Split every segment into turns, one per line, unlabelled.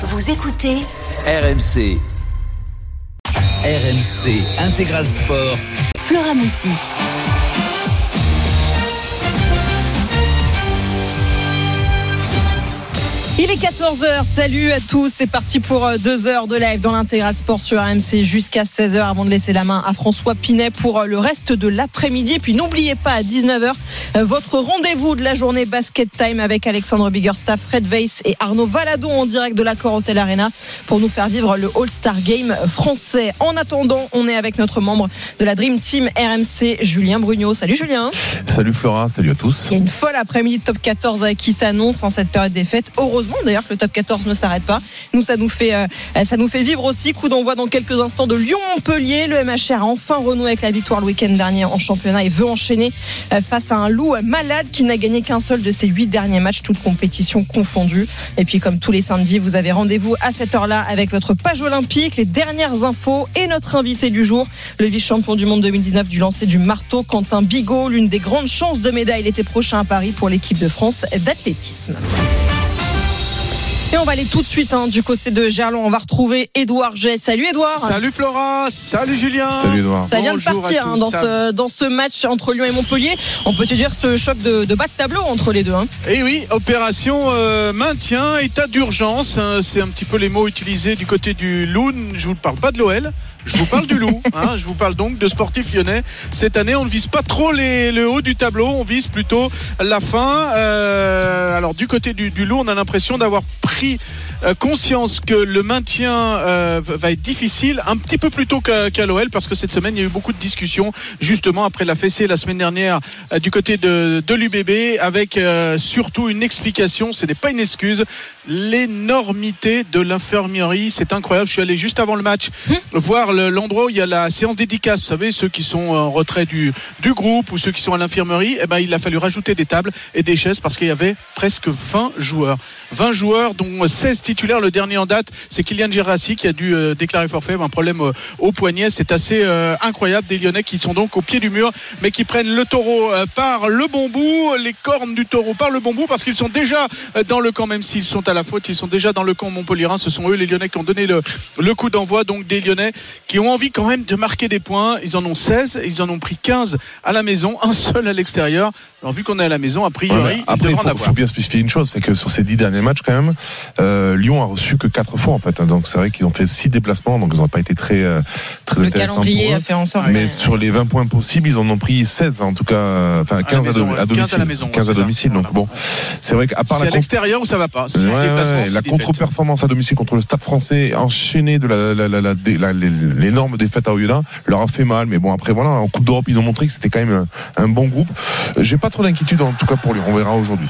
Vous écoutez
RMC. RMC Intégral Sport.
Flora Messi.
Il est 14h, salut à tous, c'est parti pour euh, deux heures de live dans l'intégral sport sur RMC jusqu'à 16h avant de laisser la main à François Pinet pour euh, le reste de l'après-midi. Et puis n'oubliez pas à 19h euh, votre rendez-vous de la journée Basket Time avec Alexandre Biggerstaff, Fred Weiss et Arnaud Valadon en direct de l'accord Hotel Arena pour nous faire vivre le All-Star Game français. En attendant, on est avec notre membre de la Dream Team RMC, Julien Brugnot. Salut Julien.
Salut Flora, salut à tous.
Il y a une folle après-midi de top 14 qui s'annonce en cette période des fêtes. Heureusement d'ailleurs que le top 14 ne s'arrête pas. Nous, ça nous fait, euh, ça nous fait vivre aussi. Coup d'envoi dans quelques instants de Lyon-Montpellier. Le MHR a enfin renoué avec la victoire le week-end dernier en championnat et veut enchaîner euh, face à un loup malade qui n'a gagné qu'un seul de ses huit derniers matchs, toutes compétitions confondues. Et puis, comme tous les samedis, vous avez rendez-vous à cette heure-là avec votre page olympique, les dernières infos et notre invité du jour, le vice-champion du monde 2019 du lancer du marteau, Quentin Bigot, l'une des grandes chances de médaille l'été prochain à Paris pour l'équipe de France d'athlétisme. Et on va aller tout de suite hein, du côté de Gerland. On va retrouver Édouard J. Salut Édouard.
Salut Flora. Salut Julien.
Salut Edouard.
Ça vient de partir hein, dans, ce, dans ce match entre Lyon et Montpellier. On peut te dire ce choc de, de bas de tableau entre les deux. Hein.
Et oui, opération euh, maintien, état d'urgence. hein, c'est un petit peu les mots utilisés du côté du Loon. Je vous parle pas de l'OL. Je vous parle du loup. hein, je vous parle donc de sportifs lyonnais. Cette année, on ne vise pas trop les, le haut du tableau. On vise plutôt la fin. Euh, alors du côté du, du loup, on a l'impression d'avoir pris euh, conscience que le maintien euh, va être difficile un petit peu plus tôt qu'à l'OL parce que cette semaine il y a eu beaucoup de discussions justement après la fessée la semaine dernière euh, du côté de, de l'UBB avec euh, surtout une explication, ce n'est pas une excuse, l'énormité de l'infirmerie, c'est incroyable. Je suis allé juste avant le match voir le- l'endroit où il y a la séance dédicace, vous savez ceux qui sont en retrait du, du groupe ou ceux qui sont à l'infirmerie, eh ben il a fallu rajouter des tables et des chaises parce qu'il y avait presque 20 joueurs. 20 joueurs dont 16 titulaires. Le dernier en date, c'est Kylian Gerassi qui a dû euh, déclarer forfait, un problème euh, au poignet. C'est assez euh, incroyable. Des Lyonnais qui sont donc au pied du mur, mais qui prennent le taureau par le bon bout, les cornes du taureau par le bon bout, parce qu'ils sont déjà dans le camp, même s'ils sont à la faute, ils sont déjà dans le camp montpellierin. Ce sont eux, les Lyonnais, qui ont donné le, le coup d'envoi. Donc des Lyonnais qui ont envie quand même de marquer des points. Ils en ont 16, ils en ont pris 15 à la maison, un seul à l'extérieur. Alors vu qu'on est à la maison, a priori,
Ouais, après, il
devraient en
faut,
avoir.
faut bien spécifier une chose, c'est que sur ces dix derniers matchs, quand même, euh, Lyon a reçu que quatre fois en fait. hein. Donc c'est vrai qu'ils ont fait six déplacements, donc ils n'ont pas été très euh, très
Le
intéressants
calendrier
pour
a
eux.
fait en sorte.
Mais sur les 20 points possibles, ils en ont pris 16 en tout cas, enfin 15 à,
maison,
à
15 à
domicile,
la maison, ouais,
15 à
c'est ça.
domicile. Donc
Voilà.
bon, c'est vrai qu'à part
C'est
la
à l'extérieur où ça va pas. Si
Ouais, ouais, ouais, la contre-performance à domicile contre le Stade français, enchaînée de l'énorme défaite à Oyonnax, leur a fait mal. Mais bon, après voilà, en Coupe d'Europe, ils ont montré que c'était quand même un, un bon groupe. J'ai pas trop d'inquiétude en tout cas pour lui. On verra aujourd'hui.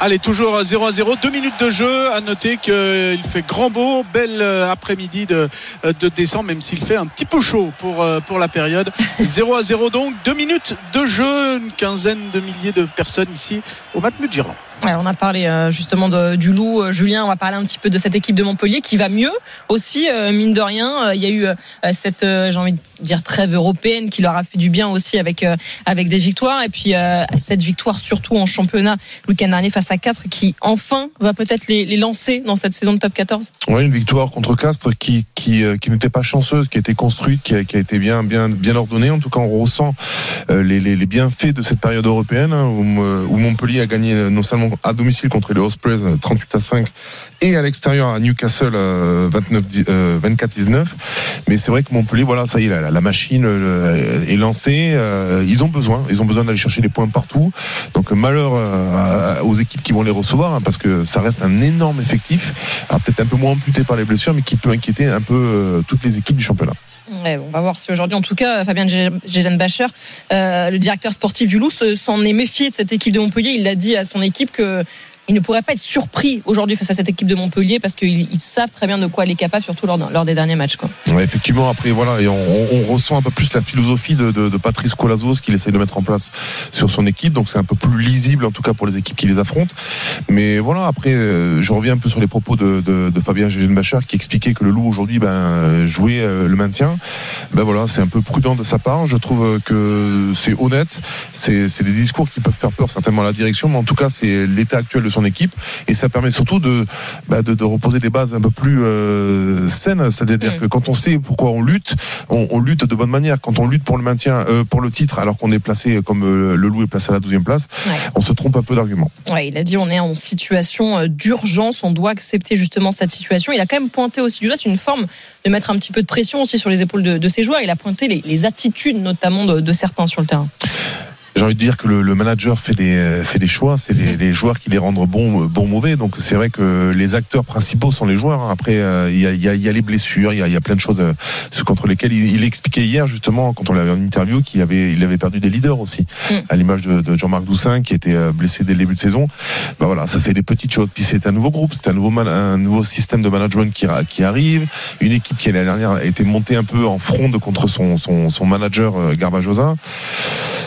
Allez, toujours 0 à 0, deux minutes de jeu. À noter qu'il fait grand beau, belle euh, après-midi de, euh, de décembre, même s'il fait un petit peu chaud pour, euh, pour la période. 0 à 0 donc, deux minutes de jeu, une quinzaine de milliers de personnes ici au Matmut Girland.
On a parlé euh, justement de- du loup, euh, Julien. On va parler un petit peu de cette équipe de Montpellier qui va mieux aussi, euh, mine de rien. Il y a eu cette, j'ai envie de dire, trêve européenne qui leur a fait du bien aussi avec avec des victoires. Et puis cette victoire surtout en championnat le week-end dernier face à 4 qui enfin va peut-être les, lancer dans cette saison de top 14.
Ouais, une victoire contre Castres qui qui, qui n'était pas chanceuse, qui a été construite, qui a, été bien bien bien ordonnée. En tout cas, on ressent les, bienfaits de cette période européenne hein, où, où Montpellier a gagné non seulement à domicile contre les Ospreys euh, 38 à 5 et à l'extérieur à Newcastle euh, 29 dix- euh, 24 19. Mais c'est vrai que Montpellier, voilà, ça y est, la, machine euh, est lancée. euh, ils ont besoin, ils ont besoin d'aller chercher des points partout. Donc malheur euh, aux équipes qui vont les recevoir, hein, parce que ça reste un énorme effectif. Peut-être un peu moins amputé par les blessures, mais qui peut inquiéter un peu euh, toutes les équipes du championnat.
Ouais, on va voir si aujourd'hui, en tout cas, Fabien Bacher, euh, le directeur sportif du Loup, se- s'en est méfié de cette équipe de Montpellier. Il a dit à son équipe que il ne pourrait pas être surpris aujourd'hui face à cette équipe de Montpellier parce qu'ils ils savent très bien de quoi elle est capable, surtout lors, des derniers matchs.
Effectivement, après voilà, on, on ressent un peu plus la philosophie de, de, de Patrice Colazos qu'il essaye de mettre en place sur son équipe, donc c'est un peu plus lisible en tout cas pour les équipes qui les affrontent. Mais voilà, après, euh, je reviens un peu sur les propos de, de, Fabien Gégenbacher qui expliquait que le loup aujourd'hui ben, jouait euh, le maintien. Ben voilà, c'est un peu prudent de sa part. Je trouve que c'est honnête. C'est des discours qui peuvent faire peur certainement à la direction, mais en tout cas, c'est l'état actuel de son équipe et ça permet surtout de, bah, de, de reposer des bases un peu plus euh, saines. C'est-à-dire
Mm.
que quand on sait pourquoi on lutte, on, on lutte de bonne manière. Quand on lutte pour le maintien, euh, pour le titre, alors qu'on est placé comme euh, le loup est placé à la 12e place,
Ouais.
on se trompe un peu d'argument.
Ouais, il a dit on est en situation d'urgence, on doit accepter justement cette situation. Il a quand même pointé aussi du doigt, c'est une forme de mettre un petit peu de pression aussi sur les épaules de, de ses joueurs. Il a pointé les, les attitudes notamment de, de certains sur le terrain.
J'ai envie de dire que le, le manager fait des euh, fait des choix, c'est les, les joueurs qui les rendent bons euh, bons mauvais. Donc c'est vrai que les acteurs principaux sont les joueurs. hein. Après euh, il y, a, y, a, y a les blessures, il y a, y a plein de choses euh, contre lesquelles il, il expliquait hier justement quand on l'avait en interview qu'il avait il avait perdu des leaders aussi,
Mm.
à l'image de, de Jean-Marc Doussin qui était blessé dès le début de saison. Bah voilà, ça fait des petites choses. Puis c'est un nouveau groupe, c'est un nouveau man- un nouveau système de management qui qui arrive, une équipe qui l'année dernière a été montée un peu en fronde contre son son, son manager Garbajosa.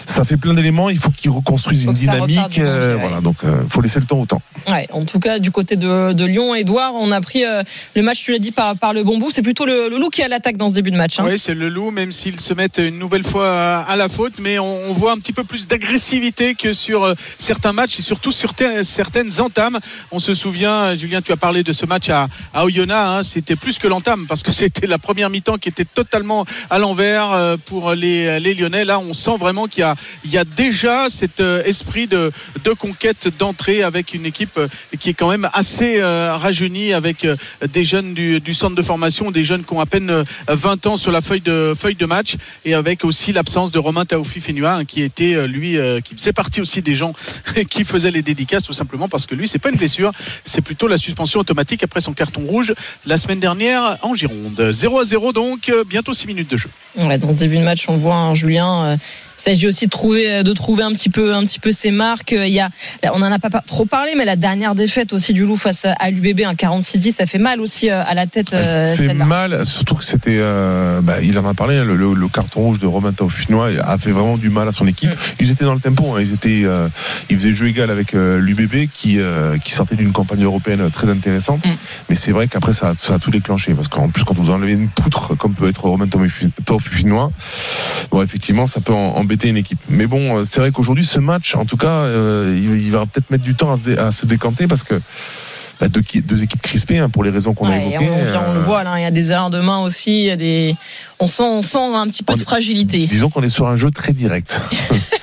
Ça fait plein d'éléments. Il faut qu'ils reconstruisent
Faut
une dynamique. euh,
ouais.
voilà, donc euh, faut laisser le temps au temps.
Ouais, en tout cas, du côté de, de Lyon, Edouard, on a pris euh, le match, tu l'as dit, par, par le bon bout. C'est plutôt le, le loup qui a l'attaque dans ce début de match. hein.
Oui, c'est le loup, même s'ils se mettent une nouvelle fois à la faute, mais on, on voit un petit peu plus d'agressivité que sur euh, certains matchs et surtout sur certaines entames. On se souvient, Julien, tu as parlé de ce match à, à Oyonnax, hein, c'était plus que l'entame parce que c'était la première mi-temps qui était totalement à l'envers euh, pour les, les Lyonnais. Là, on sent vraiment qu'il y a, il y a déjà cet euh, esprit de, de conquête d'entrée avec une équipe euh, qui est quand même assez euh, rajeunie avec des jeunes du, du centre de formation, des jeunes qui ont à peine euh, 20 ans sur la feuille de, feuille de match et avec aussi l'absence de Romain Taoufi Fenua hein, qui était lui qui faisait partie aussi des gens qui faisaient les dédicaces tout simplement parce que lui c'est pas une blessure c'est plutôt la suspension automatique après son carton rouge la semaine dernière en Gironde 0 à 0 donc bientôt 6 minutes de jeu
Ouais, dans le début de match, on voit, hein, Julien. Euh, il s'agit aussi de trouver, de trouver un petit peu, un petit peu ses marques. Il y a, on en a pas trop parlé, mais la dernière défaite aussi du Loup face à l'UBB, un 46-10, ça fait mal aussi euh, à la tête. euh,
Elle fait mal, surtout que c'était, euh, bah, il en a parlé, le, le- le carton rouge de Romain Taufinois a fait vraiment du mal à son équipe.
Mm.
Ils étaient dans le tempo, hein, ils étaient, euh, ils faisaient jeu égal avec euh, l'UBB qui, euh, qui sortait d'une campagne européenne très intéressante.
Mm.
Mais c'est vrai qu'après ça, a- ça a tout déclenché parce qu'en plus quand vous enlevez une poutre comme peut être Romain Taufinois, bon effectivement ça peut en- embêter une équipe. Mais bon, euh, c'est vrai qu'aujourd'hui ce match, en tout cas, euh, il, il va peut-être mettre du temps à se, dé- à se décanter parce que bah, deux, qui- deux équipes crispées hein, pour les raisons qu'on a
Ouais,
évoquées.
on, vient- on le
euh,
voit là, il y a des erreurs de main aussi, il y a des, on sent, on sent un petit peu de fragilité.
Disons qu'on est sur un jeu très direct.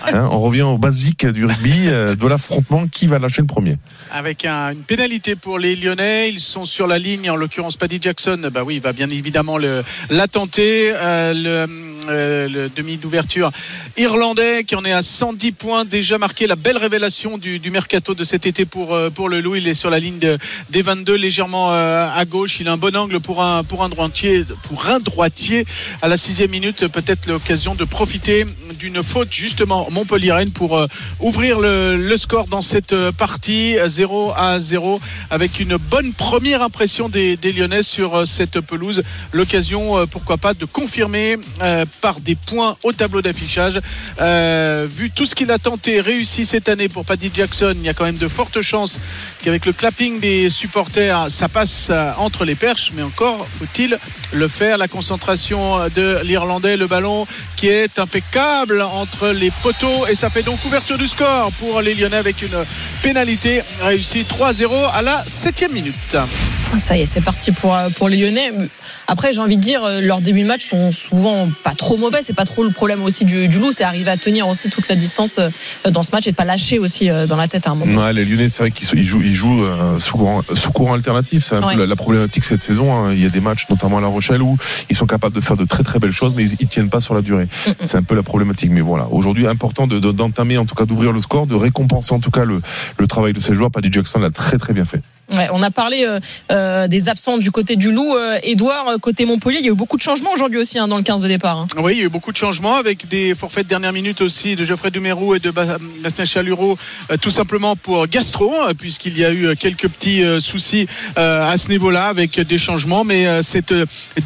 Hein, on revient au basique du rugby, euh, de l'affrontement, qui va lâcher le premier
avec un- une pénalité pour les Lyonnais. Ils sont sur la ligne, en l'occurrence Paddy Jackson. Bah oui, il va bien évidemment le, la tenter. Euh, le, euh, le demi d'ouverture irlandais qui en est à 110 points, déjà marqué la belle révélation du, mercato de cet été pour, euh, pour le Loup. Il est sur la ligne de- des 22, légèrement euh, à gauche. Il a un bon angle pour un, pour un droitier, pour un droitier à la sixième minute. Peut-être l'occasion de profiter d'une faute justement Montpellier pour ouvrir le, score dans cette partie 0 à 0 avec une bonne première impression des, des Lyonnais sur cette pelouse. L'occasion, pourquoi pas, de confirmer par des points au tableau d'affichage. Euh, vu tout ce qu'il a tenté, réussi cette année pour Paddy Jackson, il y a quand même de fortes chances qu'avec le clapping des supporters, ça passe euh, entre les perches. Mais encore faut-il le faire. La concentration de l'Irlandais, le ballon qui est impeccable entre les poteaux et ça fait donc ouverture du score pour les Lyonnais avec une pénalité réussie 3-0 à la septième minute.
Ça y est, c'est parti pour, euh, pour les Lyonnais. Après, j'ai envie de dire, euh, leurs débuts de match sont souvent pas trop mauvais. C'est pas trop le problème aussi du, du loup. C'est arriver à tenir aussi toute la distance euh, dans ce match et de pas lâcher aussi euh, dans la tête à un moment.
Ouais, les Lyonnais, c'est vrai qu'ils jouent, ils jouent euh, sous, courant, sous courant alternatif. C'est un
Ouais.
peu la, la problématique cette saison. hein. Il y a des matchs, notamment à La Rochelle, où ils sont capables de faire de très très belles choses, mais ils, ils tiennent pas sur la durée.
Mm, mm.
C'est un peu la problématique. Mais voilà, aujourd'hui, important de- de- d'entamer, en tout cas, d'ouvrir le score, de récompenser en tout cas le, le travail de ces joueurs. Paddy Jackson l'a très très bien fait.
On a parlé euh, euh, des absents du côté du loup. Euh, Edouard, euh, côté Montpellier, il y a eu beaucoup de changements aujourd'hui aussi hein, dans le 15 de départ. hein.
Oui, il y a eu beaucoup de changements avec des forfaits de dernière minute aussi de Geoffrey Dumerou et de Ba- Bastien Chalureau, tout simplement pour Gastro, puisqu'il y a eu quelques petits soucis à ce niveau-là avec des changements. Mais cette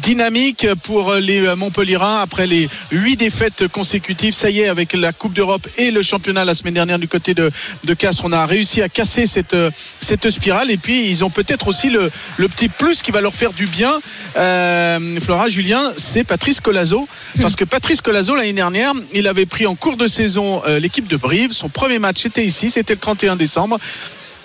dynamique pour les Montpellierins après les huit défaites consécutives, ça y est, avec la Coupe d'Europe et le championnat la semaine dernière du côté de, de Castres, on a réussi à casser cette, cette spirale. Et puis, ils ont peut-être aussi le, petit plus qui va leur faire du bien. Euh, Flora, Julien, c'est Patrice Colazo. Parce que Patrice Colazo, l'année dernière, il avait pris en cours de saison euh, l'équipe de Brive. Son premier match, c'était ici, c'était le 31 décembre.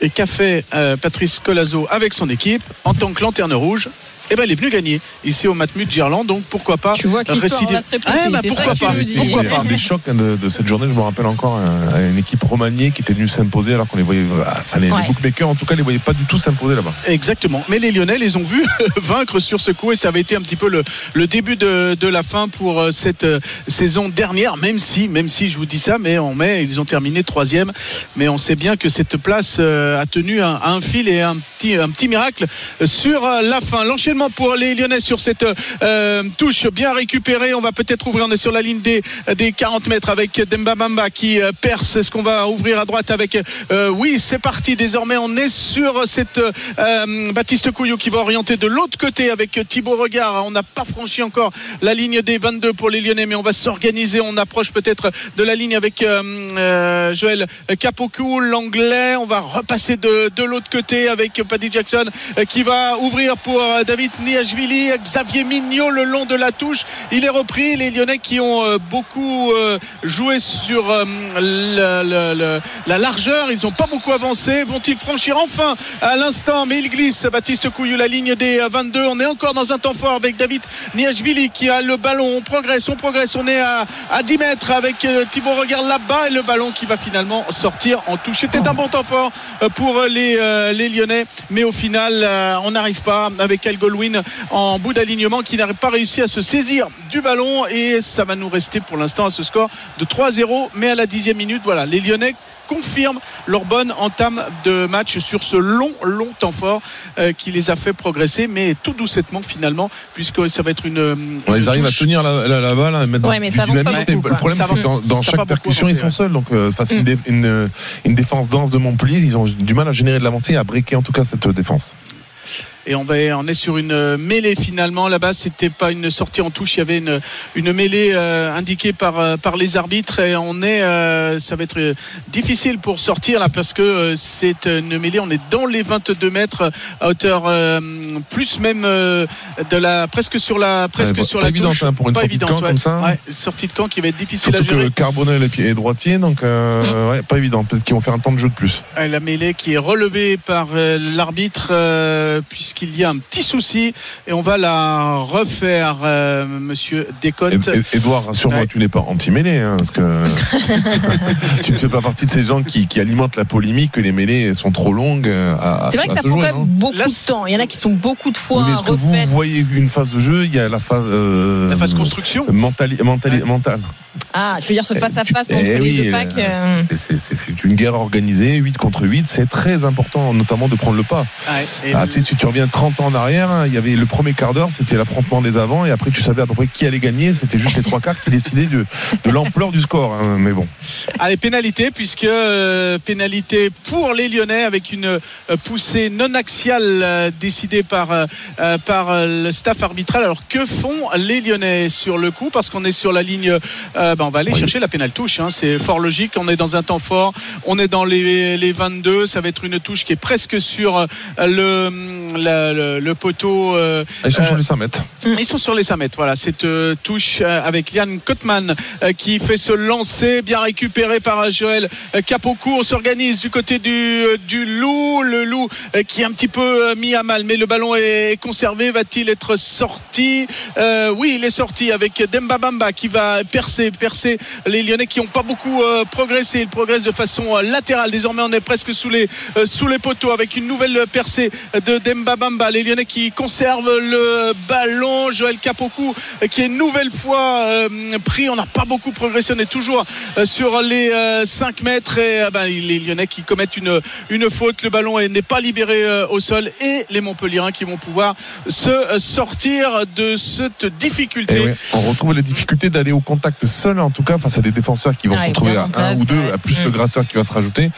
Et qu'a fait euh, Patrice Colazo avec son équipe? En tant que lanterne rouge eh ben, il est venu gagner ici au Matmut Gerland, donc pourquoi pas
Tu vois que va se répéter,
Ah, bah, pourquoi
que tu
pas. Pourquoi pas
Des chocs hein, de, de cette journée, je me rappelle encore euh, à une équipe remaniée qui était venue s'imposer alors qu'on les voyait, enfin les, les
Ouais.
bookmakers en tout cas les voyaient pas du tout s'imposer là-bas.
Exactement. Mais les Lyonnais les ont vus vaincre sur ce coup et ça avait été un petit peu le, le début de, de la fin pour euh, cette euh, saison dernière, même si, même si je vous dis ça, mais en mai ils ont terminé troisième. Mais on sait bien que cette place euh, a tenu un, un fil et un petit, un petit miracle sur euh, la fin. L'enchaînement pour les Lyonnais sur cette euh, touche bien récupérée. On va peut-être ouvrir. On est sur la ligne des, des 40 mètres avec Demba Bamba qui euh, perce. Est-ce qu'on va ouvrir à droite avec euh, Oui, c'est parti. Désormais, on est sur cette Baptiste Couillou qui va orienter de l'autre côté avec Thibaut Regard. On n'a pas franchi encore la ligne des 22 pour les Lyonnais, mais on va s'organiser. On approche peut-être de la ligne avec Joël Capocu, l'anglais. On va repasser de, de l'autre côté avec Paddy Jackson qui va ouvrir pour euh, David Niashvili, Xavier Mignot le long de la touche. Il est repris. Les Lyonnais qui ont euh, beaucoup euh, joué sur euh, la, la- la- la largeur, ils n'ont pas beaucoup avancé. Vont-ils franchir enfin à l'instant? Mais il glisse. Baptiste Couillou, la ligne des euh, 22. On est encore dans un temps fort avec David Niashvili qui a le ballon. On progresse, on progresse. On est à, à 10 mètres avec Thibaut Regarde là-bas et le ballon qui va finalement sortir en touche. C'était un bon temps fort pour les, Lyonnais, mais au final, on n'arrive pas avec El En bout d'alignement qui n'arrive pas réussi à se saisir du ballon et ça va nous rester pour l'instant à ce score de 3-0. Mais à la dixième minute, voilà, les Lyonnais confirment leur bonne entame de match sur ce long, long temps fort euh, qui les a fait progresser, mais tout doucettement finalement, puisque ça va être une. une
On les arrive à tenir la, la, la balle, à mettre
Ouais, mais
du
ça pas
dynamisme.
beaucoup,
le problème, c'est que dans, chaque percussion, ils sont seuls. Donc, euh, face à
Mm.
une, dé- une, une défense dense de Montpellier, ils ont du mal à générer de l'avancée et à breaker en tout cas cette défense.
Et on, va, on est sur une mêlée finalement là-bas c'était pas une sortie en touche il y avait une, une mêlée euh, indiquée par, euh, par les arbitres et on est euh, ça va être euh, difficile pour sortir là parce que euh, c'est une mêlée on est dans les 22 mètres à hauteur euh, plus même euh, de la presque sur la presque sur
pas
la
évident,
touche
hein, pour une
pas
sortie de
évidente,
camp
ouais.
comme ça.
Ouais, sortie de camp qui va être difficile
Surtout
à gérer
que Carbonel est droitier, donc euh, ouais, pas évident. Peut-être qu'ils vont faire un temps de jeu de plus.
Euh, La mêlée qui est relevée par euh, l'arbitre euh, puisqu'il y a un petit souci et on va la refaire, euh, Monsieur
Ed- Edouard, rassure-moi,
Ouais.
tu n'es pas anti-mêlée, hein, parce que tu ne fais pas partie de ces gens qui, qui alimentent la polémique que les mêlées sont trop longues euh,
C'est vrai que ça prend
jouer,
quand même beaucoup
Là,
de temps. Il y en a qui sont beaucoup de fois
Oui, mais est-ce que vous voyez une phase de jeu? Il y a la phase, euh,
La phase construction.
mentali- mentali-
Ouais.
mentale.
Ah, tu veux dire ce face à
Tu-
face
eh
entre les
oui,
deux packs
euh,
euh,
c'est- une guerre organisée, 8 contre 8. C'est très important, notamment de prendre le pas.
Et
Ah, tu, sais, tu, tu reviens 30 ans en arrière. hein, Il y avait le premier quart d'heure, c'était l'affrontement des avants, et après tu savais à peu près qui allait gagner. C'était juste les trois quarts qui décidaient de, de l'ampleur du score. hein, mais bon,
Allez, pénalité, puisque euh, pénalité pour les Lyonnais avec une euh, poussée non axiale euh, décidée par, par euh, le staff arbitral. Alors, que font les Lyonnais sur le coup? Parce qu'on est sur la ligne, euh, ben, on va aller
Oui.
chercher la pénale touche. hein, c'est fort logique. On est dans un temps fort. On est dans les, les 22. Ça va être une touche qui est presque sur euh, le, la- le, le poteau. euh,
ils sont sur les 5 mètres.
ils sont sur les 5 mètres. Voilà, cette touche avec Liane Kotman qui fait ce lancer bien récupéré par Joël Capocu. On s'organise du côté du, du loup. Le loup qui est un petit peu mis à mal, mais le ballon est conservé. Va-t-il être sorti? Euh, Oui, il est sorti avec Demba Bamba qui va percer, percer les Lyonnais qui n'ont pas beaucoup euh, progressé. Ils progressent de façon euh, latérale. Désormais, on est presque sous les, euh, sous les poteaux avec une nouvelle percée de Demba Bamba. Les Lyonnais qui conservent le ballon. Joël Capocu euh, qui est une nouvelle fois pris. On n'a pas beaucoup progressé. On est toujours sur les euh, 5 mètres. Et ben, les Lyonnais qui commettent une, une faute. Le ballon est- n'est pas libéré au sol. Et les Montpelliérains qui vont pouvoir se sortir de cette difficulté.
Ouais, on retrouve les difficultés d'aller au contact seul, en tout cas, face à des défenseurs qui vont
Ah,
se
et
retrouver à un
place,
ou deux,
ouais.
à plus
Mm.
le gratteur qui va se rajouter.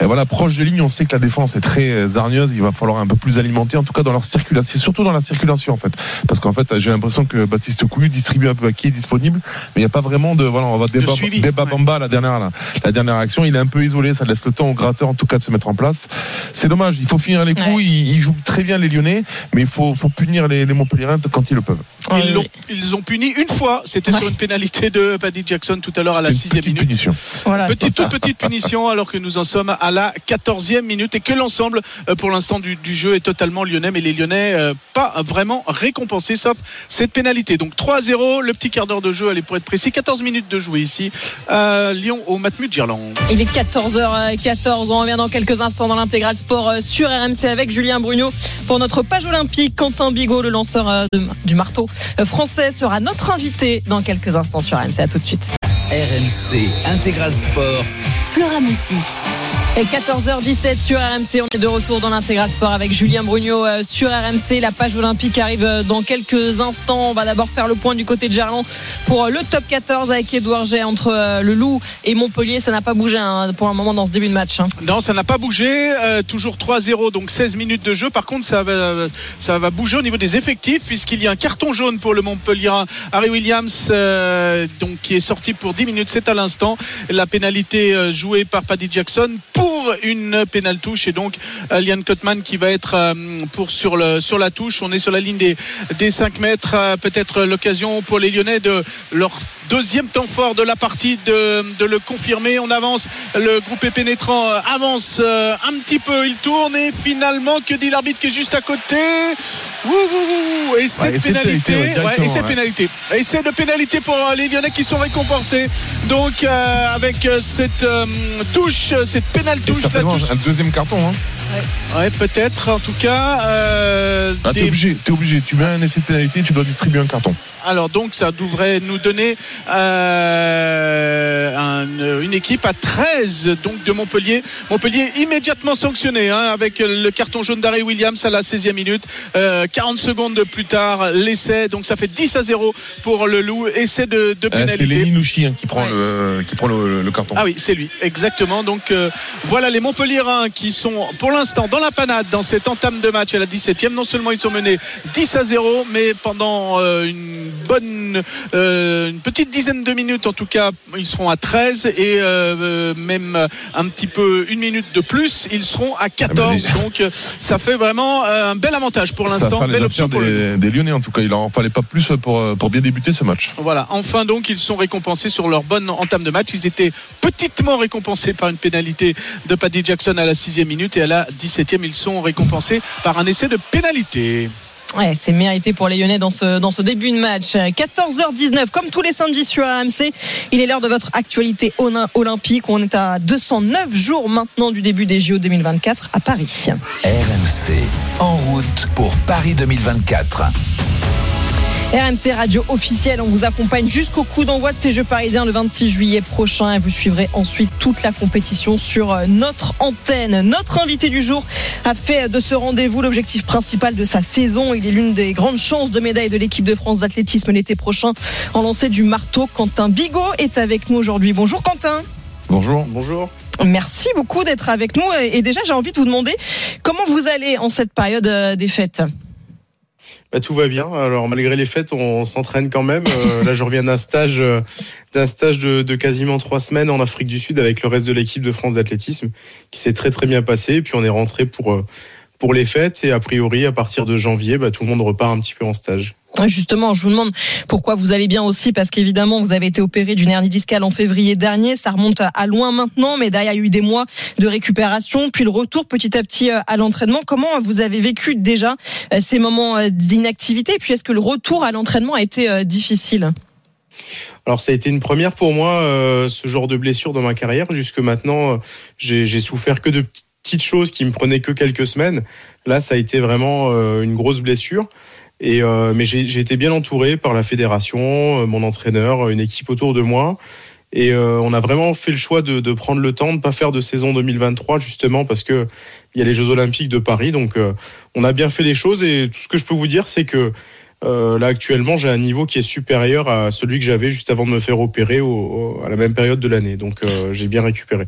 Et voilà, proche des lignes, on sait que la défense est très hargneuse. Il va falloir un peu plus alimenter en tout cas dans leur circulation, surtout dans la circulation en fait. Parce qu'en fait, j'ai l'impression que Baptiste Couillu distribue un peu à qui est disponible, mais il n'y a pas vraiment de voilà, on va débat,
suivi,
débat
ouais.
Bamba la dernière la, la dernière action, il est un peu isolé, ça laisse le temps au gratteur en tout cas de se mettre en place. C'est dommage, il faut finir les coups,
Ouais.
ils, ils jouent très bien les Lyonnais, mais il faut, faut punir les, les Montpellierins quand ils le peuvent.
Ils
Ouais,
l'ont ils ont puni une fois, c'était
Ouais.
sur une pénalité de Paddy Jackson tout à l'heure à la sixième
petite
minute.
punition.
Voilà,
Petite, toute petite punition alors que nous en sommes à la 14e minute et que l'ensemble euh, pour l'instant du, du jeu est totalement lyonnais mais les lyonnais euh, pas vraiment récompensés sauf cette pénalité donc 3-0 le petit quart d'heure de jeu allez pour être précis 14 minutes de jouer ici à Lyon au Matmut Girland
Il est 14h14. On revient dans quelques instants dans l'intégral sport euh, sur RMC avec Julien Brugnot pour notre page olympique. Quentin Bigot, le lanceur euh, de- du marteau euh, français, sera notre invité dans quelques instants sur RMC. Tout de suite.
RMC Intégral Sport.
Flora Messi.
Et 14h17 sur RMC, on est de retour dans l'intégral sport avec Julien Brugnot euh, sur RMC. La page olympique arrive euh, dans quelques instants. On va d'abord faire le point du côté de Gerland pour euh, le top 14 avec Edouard G entre le Loup et Montpellier. Ça n'a pas bougé hein, pour un moment dans ce début de match. hein.
non ça n'a pas bougé toujours 3-0 donc 16 minutes de jeu par contre ça va, ça va bouger au niveau des effectifs puisqu'il y a un carton jaune pour le Montpellier Harry Williams donc qui est sorti pour 10 minutes c'est à l'instant la pénalité jouée par Paddy Jackson une pénale touche. Et donc euh, Liam Cotman qui va être euh, pour sur le sur la touche. On est sur la ligne des des 5 mètres. Euh, peut-être l'occasion pour les Lyonnais de leur deuxième temps fort de la partie de, de le confirmer. On avance. Le groupe est pénétrant euh, avance euh, un petit peu. Il tourne et finalement que dit l'arbitre qui est juste à côté? Ouh, ouh, ouh, et cette pénalité.
ouais,
et
ouais.
pénalité. Et c'est de pénalité pour euh, les Lyonnais qui sont récompensés. Donc euh, avec cette euh, touche cette pénale touche.
un deuxième carton. Hein.
Ouais peut-être en tout cas euh,
Ah, t'es obligé, t'es obligé. Tu mets un essai de pénalité, tu dois distribuer un carton.
alors donc ça devrait nous donner euh, un- une équipe à 13 donc de Montpellier. Montpellier immédiatement sanctionné hein, avec le carton jaune d'Harry Williams à la 16e minute. Euh, 40 secondes de plus tard l'essai donc ça fait 10 à 0 pour le Loup. Essai de, de
Euh, c'est
pénalité.
Lenny Nouchi hein, qui prend,
Ouais.
le, qui prend le, le carton.
Ah oui, c'est lui, exactement. Donc euh, voilà les Montpellierins qui sont pour l'instant dans la panade dans cette entame de match à la 17e. Non seulement ils sont menés 10 à 0, mais pendant euh, une bonne, euh, une petite dizaine de minutes en tout cas, ils seront à 13 et euh, même un petit peu une minute de plus, ils seront à 14.
Ah,
Donc ça fait vraiment un bel avantage pour l'instant. Belle option
affaires
pour le
des, des Lyonnais en tout cas. Il en fallait pas plus pour, pour bien débuter ce match.
Voilà, enfin donc ils sont récompensés sur leur bonne entame de match. Ils étaient petitement récompensés par une pénalité de Paddy Jackson à la sixième minute et à la 17e ils sont récompensés par un essai de pénalité.
Ouais, c'est mérité pour les Lyonnais dans ce, dans ce début de match. 14h19, comme tous les samedis sur AMC, il est l'heure de votre actualité olympique. On est à 209 jours maintenant du début des JO 2024 à Paris.
RMC en route pour Paris 2024.
RMC Radio officielle, on vous accompagne jusqu'au coup d'envoi de ces Jeux parisiens le 26 juillet prochain et vous suivrez ensuite toute la compétition sur euh, notre antenne. Notre invité du jour a fait de ce rendez-vous l'objectif principal de sa saison. Il est l'une des grandes chances de médaille de l'équipe de France d'athlétisme l'été prochain en lancer du marteau. Quentin Bigot est avec nous aujourd'hui. Bonjour Quentin.
Bonjour.
Bonjour.
Merci beaucoup d'être avec nous et déjà j'ai envie de vous demander comment vous allez en cette période euh, des fêtes?
Bah, tout va bien. Alors malgré les fêtes, on s'entraîne quand même. Euh, là, je reviens d'un stage, euh, d'un stage de, de quasiment trois semaines en Afrique du Sud avec le reste de l'équipe de France d'athlétisme, qui s'est très très bien passé. Puis on est rentré pour euh, pour les fêtes et a priori à partir de janvier, bah, tout le monde repart un petit peu en stage.
Justement, je vous demande pourquoi vous allez bien aussi, parce qu'évidemment, vous avez été opéré d'une hernie discale en février dernier. Ça remonte à loin maintenant, mais derrière, il y a eu des mois de récupération, puis le retour petit à petit euh, à l'entraînement. Comment vous avez vécu déjà euh, ces moments euh, d'inactivité? Puis est-ce que le retour à l'entraînement a été difficile?
Alors ça a été une première pour moi, ce genre de blessure dans ma carrière. Jusque maintenant, j'ai souffert que de petites choses qui me prenaient que quelques semaines. Là, ça a été vraiment une grosse blessure. Euh, mais j'ai été bien entouré par la fédération, euh, mon entraîneur, une équipe autour de moi. Et euh, on a vraiment fait le choix de, prendre le temps de ne pas faire de saison 2023 justement parce que il y a les Jeux Olympiques de Paris. Donc euh, on a bien fait les choses et tout ce que je peux vous dire, c'est que euh, là actuellement j'ai un niveau qui est supérieur à celui que j'avais juste avant de me faire opérer à la même période de l'année. Donc euh, j'ai bien récupéré.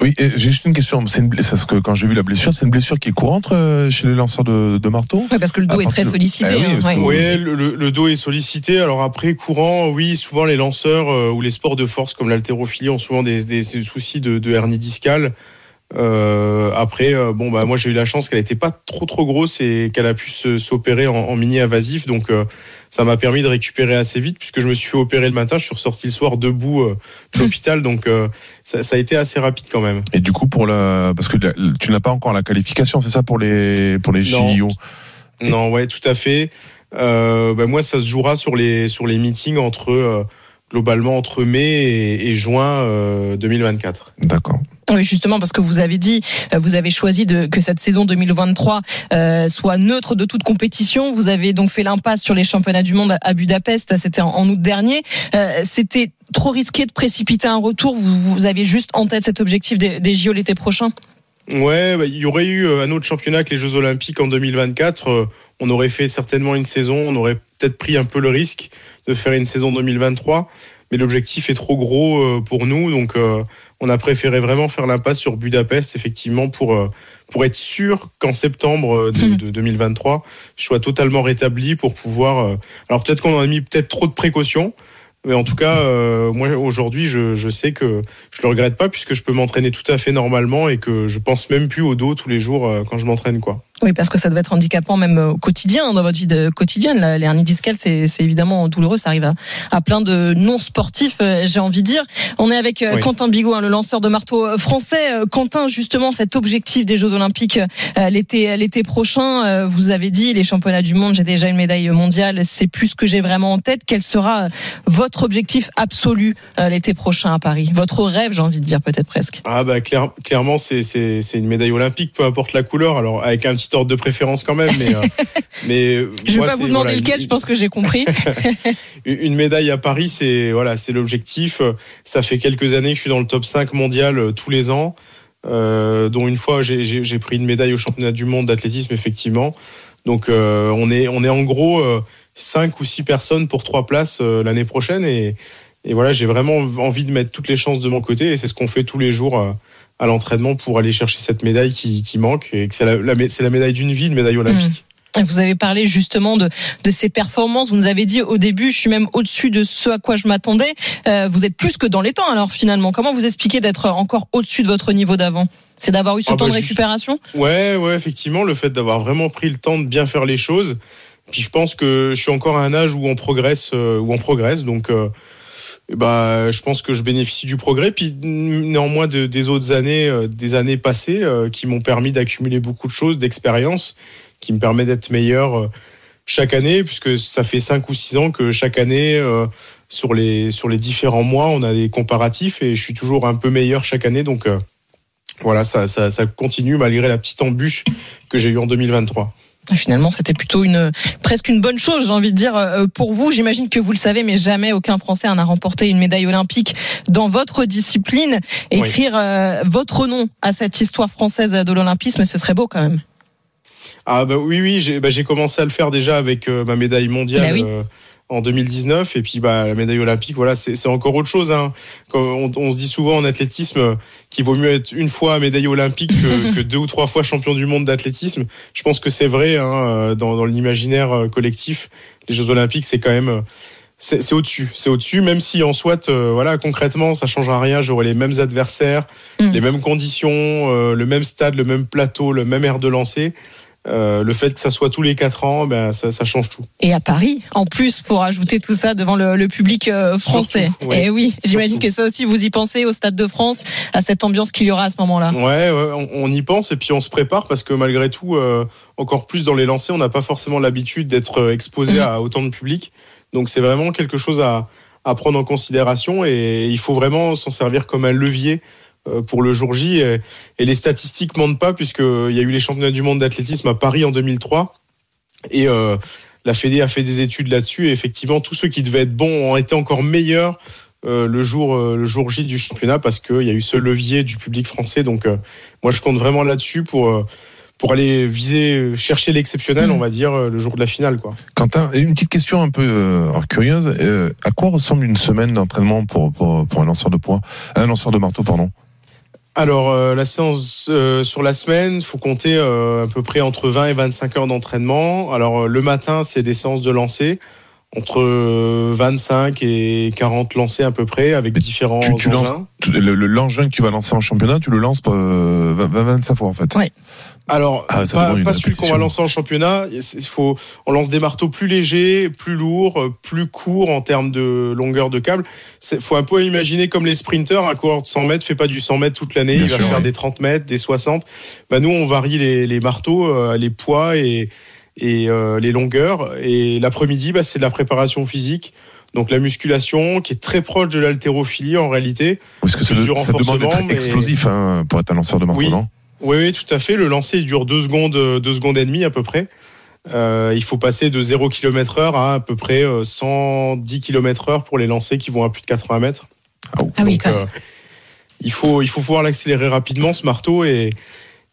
Oui, j'ai juste une question. C'est une blessure, parce que quand j'ai vu la blessure, c'est une blessure qui est courante euh, chez les lanceurs de, de marteau?
Ouais, parce que le dos
À
est très
de-
sollicité.
Ah oui,
hein, ouais.
Oui, le, le- dos est sollicité. Alors après, courant, oui, souvent les lanceurs euh, ou les sports de force comme l'haltérophilie ont souvent des, des- des soucis de, de hernie discale. Euh, après, euh, bon, bah, moi j'ai eu la chance qu'elle n'était pas trop trop grosse et qu'elle a pu se- s'opérer en, en mini invasif. Donc euh, ça m'a permis de récupérer assez vite puisque je me suis fait opérer le matin. Je suis ressorti le soir debout euh, de l'hôpital. Donc euh, ça, ça a été assez rapide quand même.
Et du coup, pour la, parce que la- tu n'as pas encore la qualification, c'est ça pour les pour les
Non.
JO.
Non, ouais, tout à fait. Euh, bah, moi, ça se jouera sur les sur les meetings entre euh, globalement entre mai et, et juin euh, 2024.
D'accord.
Oui, justement, parce que vous avez dit, euh, vous avez choisi de, que cette saison 2023 euh, soit neutre de toute compétition. Vous avez donc fait l'impasse sur les championnats du monde à Budapest. C'était en, en août dernier. Euh, C'était trop risqué de précipiter un retour. Vous, vous aviez juste en tête cet objectif des, des JO l'été prochain?
Ouais, bah, il y aurait eu euh, un autre championnat que les Jeux Olympiques en 2024. euh, on aurait fait certainement une saison. On aurait peut-être pris un peu le risque de faire une saison 2023. Mais l'objectif est trop gros euh, pour nous, donc euh, on a préféré vraiment faire l'impasse sur Budapest, effectivement, pour euh, pour être sûr qu'en septembre de,
Mhm.
de 2023, je sois totalement rétabli pour pouvoir. alors peut-être qu'on a mis peut-être trop de précautions, mais en tout cas, euh, moi aujourd'hui, je, je sais que je le regrette pas puisque je peux m'entraîner tout à fait normalement et que je pense même plus au dos tous les jours euh, quand je m'entraîne, quoi.
Oui, parce que ça devait être handicapant même au quotidien, dans votre vie de quotidienne. La- Les hernies discales, c'est c'est évidemment douloureux. Ça arrive à, à plein de non-sportifs, euh, j'ai envie de dire. On est avec euh,
Oui.
Quentin Bigot, hein, le lanceur de marteau euh, français. Euh, Quentin, justement, cet objectif des Jeux Olympiques euh, l'été l'été prochain, euh, vous avez dit, les championnats du monde, j'ai déjà une médaille mondiale, c'est plus ce que j'ai vraiment en tête. Quel sera euh, votre objectif absolu euh, l'été prochain à Paris? Votre rêve, j'ai envie de dire peut-être presque.
Ah bah clair- clairement, c'est c'est c'est une médaille olympique, peu importe la couleur. Alors avec un petit ordre de préférence quand même, mais euh, mais euh,
Je vais
moi,
pas vous demander
voilà,
lequel,
une-
je pense que j'ai compris.
Une médaille à Paris, c'est voilà, c'est l'objectif. Ça fait quelques années que je suis dans le top 5 mondial euh, tous les ans, euh, dont une fois j'ai- pris une médaille au championnat du monde d'athlétisme effectivement. Donc euh, on est on est en gros euh, cinq ou six personnes pour trois places l'année prochaine et et voilà, j'ai vraiment envie de mettre toutes les chances de mon côté et c'est ce qu'on fait tous les jours à l'entraînement pour aller chercher cette médaille qui, qui manque et que c'est la, médaille d'une vie, une médaille olympique.
Vous avez parlé justement de, de ces performances. Vous nous avez dit au début, je suis même au-dessus de ce à quoi je m'attendais. Euh, vous êtes plus que dans les temps alors finalement. Comment vous expliquez d'être encore au-dessus de votre niveau d'avant? C'est d'avoir eu ce
Ah
temps
bah,
de
juste-
récupération?
Ouais, ouais, effectivement, le fait d'avoir vraiment pris le temps de bien faire les choses. Puis je pense que je suis encore à un âge où on progresse, euh, où on progresse. Donc, euh, bah, je pense que je bénéficie du progrès. Puis néanmoins de- des autres années, euh, des années passées, euh, qui m'ont permis d'accumuler beaucoup de choses, d'expérience, qui me permet d'être meilleur euh, chaque année, puisque ça fait cinq ou six ans que chaque année. sur les, sur les différents mois, on a des comparatifs et je suis toujours un peu meilleur chaque année. Donc, voilà, ça, ça, ça continue malgré la petite embûche que j'ai eue en 2023.
Finalement, c'était plutôt une presque une bonne chose, j'ai envie de dire euh, pour vous. J'imagine que vous le savez, mais jamais aucun Français n'a remporté une médaille olympique dans votre discipline. Écrire euh, votre nom à cette histoire française de l'olympisme, ce serait beau quand même.
Ah bah oui, oui, j'ai bah, commencé à le faire déjà avec euh, ma médaille mondiale
Bah oui.
euh, en 2019 et puis bah la médaille olympique, voilà, c'est encore autre chose. Hein. On, on se dit souvent en athlétisme qu'il vaut mieux être une fois médaille olympique que, que deux ou trois fois champion du monde d'athlétisme. Je pense que c'est vrai hein, euh, dans, dans l'imaginaire euh, collectif. Les Jeux olympiques, c'est quand même euh, c'est au-dessus, c'est au-dessus, même si en soit, euh, voilà, concrètement, ça changera rien. J'aurai les mêmes adversaires,
Mm.
les mêmes conditions, euh, le même stade, le même plateau, le même air de lancer. Euh, le fait que ça soit tous les quatre ans, ben ça, ça change tout.
Et à Paris, en plus, pour ajouter tout ça devant le, le public euh, français.
Surtout, oui.
Et oui, j'imagine
Surtout.
que ça aussi, vous y pensez au Stade de France, à cette ambiance qu'il y aura à ce moment-là.
Ouais, ouais, on, on y pense et puis on se prépare parce que malgré tout, euh, encore plus dans les lancers, on n'a pas forcément l'habitude d'être exposé à autant de public. Donc c'est vraiment quelque chose à, à prendre en considération et il faut vraiment s'en servir comme un levier pour le jour J. Et, les statistiques mentent pas puisqu'il y a eu les championnats du monde d'athlétisme à Paris en 2003 et euh, la Fédé a fait des études là-dessus et effectivement tous ceux qui devaient être bons ont été encore meilleurs euh, le jour euh, le jour J du championnat parce qu'il y a eu ce levier du public français. Donc euh, moi je compte vraiment là-dessus pour euh, pour aller viser chercher l'exceptionnel, on va dire euh, le jour de la finale.
Quentin, une petite question un peu euh, curieuse. euh, à quoi ressemble une semaine d'entraînement pour, pour, pour un lanceur de poids, un lanceur de marteau, pardon
Alors euh, la séance euh, sur la semaine, faut compter euh, à peu près entre 20 et 25 heures d'entraînement. Alors le matin, c'est des séances de lancer entre euh, 25 et 40 lancers à peu près avec
Mais
différents
tu- tu lances-
engins.
Le- le- L'engin que tu vas lancer en championnat, tu le lances euh, 20, 25 fois en fait.
Ouais.
Alors,
Ah,
pas, celui qu'on va lancer en championnat. Il faut, on lance des marteaux plus légers, plus lourds, euh, plus courts en termes de longueur de câble. Il faut un peu imaginer comme les sprinters, un coureur de 100 mètres fait pas du 100 mètres toute l'année,
Bien
il va faire
ouais.
des 30 mètres, des 60. Bah, nous, on varie les, les marteaux, euh, les poids et, et euh, les longueurs. Et l'après-midi, bah, c'est de la préparation physique. Donc la musculation qui est très proche de l'haltérophilie en réalité.
Parce que ça,
du
ça demande
renforcement,
d'être
mais-
explosif hein, pour être un lanceur de marteau,
Oui.
non?
Oui, oui, tout à fait. Le lancer il dure deux secondes, euh, deux secondes et demie à peu près. Euh, il faut passer de 0 km heure à à peu près euh, 110 km heure pour les lancers qui vont à plus de 80 mètres.
Ah oui,
Donc,
quand même.
euh, il faut, il faut pouvoir l'accélérer rapidement ce marteau et,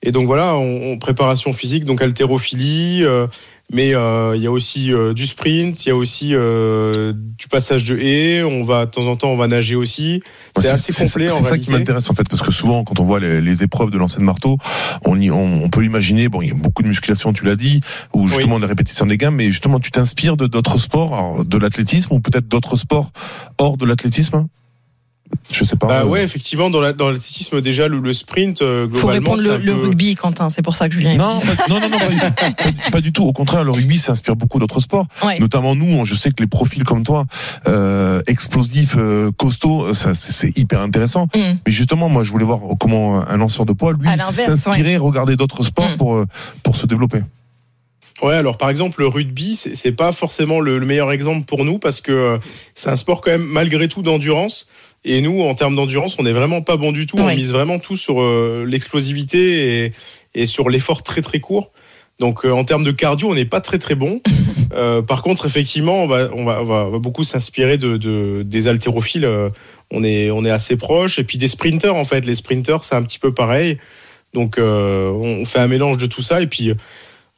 et donc voilà, on, on- préparation physique, donc haltérophilie, euh, mais euh, il y a aussi euh, du sprint, il y a aussi euh, du passage de haie. On va de temps en temps, on va nager aussi. C'est assez complet
C'est ça qui m'intéresse en fait, parce que souvent quand on voit les, les épreuves de lancer de marteau, on, y- on, on peut imaginer, bon, il y a beaucoup de musculation, tu l'as dit, ou justement des répétitions des gammes, mais justement tu t'inspires de d'autres sports, alors, de l'athlétisme ou peut-être d'autres sports hors de l'athlétisme? Je sais pas.
Bah
euh,
ouais, effectivement, dans la- dans l'athlétisme déjà le, le sprint euh,
Faut
globalement
répondre
c'est
le,
un
le rugby, Quentin. C'est pour ça que Julien. est
Non, pas- non, non, non, pas, pas- pas du tout. Au contraire, le rugby, ça inspire beaucoup d'autres sports.
Ouais.
Notamment nous, on- je sais que les profils comme toi, euh, explosifs, euh, costauds, c'est, hyper intéressant.
Mm.
Mais justement, moi, je voulais voir comment un lanceur de poids, lui, s'inspirer, regarder d'autres sports
Mm.
pour, euh, pour se développer.
Ouais, alors par exemple le rugby, c'est pas forcément le, le meilleur exemple pour nous parce que euh, c'est un sport quand même malgré tout d'endurance. Et nous, en termes d'endurance, on n'est vraiment pas bon du tout. On mise vraiment tout sur euh, l'explosivité et, et sur l'effort très très court. Donc euh, en termes de cardio, on n'est pas très très bon. Euh, par contre, effectivement, on va, on va, on va, on va beaucoup s'inspirer de, de, des haltérophiles. On est, on est assez proche. Et puis des sprinters, en fait. Les sprinters, c'est un petit peu pareil. Donc on fait un mélange de tout ça. Et puis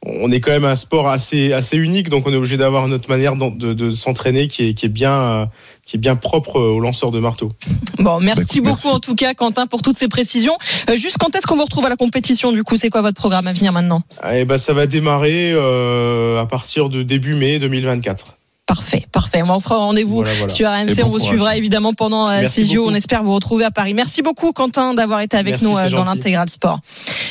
on est quand même un sport assez, assez unique. Donc on est obligé d'avoir notre manière d'en- de, de s'entraîner qui est, qui, est bien, euh, qui est bien propre aux lanceurs de marteau.
Bon, merci
Bah,
beaucoup
merci.
en tout cas, Quentin, pour toutes ces précisions. Euh, juste quand est-ce qu'on vous retrouve à la compétition Du coup, c'est quoi votre programme à venir maintenant?
Et ben, ça va démarrer euh, à partir de début mai 2024.
Parfait, parfait. On sera au rendez-vous
Voilà, voilà.
sur
bon
on vous
courage.
suivra évidemment pendant euh,
Merci
ces JO.
beaucoup.
On espère vous retrouver à Paris. Merci beaucoup, Quentin, d'avoir été avec
Merci,
nous euh, dans l'intégral sport.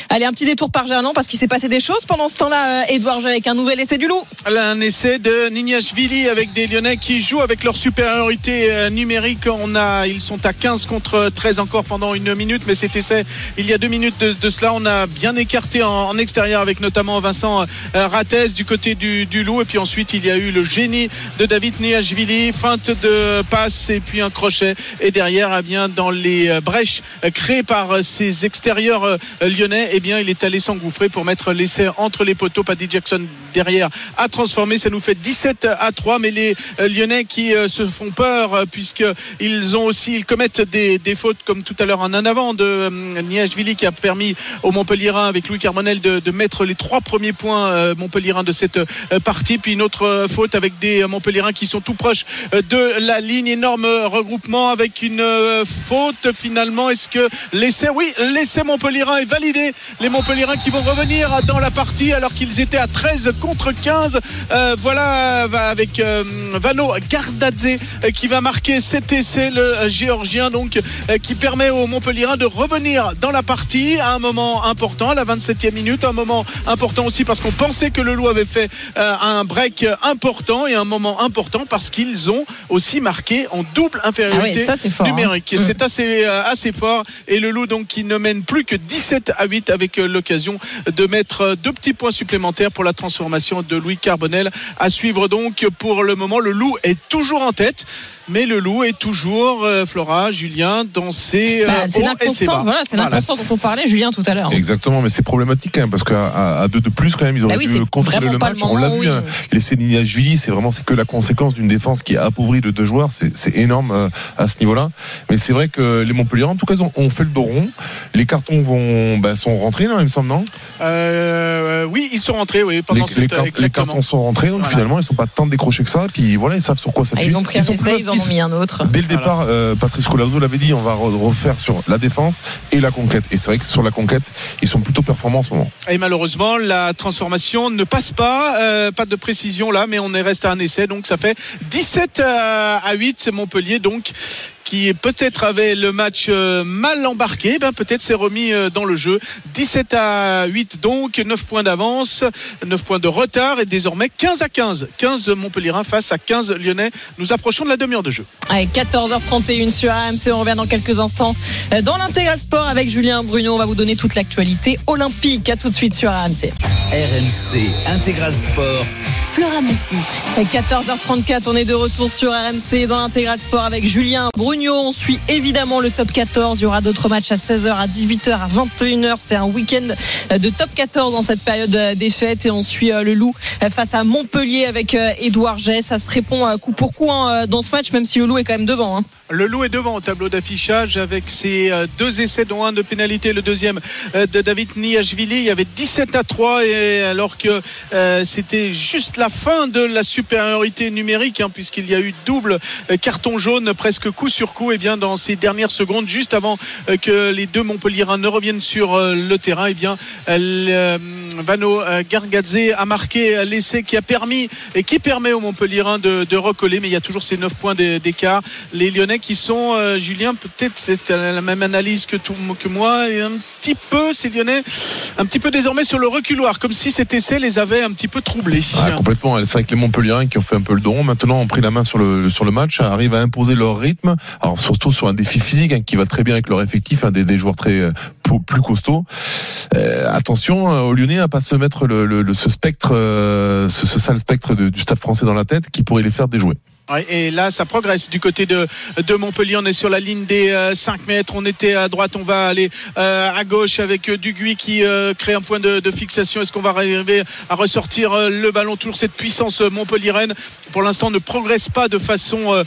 Allez, un petit détour par Gerland parce qu'il s'est passé des choses pendant ce temps-là. euh, Edouard avec un nouvel essai du loup.
Un essai de Nignashvili avec des Lyonnais qui jouent avec leur supériorité numérique. On a, ils sont à 15 contre 13 encore pendant une minute, mais cet essai, il y a deux minutes de, de cela, on a bien écarté en, en extérieur avec notamment Vincent Rattès du côté du, du loup. Et puis ensuite, il y a eu le génie de David Niashvili, feinte de passe et puis un crochet. Et derrière, eh bien, dans les euh, brèches euh, créées par euh, ces extérieurs euh, lyonnais, eh bien, il est allé s'engouffrer pour mettre l'essai entre les poteaux. Paddy Jackson derrière a transformé. Ça nous fait 17 à 3. Mais les euh, Lyonnais qui euh, se font peur euh, puisque ils ont aussi, ils commettent des, fautes comme tout à l'heure en un avant de euh, Niashvili qui a permis aux Montpellierin avec Louis Carbonel de, mettre les trois premiers points euh, Montpellierin de cette euh, partie. Puis une autre euh, faute avec des euh, Montpellierins qui sont tout proches euh, de la ligne. Énorme regroupement avec une euh, faute finalement. Est-ce que l'essai, oui, l'essai Montpellierin est validé. Les Montpellierins qui vont revenir dans la partie alors qu'ils étaient à 13 contre 15. Euh, voilà avec euh, Vano Gardadze euh, qui va marquer cet essai, le euh, géorgien donc euh, qui permet aux Montpellierins de revenir dans la partie à un moment important, à la 27e minute, un moment important aussi parce qu'on pensait que le Loup avait fait euh, un break important et un moment important parce qu'ils ont aussi marqué en double
Ah
infériorité
ça fort. hein.
numérique.
Mm.
C'est assez, euh, assez fort. Et le loup, donc, qui ne mène plus que 17 à 8 avec euh, l'occasion de mettre euh, deux petits points supplémentaires pour la transformation de Louis Carbonel. À suivre donc pour le moment. Le loup est toujours en tête. Mais le loup est toujours, euh, Flora, Julien, dans ses. euh,
Bah, c'est l'inconstance, voilà, c'est
Voilà.
dont on parlait, Julien, tout à l'heure.
Exactement, mais c'est problématique quand même, parce qu'à deux de plus, quand même, ils auraient
Bah oui,
dû contrôler le match.
le
On l'a vu,
oui.
hein, l'essai de Nignashvili, c'est vraiment c'est que la conséquence d'une défense qui est appauvrie de deux joueurs, c'est énorme euh, à ce niveau-là. Mais c'est vrai que les Montpellier, en tout cas, ils ont, ont fait le dos rond. Les cartons vont, bah, sont rentrés, là, il me semble, non?
Euh, oui, ils sont rentrés, oui,
les,
pendant
les
cette
car- les cartons sont rentrés, donc
Voilà.
finalement, ils sont pas tant décrochés que ça. Puis voilà, ils savent sur quoi
Ah,
s'appuyer.
ils ont pris un essai, ils ont
massifs.
mis un autre.
Dès le
Voilà.
départ, euh, Patrice Colazo l'avait dit, on va re- refaire sur la défense et la conquête. Et c'est vrai que sur la conquête, ils sont plutôt performants en ce moment.
Et malheureusement, la transformation ne passe pas. Euh, pas de précision là, mais on est resté à un essai. Donc ça fait 17 à 8. C'est Montpellier donc qui peut-être avait le match euh, mal embarqué, ben peut-être s'est remis euh, dans le jeu. 17 à 8 donc, 9 points d'avance, 9 points de retard et désormais 15 à 15. 15 Montpellierin face à 15 Lyonnais. Nous approchons de la demi-heure de jeu.
Allez, 14h31 sur RMC, on revient dans quelques instants euh, dans l'intégral sport avec Julien Bruno. On va vous donner toute l'actualité olympique. À tout de suite sur RMC.
RMC Intégral Sport.
Flora Messi.
Et 14h34, on est de retour sur RMC dans l'intégral sport avec Julien On suit évidemment le top 14. Il y aura d'autres matchs à 16h, à 18h, à 21h. C'est un week-end de top 14 dans cette période des fêtes. Et on suit euh, le loup face à Montpellier avec euh, Édouard Gay. Ça se répond euh, coup pour coup hein, dans ce match, même si le loup est quand même devant.
Le loup est devant au tableau d'affichage avec ses euh, deux essais, dont un de pénalité, le deuxième euh, de David Niashvili. Il y avait 17 à 3 et alors que euh, c'était juste la fin de la supériorité numérique, hein, puisqu'il y a eu double carton jaune presque coup sur coup. Et bien dans ces dernières secondes, juste avant que les deux Montpellierins ne reviennent sur le terrain, et bien le, euh, Vano euh, Gargadze a marqué euh, l'essai qui a permis et qui permet aux Montpellierins de, recoller. Mais il y a toujours ces 9 points d'é- d'écart. Les Lyonnais qui sont, euh, Julien, peut-être c'est la même analyse que, que moi, petit peu, ces Lyonnais, un petit peu désormais sur le reculoir, comme si cet essai les avait un petit peu troublés.
Ah, complètement. C'est vrai que les Montpelliérains qui ont fait un peu le don, maintenant ont pris la main sur le, sur le match, arrivent à imposer leur rythme. Alors surtout sur un défi physique hein, qui va très bien avec leur effectif, hein, des, des joueurs très euh, plus costauds. Euh, attention euh, aux Lyonnais à pas se mettre le, le- le- ce spectre, euh, ce, ce sale spectre du Stade Français dans la tête qui pourrait les faire déjouer.
Et là, ça progresse du côté de, de Montpellier. On est sur la ligne des euh, 5 mètres. On était à droite. On va aller euh, à gauche avec euh, Duguy qui euh, crée un point de, de fixation. Est-ce qu'on va arriver à ressortir euh, le ballon? Toujours cette puissance euh, Montpellier-Rennes, pour l'instant, ne progresse pas de façon. on,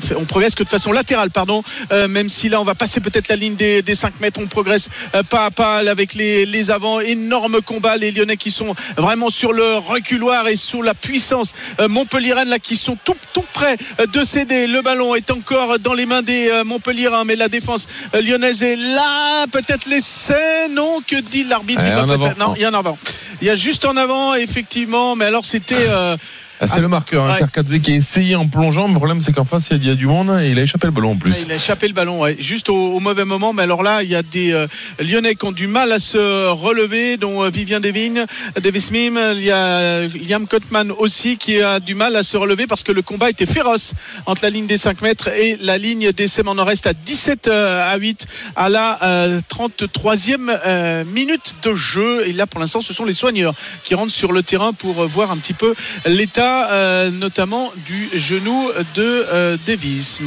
fait, on progresse que de façon latérale, pardon. Même si là, on va passer peut-être la ligne des, des 5 mètres. On progresse pas à pas avec les, les avants. Énorme combat. Les Lyonnais qui sont vraiment sur le reculoir et sous la puissance euh, Montpellier-Rennes là qui sont tout, tout près euh, de céder. Le ballon est encore dans les mains des euh, Montpelliérains, mais la défense lyonnaise est là. Peut-être l'essai, non? Que dit l'arbitre?
Eh,
Il. Non, il y en a en avant. Il y a juste en avant, effectivement. Mais alors c'était. euh,
C'est le marqueur, hein. Karkadze qui a essayé en plongeant. mais Le problème, c'est qu'en face, il y, a- du monde et il a échappé le ballon en plus.
Ah, Il a échappé le ballon, ouais. juste au, au mauvais moment. Mais alors là, il y a des euh, Lyonnais qui ont du mal à se relever, dont euh, Vivien Devine, Davis Mim. Il y a euh, Liam Cotman aussi qui a du mal à se relever parce que le combat était féroce entre la ligne des 5 mètres et la ligne des SEM. On en reste à 17 euh, à 8 à la euh, 33e euh, minute de jeu. Et là, pour l'instant, ce sont les soigneurs qui rentrent sur le terrain pour euh, voir un petit peu l'état, euh, notamment du genou de euh, Davis.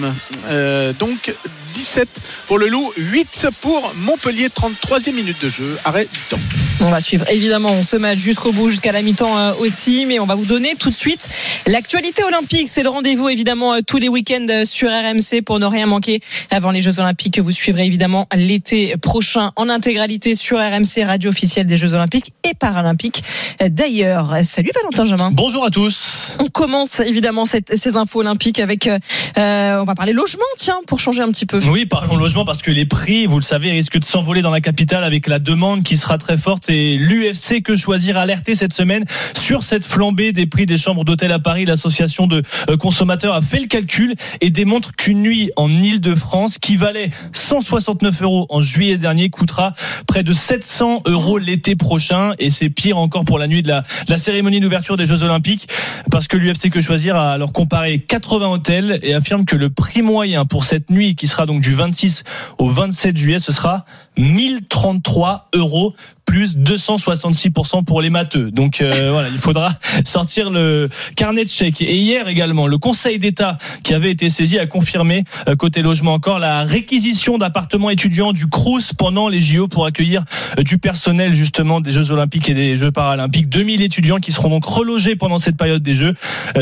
Euh, donc 17 pour le Loup, 8 pour Montpellier, 33e minute de jeu, arrêt du temps.
On va suivre évidemment ce match jusqu'au bout, jusqu'à la mi-temps euh, aussi, mais on va vous donner tout de suite l'actualité olympique. C'est le rendez-vous évidemment tous les week-ends sur RMC pour ne rien manquer avant les Jeux Olympiques que vous suivrez évidemment l'été prochain en intégralité sur RMC, radio officielle des Jeux Olympiques et Paralympiques. D'ailleurs, salut Valentin Jamin.
Bonjour à tous.
On commence évidemment ces infos olympiques avec, euh, euh, on va parler logement, tiens, pour changer un petit peu.
Oui, parlons logement parce que les prix, vous le savez, risquent de s'envoler dans la capitale avec la demande qui sera très forte et l'UFC que choisir alerté cette semaine sur cette flambée des prix des chambres d'hôtel à Paris. L'association de euh, consommateurs a fait le calcul et démontre qu'une nuit en Ile-de-France qui valait 169 euros en juillet dernier coûtera près de 700 euros l'été prochain et c'est pire encore pour la nuit de la, de la cérémonie d'ouverture des Jeux Olympiques parce que l'UFC que choisir a alors comparé 80 hôtels et affirme que le prix moyen pour cette nuit qui sera donc du 26 au 27 juillet ce sera 1033 euros plus 266% pour les matheux. Donc euh, voilà, il faudra sortir le carnet de chèques. Et hier également, le Conseil d'État qui avait été saisi a confirmé, euh, côté logement encore, la réquisition d'appartements étudiants du Crous pendant les JO pour accueillir euh, du personnel justement des Jeux Olympiques et des Jeux Paralympiques. 2000 étudiants qui seront donc relogés pendant cette période des Jeux.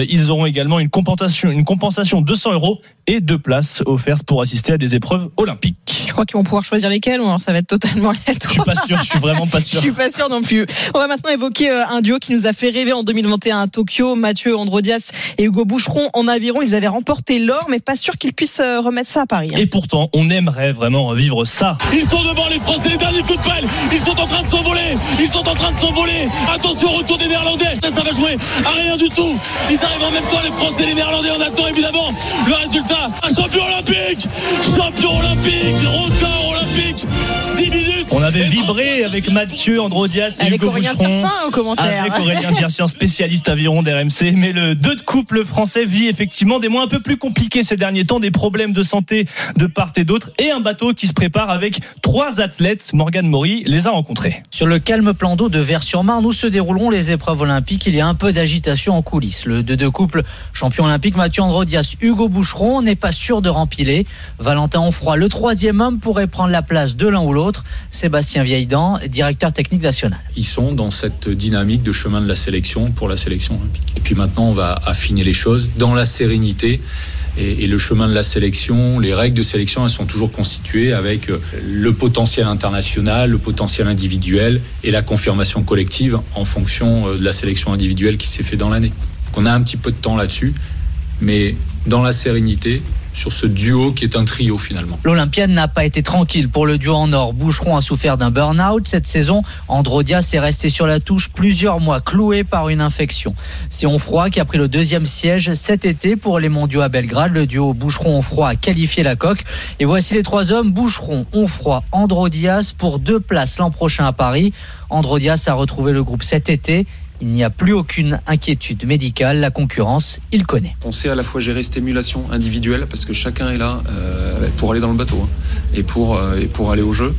Ils auront également une compensation, une compensation de 200 euros et deux places offertes pour assister à des épreuves olympiques.
Je crois qu'ils vont pouvoir choisir lesquelles ça va être totalement
Je suis pas sûr, je suis vraiment pas sûr.
Je suis pas sûr non plus. On va maintenant évoquer euh, un duo qui nous a fait rêver en 2021 à Tokyo. Mathieu Androdias et Hugo Boucheron en aviron. Ils avaient remporté l'or, mais pas sûr qu'ils puissent euh, remettre ça à Paris.
Hein. Et pourtant, on aimerait vraiment revivre ça.
Ils sont devant les Français, les derniers coups de pelle. Ils sont en train de s'envoler. Ils sont en train de s'envoler. Attention, retour des Néerlandais. Ça va jouer à rien du tout. Ils arrivent en même temps, les Français, les Néerlandais. On attend évidemment le résultat. Un champion olympique Champion olympique Record olympique 6 minutes
On avait vibré avec Mathieu Androdias et
avec
Hugo
Aurélien
Boucheron.
Au commentaire.
Avec Aurélien Tiersin, spécialiste aviron d'RMC. Mais le 2 de couple français vit effectivement des mois un peu plus compliqués ces derniers temps, des problèmes de santé de part et d'autre, et un bateau qui se prépare avec trois athlètes. Morgane Maury les a rencontrés.
Sur le calme plan d'eau de Vers-sur-Marne où se dérouleront les épreuves olympiques, il y a un peu d'agitation en coulisses. Le 2 de couple champion olympique Mathieu Androdias, Hugo Boucheron n'est pas sûr de rempiler. Valentin Onfroy, le troisième homme, pourrait prendre la place de l'un ou l'autre. Sébastien Vieildan, directeur technique national.
Ils sont dans cette dynamique de chemin de la sélection pour la sélection olympique. Et puis maintenant, on va affiner les choses dans la sérénité. Et, le chemin de la sélection, les règles de sélection, elles sont toujours constituées avec euh, le potentiel international, le potentiel individuel et la confirmation collective en fonction euh, de la sélection individuelle qui s'est fait dans l'année. On a un petit peu de temps là-dessus, mais dans la sérénité, sur ce duo qui est un trio finalement.
L'Olympienne n'a pas été tranquille pour le duo en or. Boucheron a souffert d'un burn-out cette saison. Androdias est resté sur la touche plusieurs mois, cloué par une infection. C'est Onfroy qui a pris le deuxième siège cet été pour les mondiaux à Belgrade. Le duo Boucheron-Onfroy a qualifié la coque. Et voici les trois hommes, Boucheron, Onfroy, Androdias pour deux places l'an prochain à Paris. Androdias a retrouvé le groupe cet été. Il n'y a plus aucune inquiétude médicale. La concurrence, il connaît.
On sait à la fois gérer cette émulation individuelle parce que chacun est là euh, pour aller dans le bateau hein, et, pour, euh, et pour aller au jeu.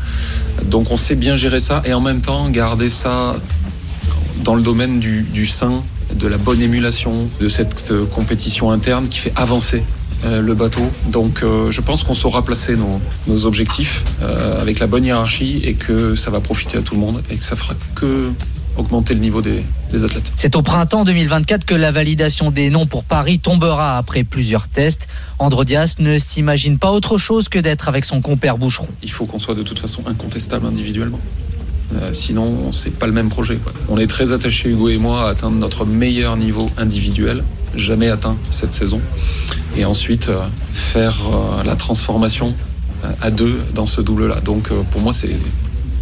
Donc on sait bien gérer ça et en même temps garder ça dans le domaine du, du sein, de la bonne émulation, de cette euh, compétition interne qui fait avancer le bateau. Donc je pense qu'on saura placer nos, nos objectifs avec la bonne hiérarchie et que ça va profiter à tout le monde et que ça fera que augmenter le niveau des, des athlètes.
C'est au printemps 2024 que la validation des noms pour Paris tombera après plusieurs tests. Androdias ne s'imagine pas autre chose que d'être avec son compère Boucheron.
Il faut qu'on soit de toute façon incontestable individuellement. Euh, sinon, c'est pas le même projet. Quoi. On est très attachés, Hugo et moi, à atteindre notre meilleur niveau individuel, jamais atteint cette saison. Et ensuite, euh, faire euh, la transformation à deux dans ce double-là. Donc, pour moi, c'est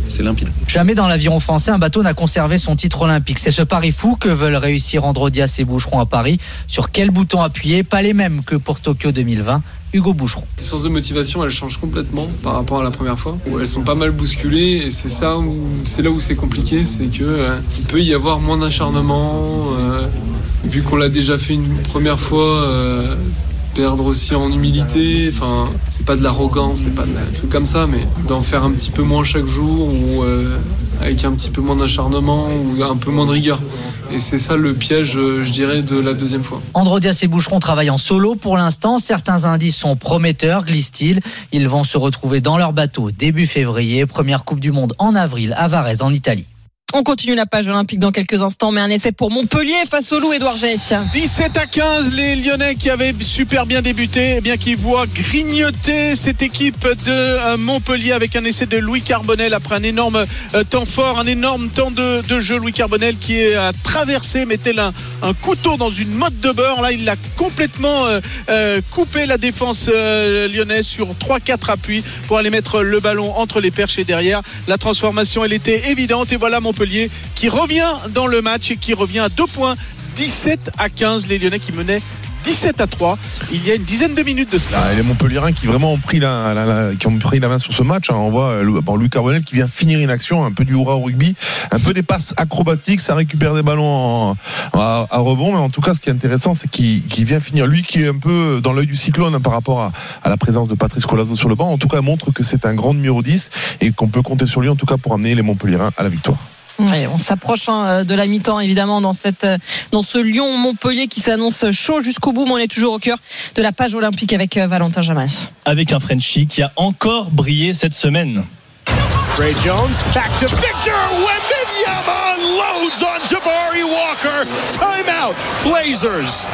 c'est limpide.
Jamais dans l'aviron français, un bateau n'a conservé son titre olympique. C'est ce pari fou que veulent réussir Androdias et Boucheron à Paris. Sur quel bouton appuyer? Pas les mêmes que pour Tokyo 2020. Hugo Boucheron.
Les sources de motivation, elles changent complètement par rapport à la première fois, où elles sont pas mal bousculées, et c'est ça, où, c'est là où c'est compliqué, c'est que euh, il peut y avoir moins d'acharnement, euh, vu qu'on l'a déjà fait une première fois. Euh, perdre aussi en humilité. Enfin, c'est pas de l'arrogance, c'est pas de un truc comme ça, mais d'en faire un petit peu moins chaque jour ou euh, avec un petit peu moins d'acharnement ou un peu moins de rigueur. Et c'est ça le piège, euh, je dirais, de la deuxième fois.
Androdias et Boucheron travaillent en solo pour l'instant. Certains indices sont prometteurs, glisse-t-il. Ils vont se retrouver dans leur bateau début février. Première Coupe du Monde en avril à Varese en Italie.
On continue la page olympique dans quelques instants, mais un essai pour Montpellier face au Loup Édouard G.
17 à 15, les Lyonnais qui avaient super bien débuté, eh bien qui voient grignoter cette équipe de euh, Montpellier avec un essai de Louis Carbonel après un énorme euh, temps fort, un énorme temps de, jeu. Louis Carbonel qui a traversé, tel un, couteau dans une motte de beurre. Là, il l'a complètement euh, coupé la défense lyonnaise sur 3-4 appuis pour aller mettre le ballon entre les perches et derrière. La transformation, elle était évidente et voilà Montpellier qui revient dans le match et qui revient à deux points 17 à 15 les Lyonnais qui menaient 17 à 3 il y a une dizaine de minutes de cela.
Ah, les Montpellierins qui vraiment ont pris la, qui ont pris la main sur ce match. hein. On voit euh, bon, Louis Carbonel qui vient finir une action, un peu du hurrah au rugby, un peu des passes acrobatiques, ça récupère des ballons à, rebond. Mais en tout cas, ce qui est intéressant, c'est qu'il vient finir. Lui qui est un peu dans l'œil du cyclone par rapport à, la présence de Patrice Colazo sur le banc, en tout cas montre que c'est un grand numéro 10 et qu'on peut compter sur lui en tout cas pour amener les Montpellierins à la victoire.
Ouais, on s'approche hein, de la mi-temps évidemment dans cette euh, dans ce Lyon Montpellier qui s'annonce chaud jusqu'au bout mais on est toujours au cœur de la page olympique avec euh, Valentin Jamas.
Avec un Frenchie qui a encore brillé cette semaine.
Ray Jones back to Victor Wembanyama unloads on Jabari Walker. Timeout, Blazers.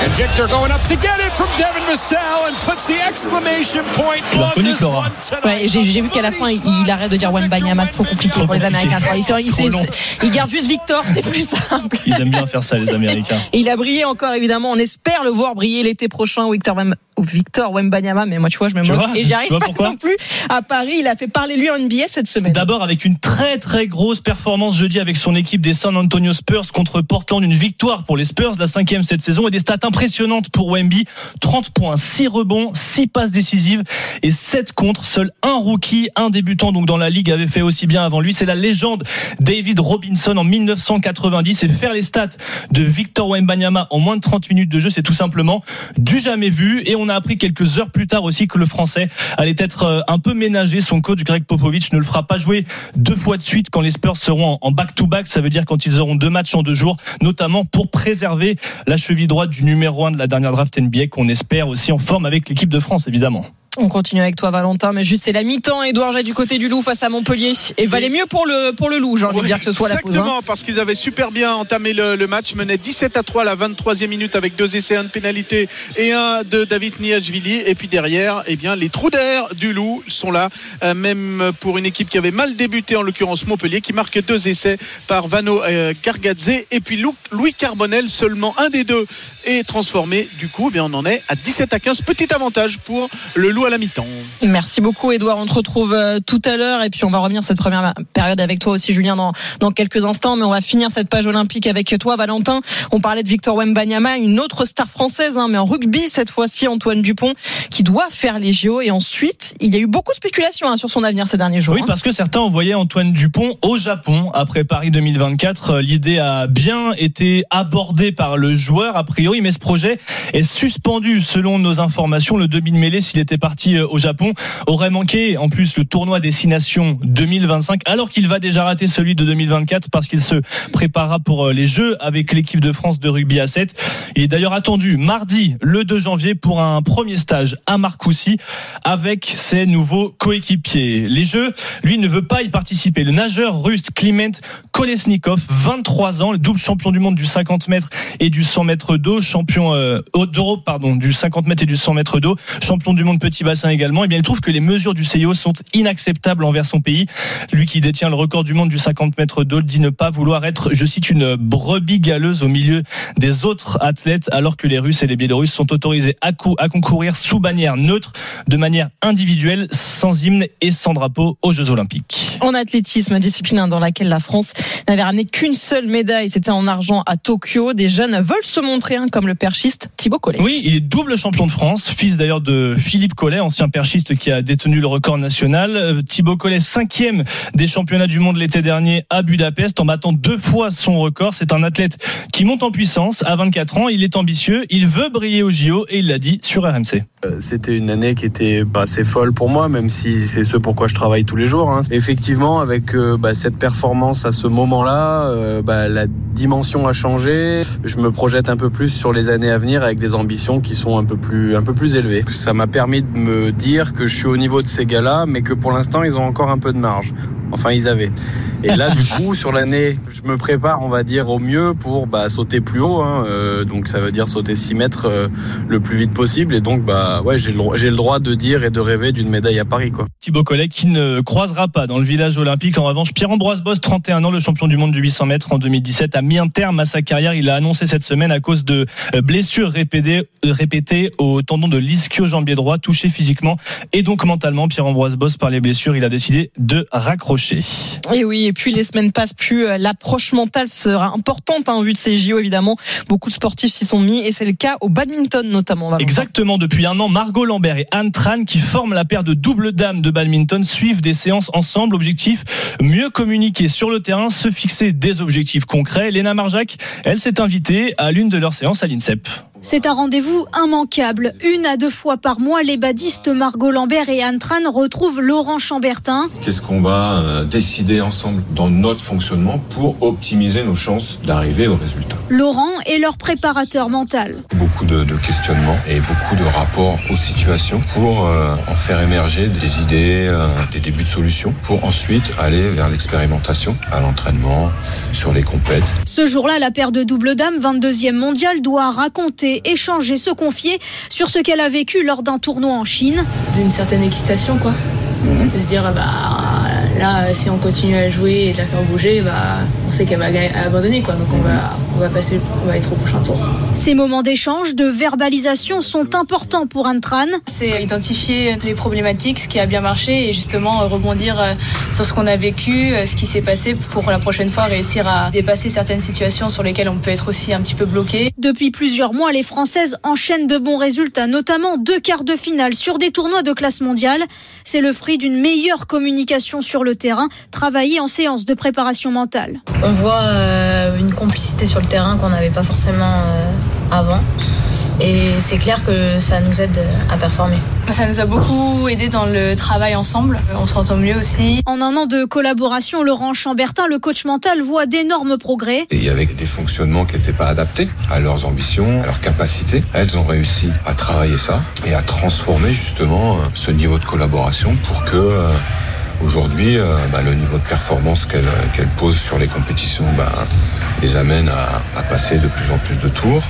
And Victor going up to get it from Devin Vassell and puts the exclamation point on this one.
Ouais, j'ai j'ai vu qu'à la fin il, il arrête de dire Wembanyama c'est trop compliqué
Trop
pour les. Américains. Il, garde juste Victor, c'est plus simple.
Ils aiment bien faire ça, les Américains.
Et il a brillé encore évidemment. On espère le voir briller l'été prochain, Victor, Victor Wembanyama. Mais moi tu vois je me moque
vois
et j'y arrive pas
pourquoi
non plus. À Paris il a fait parler lui en NBA cette semaine.
D'abord avec une très très grosse performance jeudi avec son équipe des San Antonio Spurs contre Portland, une victoire pour les Spurs, la cinquième cette saison et des stats impressionnantes pour Wemby, 30 points, 6 rebonds, 6 passes décisives et 7 contre. Seul un rookie, un débutant donc dans la ligue avait fait aussi bien avant lui. C'est la légende David Robinson en 1990 et faire les stats de Victor Wembanyama en moins de 30 minutes de jeu, c'est tout simplement du jamais vu et on a appris quelques heures plus tard aussi que le français allait être euh, un peu ménagé. Son coach Greg Popovich ne le fera pas jouer deux fois de suite quand les Spurs seront en- back-to-back. Ça veut dire quand ils auront deux matchs en deux jours, notamment pour préserver la cheville droite du numéro un de la dernière draft NBA qu'on espère aussi en forme avec l'équipe de France, évidemment.
On continue avec toi Valentin, mais juste c'est la mi-temps. Edouard Jet du côté du Loup face à Montpellier. Et valait mieux pour le pour le Loup, j'ai envie de dire que ce soit la pause. hein.
Exactement, parce qu'ils avaient super bien entamé le, le match, menaient 17 à 3 à la 23e minute avec deux essais, un de pénalité et un de David Niashvili. Et puis derrière, eh bien, les trous d'air du Loup sont là, euh, même pour une équipe qui avait mal débuté, en l'occurrence Montpellier, qui marque deux essais par Vano euh. Et puis Lou- Louis Carbonel, seulement un des deux est transformé. Du coup, eh bien, on en est à 17 à 15. Petit avantage pour le Loup à la mi-temps.
Merci beaucoup Edouard, on te retrouve euh, tout à l'heure et puis on va revenir cette première période avec toi aussi Julien dans, dans quelques instants mais on va finir cette page olympique avec toi Valentin. On parlait de Victor Wembanyama, une autre star française hein, mais en rugby cette fois-ci Antoine Dupont qui doit faire les JO et ensuite il y a eu beaucoup de spéculations hein, sur son avenir ces derniers jours.
Oui,
hein.
parce que certains envoyaient Antoine Dupont au Japon après Paris 2024. Euh, L'idée a bien été abordée par le joueur a priori, mais ce projet est suspendu selon nos informations. Le demi-mêlée, s'il était parti euh, au Japon, aurait manqué en plus le tournoi Destination 2025, alors qu'il va déjà rater celui de 2024 parce qu'il se préparera pour euh, les Jeux avec l'équipe de France de rugby à 7. Il est d'ailleurs attendu mardi, le 2 janvier, pour un premier stage à Marcoussis avec ses nouveaux coéquipiers. Les Jeux, lui, ne veut pas y participer. Le nageur russe Kliment Kolesnikov, 23 ans, le double champion du monde du 50 mètres et du 100 mètres d'eau, champion euh, d'Europe, pardon, du 50 mètres et du 100 mètres d'eau, champion du monde petit bassin également. Eh bien, il trouve que les mesures du CIO sont inacceptables envers son pays. Lui qui détient le record du monde du 50 mètres d'eau dit ne pas vouloir être, je cite, une brebis galeuse au milieu des autres athlètes, alors que les Russes et les Biélorusses sont autorisés à, cou- à concourir sous bannière neutre, de manière individuelle, sans hymne et sans drapeau aux Jeux Olympiques.
En athlétisme, discipline dans laquelle la France n'avait ramené qu'une seule médaille, c'était en argent à Tokyo. Des jeunes veulent se montrer, hein, comme le perchiste Thibaut Collet.
Oui, il est double champion de France, fils d'ailleurs de Philippe Collet, ancien perchiste qui a détenu le record national. Euh, Thibaut Collet, cinquième des championnats du monde l'été dernier à Budapest, en battant deux fois son record. C'est un athlète qui monte en puissance à 24 ans. Il est ambitieux, il veut briller au JO et il l'a dit sur RMC.
Euh, C'était une année qui était bah, assez folle pour moi, même si c'est ce pourquoi je travaille tous les jours. hein. Effectivement, avec euh, bah, cette performance à ce moment-là, bah, la dimension a changé. Je me projette un peu plus sur les années à venir avec des ambitions qui sont un peu plus, un peu plus élevées. Ça m'a permis de me dire que je suis au niveau de ces gars-là, mais que pour l'instant, ils ont encore un peu de marge. Enfin, ils avaient. Et là, du coup, sur l'année, je me prépare, on va dire, au mieux pour bah, sauter plus haut. hein. Euh, donc, ça veut dire sauter 6 mètres euh, le plus vite possible. Et donc, bah, ouais, j'ai le, droit- de dire et de rêver d'une médaille à Paris, quoi.
Thibaut Collet qui ne croisera pas dans le village olympique. En revanche, Pierre-Ambroise Boss, 31 ans, le champion du monde du 800 mètres en 2017, a mis un terme à sa carrière. Il a annoncé cette semaine à cause de euh, blessures répétées, répétées au tendon de l'ischio-jambier droit, touché physiquement et donc mentalement. Pierre-Ambroise Boss, par les blessures, il a décidé de raccrocher.
Et oui, et puis les semaines passent, plus euh, l'approche mentale sera importante hein, en vue de ces JO évidemment. Beaucoup de sportifs s'y sont mis et c'est le cas au badminton notamment. Valentin.
Exactement, depuis un an, Margot Lambert et Anne Tran, qui forment la paire de double dames de badminton, suivent des séances ensemble. Objectif, mieux communiquer sur le terrain, se fixer des objectifs concrets. Léna Marjac, elle s'est invitée à l'une de leurs séances à l'INSEP.
C'est un rendez-vous immanquable. Une à deux fois par mois, les badistes Margot Lambert et Anne Tran retrouvent Laurent Chambertin.
Qu'est-ce qu'on va euh, décider ensemble dans notre fonctionnement pour optimiser nos chances d'arriver au résultat?
Laurent est leur préparateur mental.
Beaucoup de, de questionnements et beaucoup de rapports aux situations pour euh, en faire émerger des idées, euh, des débuts de solutions, pour ensuite aller vers l'expérimentation, à l'entraînement, sur les compètes.
Ce jour-là, la paire de double dames, 22e mondiale, doit raconter, échanger, se confier sur ce qu'elle a vécu lors d'un tournoi en Chine.
D'une certaine excitation, quoi. De se dire, bah, là, si on continue à jouer et de la faire bouger, bah, on sait qu'elle va abandonner, quoi. Donc on va, on va passer, on va être au prochain tour.
Ces moments d'échange, de verbalisation sont importants pour Anne Tran.
C'est identifier les problématiques, ce qui a bien marché et justement rebondir euh, sur ce qu'on a vécu, euh, ce qui s'est passé pour la prochaine fois réussir à dépasser certaines situations sur lesquelles on peut être aussi un petit peu bloqué.
Depuis plusieurs mois, les Françaises enchaînent de bons résultats, notamment deux quarts de finale sur des tournois de classe mondiale. C'est le fruit d'une meilleure communication sur le terrain, travaillée en séance de préparation mentale.
On voit euh, une complicité sur le terrain qu'on n'avait pas forcément euh, avant. Et c'est clair que ça nous aide à performer. Ça nous a beaucoup aidé dans le travail ensemble. On s'entend mieux aussi.
En un an de collaboration, Laurent Chambertin, le coach mental, voit d'énormes progrès.
Et il y avait des fonctionnements qui n'étaient pas adaptés à leurs ambitions, à leurs capacités. Elles ont réussi à travailler ça et à transformer justement euh, ce niveau de collaboration pour que euh, aujourd'hui, euh, bah, le niveau de performance qu'elles qu'elles posent sur les compétitions bah, les amène à, à passer de plus en plus de tours,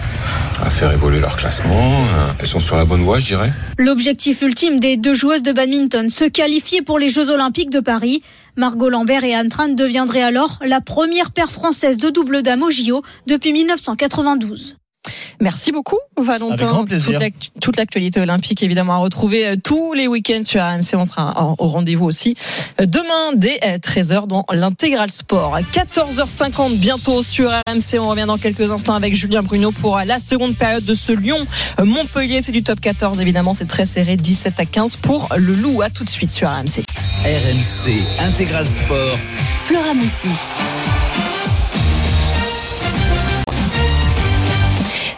à faire évoluer leur classement. Euh, Elles sont sur la bonne voie, je dirais.
L'objectif ultime des deux joueuses de badminton, se qualifier pour les Jeux Olympiques de Paris. Margot Lambert et Anne Tran deviendraient alors la première paire française de double dame au JO depuis 1992.
Merci beaucoup, Valentin.
Avec grand plaisir.
Toute l'actu- Toute l'actualité olympique, évidemment, à retrouver euh, tous les week-ends sur RMC. On sera au rendez-vous aussi euh, demain dès euh, 13h dans l'intégral sport. 14h50 bientôt sur RMC. On revient dans quelques instants avec Julien Bruno pour euh, la seconde période de ce Lyon-Montpellier. C'est du top 14, évidemment. C'est très serré, 17 à 15 pour le Loup. À tout de suite sur RMC.
RMC Intégral Sport.
Flora Messi.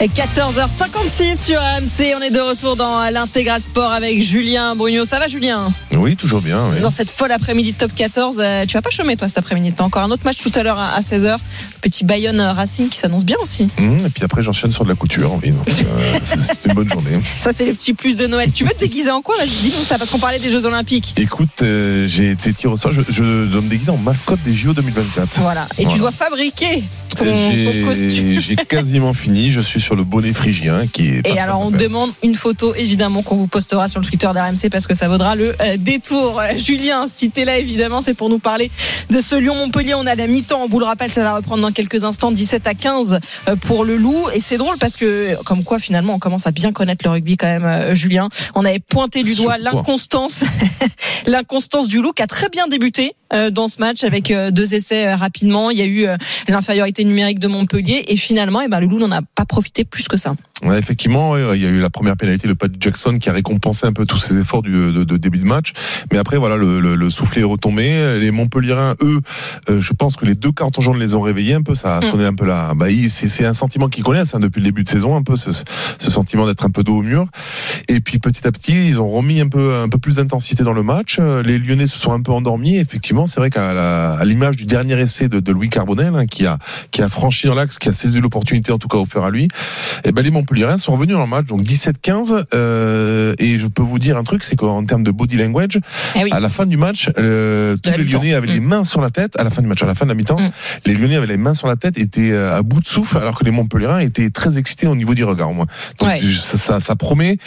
14h56 sur RMC. On est de retour dans l'intégral sport avec Julien Bruno. Ça va, Julien?
Oui, toujours bien. oui.
Dans cette folle après-midi de top 14, euh, tu vas pas chômer toi cet après-midi? T'as encore un autre match tout à l'heure à à 16h. Petit Bayonne Racing qui s'annonce bien aussi.
Mmh, et puis après, j'enchaîne sur de la couture. Oui, donc, euh, c'est une bonne journée.
Ça, c'est les petits plus de Noël. Tu veux te déguiser en quoi là? Dis-nous ça parce qu'on parlait des Jeux Olympiques.
Écoute, euh, j'ai été tiré au sort. Je, je dois me déguiser en mascotte des JO 2024.
Voilà. Et tu dois fabriquer ton, ton costume.
J'ai quasiment fini. Je suis sur le bonnet phrygien qui est.
Et alors, on demande une photo, évidemment, qu'on vous postera sur le Twitter d'RMC parce que ça vaudra le euh, détour. Julien, si t'es là, évidemment, c'est pour nous parler de ce Lyon-Montpellier. On a la mi-temps, on vous le rappelle, ça va reprendre dans quelques instants, 17 à 15 euh, pour le Loup. Et c'est drôle parce que, comme quoi, finalement, on commence à bien connaître le rugby quand même, euh, Julien. On avait pointé du doigt l'inconstance, l'inconstance du Loup qui a très bien débuté dans ce match avec deux essais rapidement. Il y a eu l'infériorité numérique de Montpellier et finalement, eh ben, le Loup n'en a pas profité plus que ça.
Ouais, effectivement, il y a eu la première pénalité de Pat Jackson qui a récompensé un peu tous ses efforts du, de, de début de match. Mais après, voilà, le, le, le soufflet est retombé. Les Montpelliérains, eux, euh, je pense que les deux cartons jaunes les ont réveillés un peu. Ça a
Mm.
sonné un peu là. Bah, c'est un sentiment qu'ils connaissent hein, depuis le début de saison, un peu ce, ce sentiment d'être un peu dos au mur. Et puis petit à petit, ils ont remis un peu un peu plus d'intensité dans le match. Euh, Les Lyonnais se sont un peu endormis. Effectivement, c'est vrai qu'à l'image du dernier essai de, de Louis Carbonel, hein, qui a qui a franchi dans l'axe, qui a saisi l'opportunité en tout cas offerte à lui, et ben les Montpelliérains sont revenus dans le match. Donc 17-15. euh, et je peux vous dire un truc, c'est qu'en termes de body language,
Eh oui.
à la fin du match, euh, tous les. Lyonnais avaient
Mm.
les mains sur la tête. À la fin du match, à la fin de la mi-temps,
Mm.
les Lyonnais avaient les mains sur la tête, étaient euh, à bout de souffle, alors que les Montpelliérains étaient très excités au niveau du regard. Moi, donc
Ouais.
je- ça, ça, ça promet,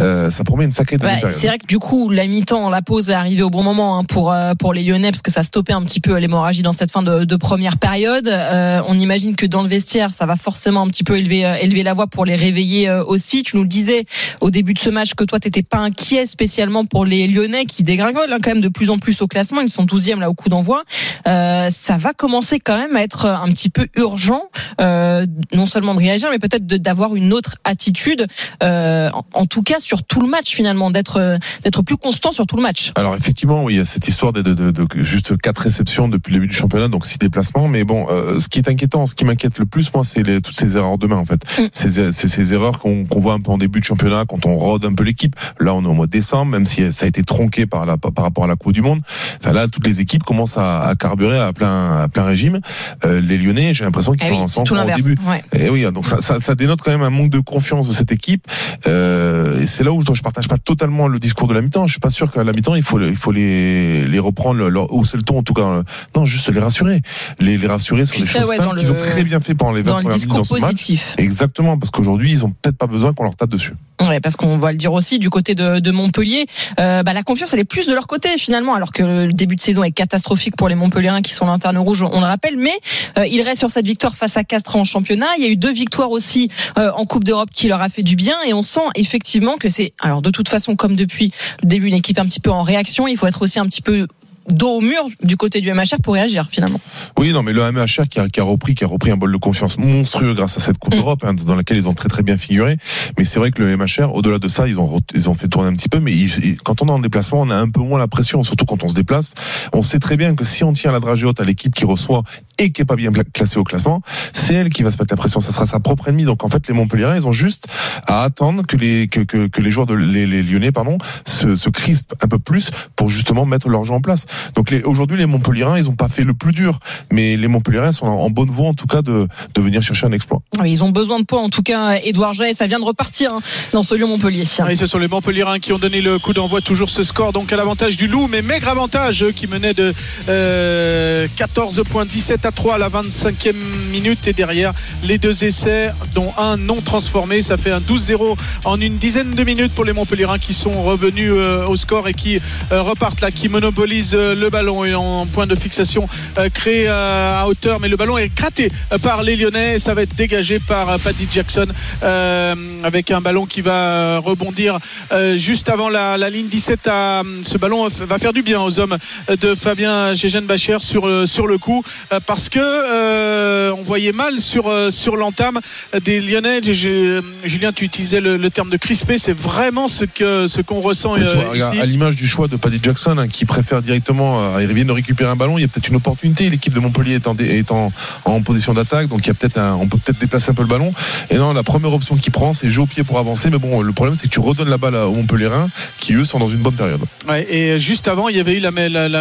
euh, ça promet une sacrée
Ouais, c'est vrai que du coup, la mi-temps, la pause est arrivée au bon moment hein, pour pour les Lyonnais parce que ça stoppait un petit peu l'hémorragie dans cette fin de, de première période. On imagine que dans le vestiaire, ça va forcément un petit peu élever élever la voix pour les réveiller aussi. Tu nous disais au début de ce match que toi, t'étais pas inquiet spécialement pour les Lyonnais qui dégringolent hein, quand même de plus en plus au classement. Ils sont 12e là au coup d'envoi. ça va commencer quand même à être un petit peu urgent, non seulement de réagir, mais peut-être d'avoir une autre attitude. En, en, tout cas, sur tout le match finalement, d'être d'être plus constant sur tout le match.
Alors effectivement, oui, il y a cette histoire de, de, de, de juste quatre réceptions depuis le début du championnat, donc six déplacements. Mais bon, euh, ce qui est inquiétant, ce qui m'inquiète le plus, moi, c'est toutes ces erreurs de main en fait. Ces, ces, ces, erreurs qu'on voit un peu en début de championnat, quand on rôde un peu l'équipe. Là, on est au mois de décembre, même si ça a été tronqué par, la, par rapport à la Coupe du Monde. Enfin, là, toutes les équipes commencent à, à carburer à plein, à plein régime. Euh, les Lyonnais, j'ai l'impression qu'ils
ah
sont
encore
au début. Et oui, donc ça, ça, ça, dénote quand même un manque de confiance de cette équipe. Euh, et c'est là où je partage pas totalement le discours de la mi-temps. Je suis pas sûr qu'à la mi-temps il faut il faut les les reprendre leur hausser le ton en tout cas. Non, juste les rassurer, les, les rassurer sur des choses ouais, simples qu'ils ont très bien fait pendant les 20 premières minutes dans ce
positif.
match. Exactement, parce qu'aujourd'hui ils ont peut-être pas besoin qu'on leur tape dessus.
Ouais, parce qu'on va le dire aussi du côté de, Montpellier, euh, bah, la confiance elle est plus de leur côté finalement, alors que le début de saison est catastrophique pour les Montpelliérains qui sont lanterne rouge, on le rappelle. Mais euh, il reste sur cette victoire face à Castres en championnat. Il y a eu deux victoires aussi euh, en Coupe d'Europe qui leur a fait du bien, et on sent effectivement que c'est alors de toute façon comme depuis le début une équipe un petit peu en réaction. Il faut être aussi un petit peu dos au mur du côté du MHR pour réagir finalement.
Oui, non, mais le MHR qui a, qui a repris, qui a repris un bol de confiance monstrueux grâce à cette Coupe mm. d'Europe, hein, dans laquelle ils ont très très bien figuré. Mais c'est vrai que le MHR, au-delà de ça, ils ont ils ont fait tourner un petit peu. Mais quand on est en déplacement, on a un peu moins la pression, surtout quand on se déplace. On sait très bien que si on tient la dragée haute à l'équipe qui reçoit et qui est pas bien classée au classement, c'est elle qui va se mettre la pression. Ça sera sa propre ennemie. Donc en fait, les Montpellierins, ils ont juste à attendre que les que, que, que les joueurs de les, les Lyonnais, pardon, se, se crispent un peu plus pour justement mettre leur jeu en place. Donc aujourd'hui les Montpellierins, ils ont pas fait le plus dur, mais les Montpellierins sont en bonne voie en tout cas de, de venir chercher un exploit.
Oui, ils ont besoin de points en tout cas. Edouard Jay, ça vient de repartir hein, dans ce Lyon-Montpellier.
Oui, ce sont les Montpellierins qui ont donné le coup d'envoi. Toujours ce score donc à l'avantage du Loup, mais maigre avantage qui menait de euh, 14 points 17 à 3 à la 25e minute et derrière les deux essais dont un non transformé. Ça fait un 12-0 en une dizaine de minutes pour les Montpellierins qui sont revenus euh, au score et qui euh, repartent là, qui monopolisent euh, le ballon et en point de fixation euh, créé euh, à hauteur, mais le ballon est gratté par les Lyonnais et ça va être dégagé par Paddy Jackson avec un ballon qui va rebondir juste avant la, ligne 17. À, ce ballon va faire du bien aux hommes de Fabien Gégène Bacher sur, sur le coup parce que on voyait mal sur, sur l'entame des Lyonnais. Julien, tu utilisais le, terme de crispé, c'est vraiment ce que ce qu'on ressent ici.
À l'image du choix de Paddy Jackson hein, qui préfère directement il vient de récupérer un ballon, il y a peut-être une opportunité. L'équipe de Montpellier est en, position d'attaque, donc il y a peut-être on peut peut-être déplacer un peu le ballon. Et non, la première option qu'il prend, c'est jouer au pied pour avancer. Mais bon, le problème, c'est que tu redonnes la balle aux Montpellierins, qui eux sont dans une bonne période.
Et juste avant, il y avait eu la,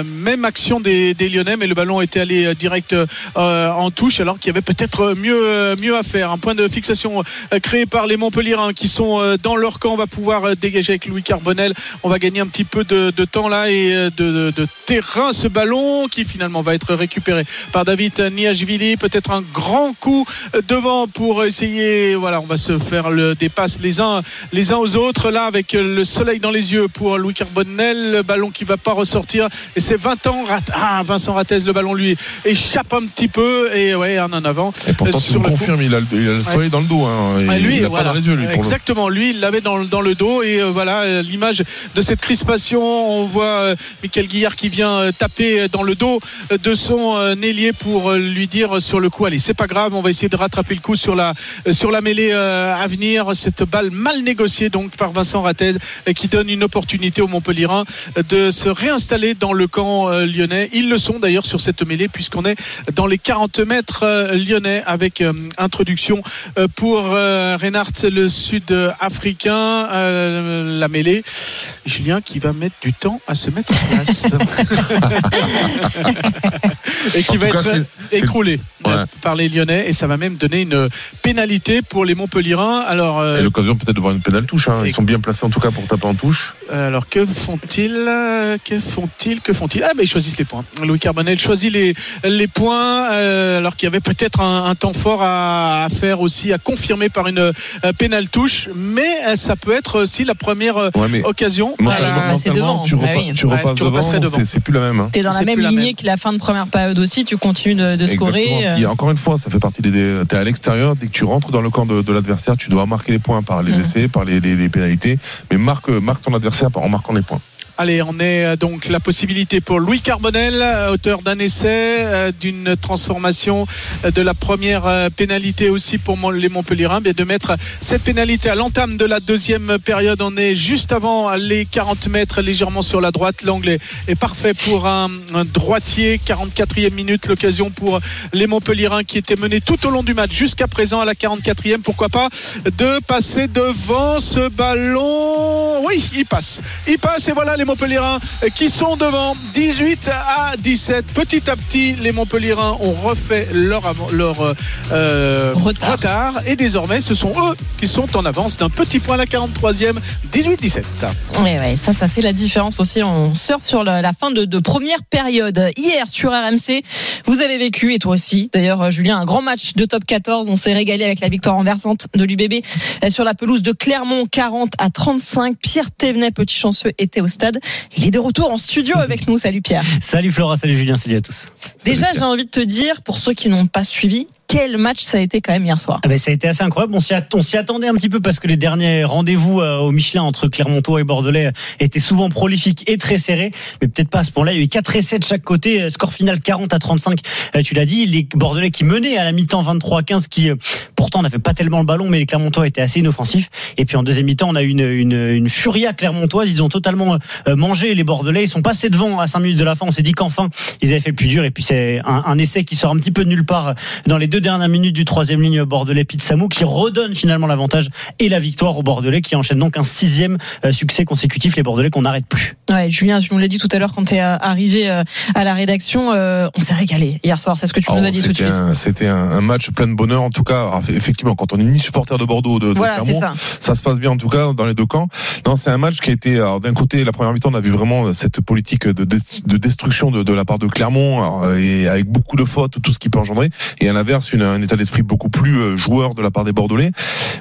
même action des, Lyonnais, mais le ballon était allé euh, direct euh, en touche, alors qu'il y avait peut-être mieux, euh, mieux à faire. Un point de fixation créé par les Montpellierins qui sont dans leur camp. On va pouvoir dégager avec Louis Carbonel. On va gagner un petit peu de, de temps là et de, de, de terrain ce ballon qui finalement va être récupéré par David Niashvili. Peut-être un grand coup devant pour essayer. Voilà, on va se faire le dépasse les uns, les uns aux autres. Là, avec le soleil dans les yeux pour Louis Carbonel. Le ballon qui va pas ressortir. Et c'est 20 ans. Ah, Vincent Rattez, le ballon lui échappe un petit peu. Et ouais, un en avant.
Et pourtant, tu le confirmes, il a, le soleil dans le dos. Hein.
Ah, lui, il pas dans les yeux, lui, Exactement. Lui, il l'avait dans, dans, le dos. Et euh, voilà, l'image de cette crispation. On voit euh, Michael Guillard qui vient euh, taper dans le dos de son euh, ailier pour euh, lui dire sur le coup allez c'est pas grave on va essayer de rattraper le coup sur la sur la mêlée à venir. Cette balle mal négociée donc par Vincent Rattez qui donne une opportunité aux Montpellierins de se réinstaller dans le camp lyonnais. Ils le sont d'ailleurs sur cette mêlée puisqu'on est dans les 40 mètres lyonnais avec introduction pour Reinhardt le sud-africain la mêlée. Julien qui va mettre du temps à se mettre en place et qui va être écroulé par les Lyonnais et ça va même donner une pénalité pour les Montpellierins. Alors,
euh, c'est l'occasion peut-être de voir une pénale touche. Hein. Ils sont bien placés en tout cas pour taper en touche.
Alors que font-ils Que font-ils Que font-ils? Ah ben ils choisissent les points. Louis Carbonel choisit les, les points euh, alors qu'il y avait peut-être un, temps fort à, faire aussi, à confirmer par une euh, pénale touche. Mais ça peut être aussi la première occasion.
tu, repasses devant, c'est plus la même. Hein.
T'es dans la même lignée que la fin de première période aussi. Tu continues de, de scorer.
Exactement. Il y a encore une fois, ça fait partie des. T'es à l'extérieur. Dès que tu rentres dans le camp de, de l'adversaire, tu dois marquer les points par les essais, par les, les, les pénalités. Mais marque, marque ton adversaire en marquant les points.
Allez, on est euh, donc la possibilité pour Louis Carbonel, euh, auteur d'un essai, euh, d'une transformation de la première pénalité aussi pour les Montpellierins, de mettre cette pénalité à l'entame de la deuxième période. On est juste avant les 40 mètres, légèrement sur la droite. L'angle est, est parfait pour un, un droitier. 44e minute, l'occasion pour les Montpellierins qui étaient menés tout au long du match jusqu'à présent à la 44e. Pourquoi pas de passer devant ce ballon? Oui, il passe. Il passe et voilà les Montpellierins euh, qui sont devant 18 à 17. Petit à petit, les Montpellierins ont refait leur, avant- leur euh, euh, retard. et désormais ce sont eux qui sont en avance d'un petit point à la 43e, 18-17.
Ouais, ouais, ça, ça fait la différence aussi. On surfe sur la, la fin de, de première période. Hier, sur RMC, vous avez vécu, et toi aussi, d'ailleurs, Julien, un grand match de top 14. On s'est régalé avec la victoire renversante de l'UBB sur la pelouse de Clermont, 40 à 35. Pierre Thévenet, petit chanceux, était au stade. Il est de retour en studio avec nous. Salut Pierre.
Salut Flora, salut Julien, salut à tous.
Déjà, j'ai envie de te dire, pour ceux qui n'ont pas suivi, quel match ça a été quand même hier soir.
Ah ben, ça a été assez incroyable. On s'y attendait un petit peu parce que les derniers rendez-vous euh, au Michelin entre Clermontois et Bordelais étaient souvent prolifiques et très serrés, mais peut-être pas à ce point-là. Il y a eu 4 essais de chaque côté, euh, score final 40 à 35. Euh, Tu l'as dit, les Bordelais qui menaient à la mi-temps 23 à 15, qui euh, pourtant n'avaient pas tellement le ballon, mais les Clermontois étaient assez inoffensifs. Et puis en deuxième mi-temps, on a eu une, une, une furia clermontoise. Ils ont totalement euh, mangé les Bordelais. Ils sont passés devant à 5 minutes de la fin. On s'est dit qu'enfin, ils avaient fait le plus dur. Et puis c'est un, un essai qui sort un petit peu de nulle part dans les deux dernières minutes du troisième ligne bordelais Pizamou qui redonne finalement l'avantage et la victoire aux Bordelais qui enchaîne donc un sixième euh, succès consécutif les Bordelais qu'on n'arrête plus.
Ouais, Julien, je nous l'ai dit tout à l'heure quand tu es arrivé euh, à la rédaction, euh, on s'est régalé hier soir. C'est ce que tu nous as dit tout de suite.
C'était un, un match plein de bonheur, en tout cas. Alors, effectivement, quand on est ni supporter de Bordeaux, ou de, de
Voilà,
Clermont,
ça.
se passe bien en tout cas dans les deux camps. Non, c'est un match qui a été. D'un côté, la première mi-temps, on a vu vraiment cette politique de, de, de destruction de, de la part de Clermont, alors, et avec beaucoup de fautes, tout ce qui peut engendrer. Et à l'inverse, une- un état d'esprit beaucoup plus euh, joueur de la part des Bordelais.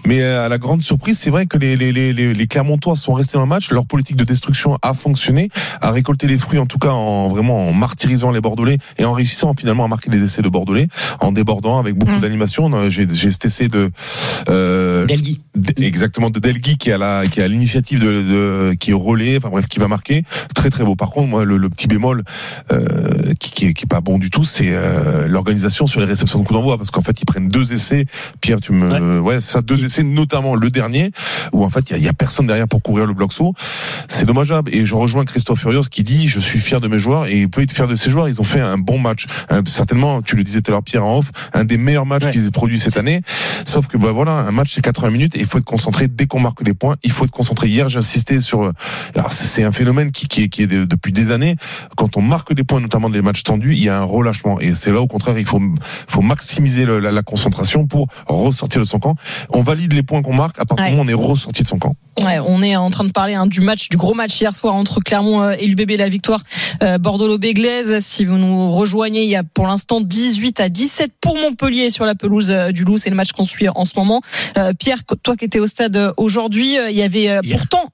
Mais euh, à la grande surprise, c'est vrai que les, les, les, les les Clermontois sont restés dans le match. Leur politique de destruction a fonctionné, a récolté les fruits en tout cas en vraiment en martyrisant les Bordelais et en réussissant finalement à marquer les essais de Bordelais en débordant avec beaucoup d'animation. Euh, J'ai cet essai de euh,
Delgui.
exactement de Delgui qui a la qui a l'initiative de, de qui est au relais, enfin bref qui va marquer très très beau. Par contre, moi le, le petit bémol euh, qui, qui, est, qui est pas bon du tout, c'est euh, l'organisation sur les réceptions de coups d'envoi parce qu'en fait ils prennent deux essais. Pierre, tu me ouais, c'est ça deux essais, notamment le dernier où en fait il y a, il y a personne derrière pour couvrir le bloc saut. C'est dommageable et je rejoins Christophe Furios qui dit je suis fier de mes joueurs et il peut être fier de ses joueurs. Ils ont fait un bon match, Un- certainement tu le disais tout à l'heure Pierre en off, un des meilleurs matchs qu'ils aient produit cette année. Sauf que bah voilà, un match c'est 80 minutes et il faut être concentré dès qu'on marque des points. Il faut être concentré. Hier j'ai insisté sur, alors c'est un phénomène qui, qui est, qui est de- depuis des années. Quand on marque des points, notamment les matchs tendus, il y a un relâchement et c'est là au contraire il faut faut maximiser le- la, la concentration pour ressortir de son camp. On valide les points qu'on marque à partir du moment où on est ressorti de son camp.
Ouais, on est en train de parler hein, du match, du gros match hier soir entre Clermont euh, et l'UBB, la victoire euh, Bordeaux-Béglaise. Si vous nous rejoignez, il y a pour l'instant 18 à 17 pour Montpellier sur la pelouse euh, du Loup. C'est le match qu'on suit en ce moment. Euh, Pierre, toi qui étais au stade aujourd'hui, euh, il y avait euh, pourtant...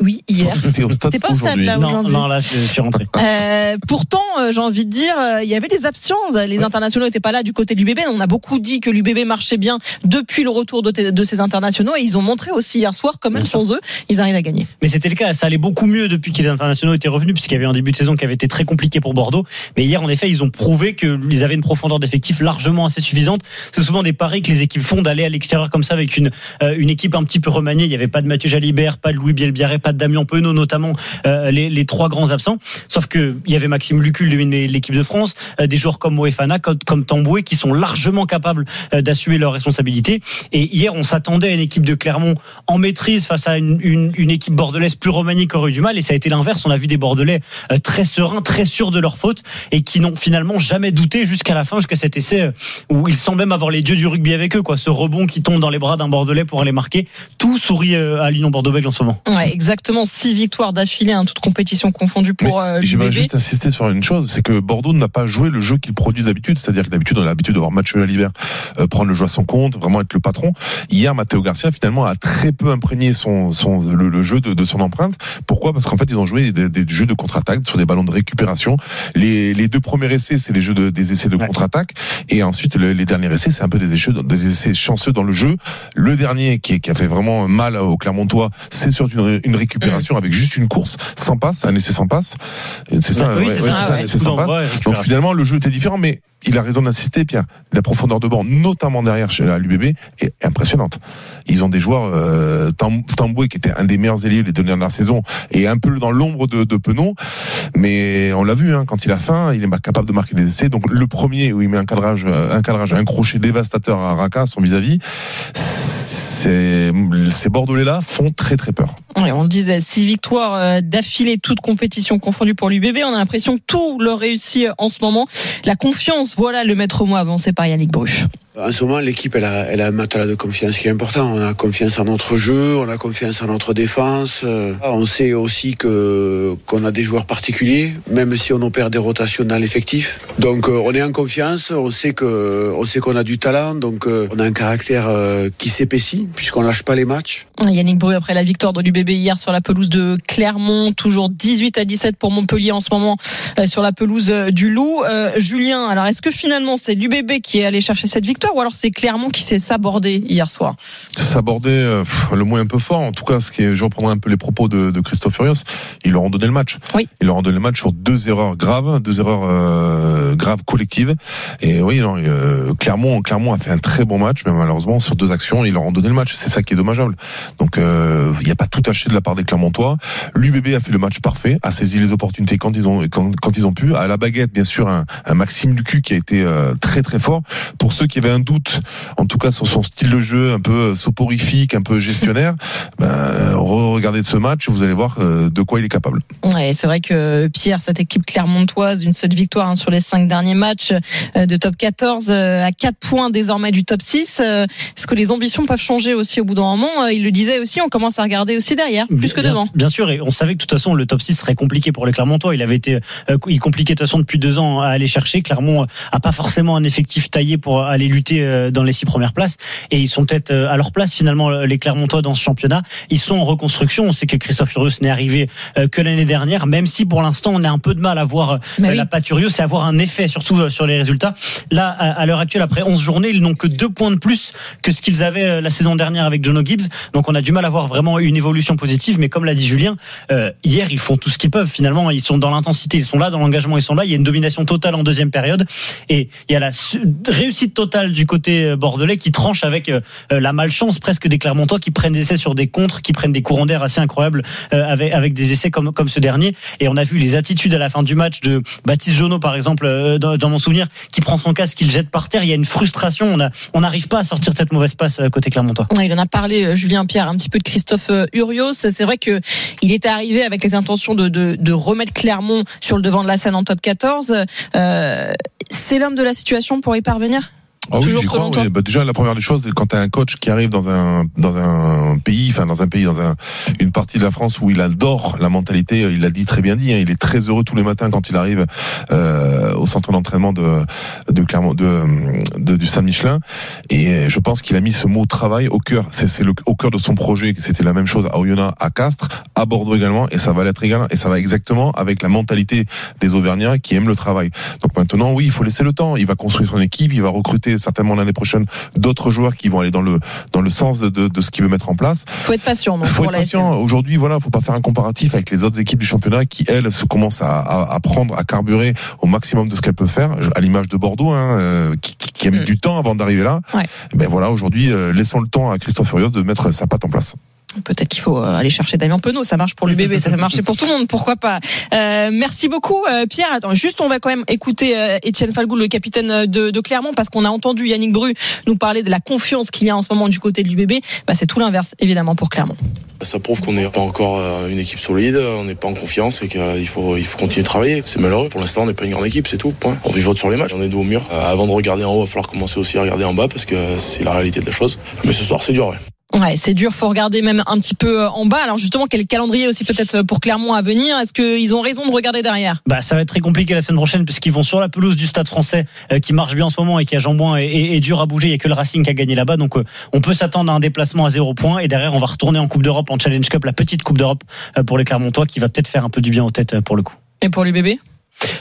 Oui, hier.
T'es au stade
pas au stade là
Non,
aujourd'hui
non, là je, je suis rentré.
Euh, pourtant, euh, j'ai envie de dire, euh, il y avait des absences. Les internationaux n'étaient pas là du côté de l'UBB. On a beaucoup dit que l'UBB marchait bien depuis le retour de, ces internationaux et ils ont montré aussi hier soir, quand même
Bien sûr.
sans eux, ils arrivent à gagner.
Mais c'était le cas, ça allait beaucoup mieux depuis que les internationaux étaient revenus, puisqu'il y avait un début de saison qui avait été très compliqué pour Bordeaux. Mais hier, en effet, ils ont prouvé qu'ils avaient une profondeur d'effectif largement assez suffisante. C'est souvent des paris que les équipes font d'aller à l'extérieur comme ça avec une, euh, une équipe un petit peu remaniée. Il n'y avait pas de Mathieu Jalibert, pas de Louis Bielbiaré, pas de Damien Penaud, notamment euh, les, trois grands absents. Sauf que il y avait Maxime Lucul de l'équipe de France, euh, des joueurs comme Moefana, comme, comme Tamboué, qui sont largement capables euh, d'assumer leurs responsabilités. Et hier, on s'attendait à une équipe de Clermont en maîtrise face à une, équipe bordelaise plus remaniée qui aurait eu du mal. Et ça a été l'inverse. On a vu des Bordelais très sereins, très sûrs de leur faute et qui n'ont finalement jamais douté jusqu'à la fin, jusqu'à cet essai où ils semblent même avoir les dieux du rugby avec eux. Quoi. Ce rebond qui tombe dans les bras d'un Bordelais pour aller marquer. Tout sourit à l'Union Bordeaux-Bègles en ce moment.
Ouais, exactement. Exactement six victoires d'affilée, en toute compétition confondue pour euh,
J'aimerais juste insister sur une chose, c'est que Bordeaux n'a pas joué le jeu qu'il produit d'habitude. C'est-à-dire que d'habitude, on a l'habitude de voir Mathieu Lalibert euh, prendre le jeu à son compte, vraiment être le patron. Hier, Matteo Garcia, finalement, a très peu imprégné son, son, le, le jeu de, de son empreinte. Pourquoi? Parce qu'en fait, ils ont joué des, des jeux de contre-attaque sur des ballons de récupération. Les, les deux premiers essais, c'est les jeux de, des essais de contre-attaque. Et ensuite, le- les derniers essais, c'est un peu des essais, des essais chanceux dans le jeu. Le dernier, qui, qui a fait vraiment mal au Clermontois, c'est sur une, une récupération avec juste une course sans passe, un essai sans passe. C'est ça,
Oui,
ouais,
c'est
ouais,
ça, ouais.
sans passe. Donc finalement, le jeu était différent, mais il a raison d'insister, Pierre. La profondeur de banc, notamment derrière chez l'UBB, est impressionnante. Ils ont des joueurs, euh, Tam- Tamboué, qui était un des meilleurs ailiers les deux dernières saisons, et un peu dans l'ombre de, de Penaud. Mais on l'a vu, hein, quand il a faim, il est capable de marquer des essais. Donc le premier où il met un cadrage, euh, un cadrage, un crochet dévastateur à Raka, son vis-à-vis, c'est, ces Bordelais-là font très très peur.
On le disait, six victoires euh, d'affilée, toutes compétitions confondues pour l'UBB. On a l'impression que tout leur réussit euh, en ce moment. La confiance, voilà le maître mot avancé par Yannick Bru.
En ce moment, l'équipe, elle a, elle a un matelas de confiance qui est important. On a confiance en notre jeu, on a confiance en notre défense. Euh, On sait aussi que qu'on a des joueurs particuliers, même si on opère des rotations dans l'effectif. Donc, euh, on est en confiance. On sait que, on sait qu'on a du talent. Donc, euh, on a un caractère qui s'épaissit puisqu'on lâche pas les matchs.
Yannick Bru après la victoire de l'UBB hier sur la pelouse de Clermont, toujours 18 à 17 pour Montpellier en ce moment sur la pelouse du Loup. Julien, alors est-ce que finalement c'est l'UBB qui est allé chercher cette victoire ou alors c'est Clermont qui s'est sabordé hier soir
s'aborder euh, le mot est un peu fort. En tout cas ce qui est je reprendrai un peu les propos de, de Christophe Furios ils leur ont donné le match.
Oui.
ils leur ont donné le match sur deux erreurs graves deux erreurs euh, graves collectives. Et oui non, euh, Clermont Clermont a fait un très bon match mais malheureusement sur deux actions ils leur ont donné le match. C'est ça qui est dommageable. Donc il n'y a pas tout acheté de la part des Clermontois. l'UBB a fait le match parfait a saisi les opportunités quand ils ont quand, quand ils ont pu. À la baguette bien sûr un, un Maxime Lucu qui a été très très fort. Pour ceux qui avaient un doute en tout cas sur son style de jeu un peu soporifique, un peu gestionnaire, ben, regardez ce match, vous allez voir euh, de quoi il est capable.
Ouais, c'est vrai que Pierre, cette équipe clermontoise, une seule victoire hein, sur les cinq derniers matchs euh, de top 14, euh, à 4 points désormais du top 6. Euh, Est-ce que les ambitions peuvent changer aussi au bout d'un moment? Euh, Il le disait aussi, on commence à regarder aussi derrière, plus que devant.
Bien sûr, et on savait que de toute façon le top 6 serait compliqué pour les Clermontois. Il avait été, euh, il compliquait de toute façon depuis deux ans à aller chercher. Clermont a pas forcément un effectif taillé pour aller lutter euh, dans les six premières places, et ils sont peut-être euh, à leur place finalement les Clermontois dans ce championnat. Ils sont en reconstruction. On sait que Christophe Furios n'est arrivé euh, que l'année dernière, même si pour l'instant on a un peu de mal à voir euh,
Mais oui.
la patte Furios et avoir un effet surtout euh, sur les résultats. Là, à, l'heure actuelle, après 11 journées, ils n'ont que deux points de plus que ce qu'ils avaient euh, la saison dernière avec Jono Gibbs. Donc on a du mal à voir vraiment une évolution positive. Mais comme l'a dit Julien, euh, hier ils font tout ce qu'ils peuvent. Finalement, ils sont dans l'intensité, ils sont là, dans l'engagement, ils sont là. Il y a une domination totale en deuxième période et il y a la réussite totale du côté euh, bordelais qui tranche avec euh, euh, la malchance presque des Clermontois qui prennent des essais sur des contres, qui prennent des courants d'air assez incroyables avec des essais comme comme ce dernier. Et on a vu les attitudes à la fin du match de Baptiste Jonot par exemple dans, mon souvenir qui prend son casque, qui le jette par terre. Il y a une frustration. On n'arrive pas à sortir cette mauvaise passe côté Clermontois.
Il en a parlé, Julien Pierre, un petit peu de Christophe Urios. C'est vrai que il était arrivé avec les intentions de, de, remettre Clermont sur le devant de la scène en top 14. Euh, c'est l'homme de la situation pour y parvenir?
Ah oui, j'y crois. oui. Bah, déjà, la première des choses, c'est quand tu as un coach qui arrive dans un dans un pays, enfin dans un pays, dans un, une partie de la France où il adore la mentalité. Il l'a dit très bien dit. hein, il est très heureux tous les matins quand il arrive euh, au centre d'entraînement de de Clermont, de, de- du Saint Michelin. Et je pense qu'il a mis ce mot travail au cœur. C'est c'est le au cœur de son projet. C'était la même chose à Oyonnax, à Castres, à Bordeaux également, et ça va l'être également. Et ça va exactement avec la mentalité des Auvergnats qui aiment le travail. Donc maintenant, oui, il faut laisser le temps. Il va construire son équipe, il va recruter certainement l'année prochaine d'autres joueurs qui vont aller dans le dans le sens de, de, de ce qu'il veut mettre en place.
Faut être patient. Donc,
faut
pour
être patient. Aujourd'hui, voilà, faut pas faire un comparatif avec les autres équipes du championnat qui elles se commencent à, à, à prendre, à carburer au maximum de ce qu'elles peuvent faire. À l'image de Bordeaux, hein, euh, qui, qui- qui a mis
Mm.
du temps avant d'arriver là.
Ouais.
Ben voilà, aujourd'hui, euh, laissons le temps à Christophe Furios de mettre sa patte en place.
Peut-être qu'il faut euh, aller chercher Damien Penaud, ça marche pour l'UBB, ça peut marcher pour tout le monde, pourquoi pas. Euh, merci beaucoup euh, Pierre. Attends, juste on va quand même écouter Étienne Falgoul, le capitaine de, Clermont, parce qu'on a entendu Yannick Bru nous parler de la confiance qu'il y a en ce moment du côté de l'UBB. Bah, c'est tout l'inverse évidemment pour Clermont.
Ça prouve qu'on n'est pas encore une équipe solide, on n'est pas en confiance et qu'il faut, il faut continuer de travailler. C'est malheureux. Pour l'instant, on n'est pas une grande équipe, c'est tout. Point. On vivote sur les matchs, on est dos au mur. Avant de regarder en haut, il va falloir commencer aussi à regarder en bas parce que c'est la réalité de la chose. Mais ce soir, c'est dur. Ouais,
c'est dur. Faut regarder même un petit peu euh, en bas. Alors justement, quel calendrier aussi peut-être euh, pour Clermont à venir? Est-ce qu'ils ont raison de regarder derrière?
Bah, ça va être très compliqué la semaine prochaine puisqu'ils vont sur la pelouse du Stade Français euh, qui marche bien en ce moment et qui a jambon et, et, et dur à bouger. Il y a que le Racing qui a gagné là-bas, donc euh, on peut s'attendre à un déplacement à zéro point. Et derrière, on va retourner en Coupe d'Europe, en Challenge Cup, la petite Coupe d'Europe euh, pour les Clermontois, qui va peut-être faire un peu du bien aux têtes pour le coup.
Et pour l'UBB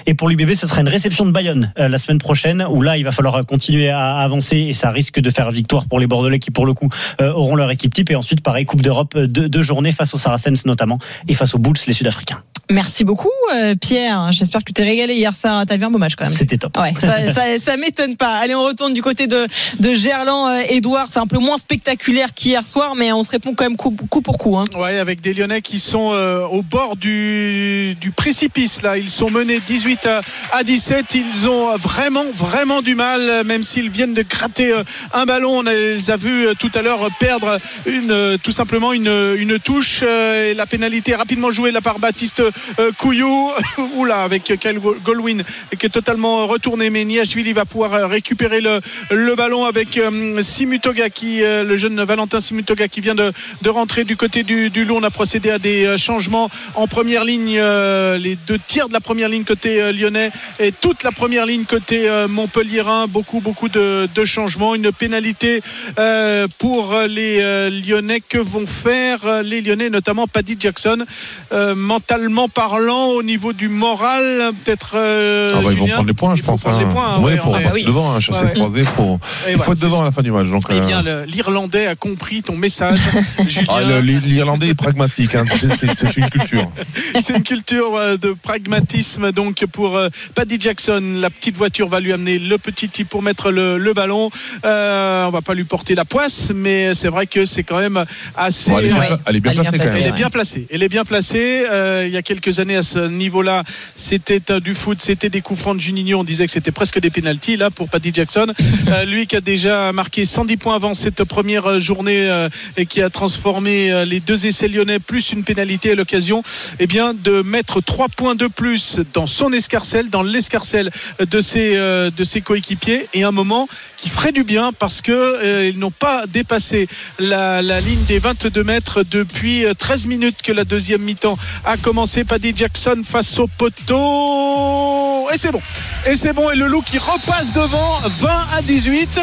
Et pour l'UBB, ce sera une réception de Bayonne euh, la semaine prochaine, où là, il va falloir continuer à avancer et ça risque de faire victoire pour les Bordelais qui, pour le coup, euh, auront leur équipe type. Et ensuite, pareil, Coupe d'Europe, deux, deux journées face aux Saracens notamment et face aux Bulls, les Sud-Africains.
Merci beaucoup, euh, Pierre. J'espère que tu t'es régalé hier. Ça, t'as vu un beau match quand même.
C'était top.
Ouais, ça, ça, ça m'étonne pas. Allez, on retourne du côté de, de Gerland, euh, Edouard. C'est un peu moins spectaculaire qu'hier soir, mais on se répond quand même coup, coup pour coup. Hein.
Ouais, avec des Lyonnais qui sont euh, au bord du, du précipice. Là, ils sont menés 18 à, à 17. Ils ont vraiment, vraiment du mal, même s'ils viennent de gratter euh, un ballon. On a- les a vus euh, tout à l'heure perdre une, euh, tout simplement une, une touche. euh, Et la pénalité est rapidement jouée là par Baptiste euh, Couillou. Oula, avec Kyle Goldwyn qui est totalement retourné. Mais Niashvili va pouvoir euh, récupérer le, ballon avec euh, Simutoga qui, euh, le jeune Valentin Simutoga qui vient de, de rentrer du côté du, du loup. On a procédé à des euh, changements en première ligne. euh, les deux tiers de la première ligne côté euh, lyonnais et toute la première ligne côté euh, Montpellierin. Beaucoup, beaucoup de, de changements. Une pénalité euh, pour les euh, Lyonnais. Que vont faire euh, les Lyonnais, notamment Paddy Jackson, euh, mentalement parlant, au niveau du moral, peut-être. euh,
Ah bah, ils vont prendre les points, je pense.
prendre
hein.
les points, hein,
ouais,
ouais,
il faut repasser
oui.
devant, hein, chasser
Ouais, ouais.
croisé, faut, il
voilà,
faut être devant à la fin du match. Donc,
Eh
euh,
bien, le- l'Irlandais a compris ton message, Julien.
ah, l'Irlandais est pragmatique, hein, c'est une culture.
C'est une culture euh, de pragmatisme donc pour euh, Paddy Jackson. La petite voiture va lui amener le petit type pour mettre le, le ballon. Euh, on va pas lui porter la poisse, mais c'est vrai que c'est quand même assez.
Bon, elle est bien
Ouais.
elle est bien placée, quand même.
Elle est
ouais.
bien placée. Elle est bien placée. Euh, il y a quelques années à ce niveau-là, c'était euh, du foot, c'était des coups francs de Juninho. On disait que c'était presque des pénalties là pour Paddy Jackson. Euh, lui qui a déjà marqué 110 points avant cette première euh, journée euh, et qui a transformé les deux essais lyonnais plus une pénalité à l'occasion, eh bien de mettre trois points de plus dans son escarcelle, dans l'escarcelle de ses euh, de ses coéquipiers et un moment qui ferait du bien parce que ils n'ont pas dépassé la, la ligne des 22 mètres depuis euh, 13 minutes que la deuxième mi-temps a commencé. Paddy Jackson face au poteau et c'est bon. Et c'est bon et le loup qui repasse devant 20 à 18.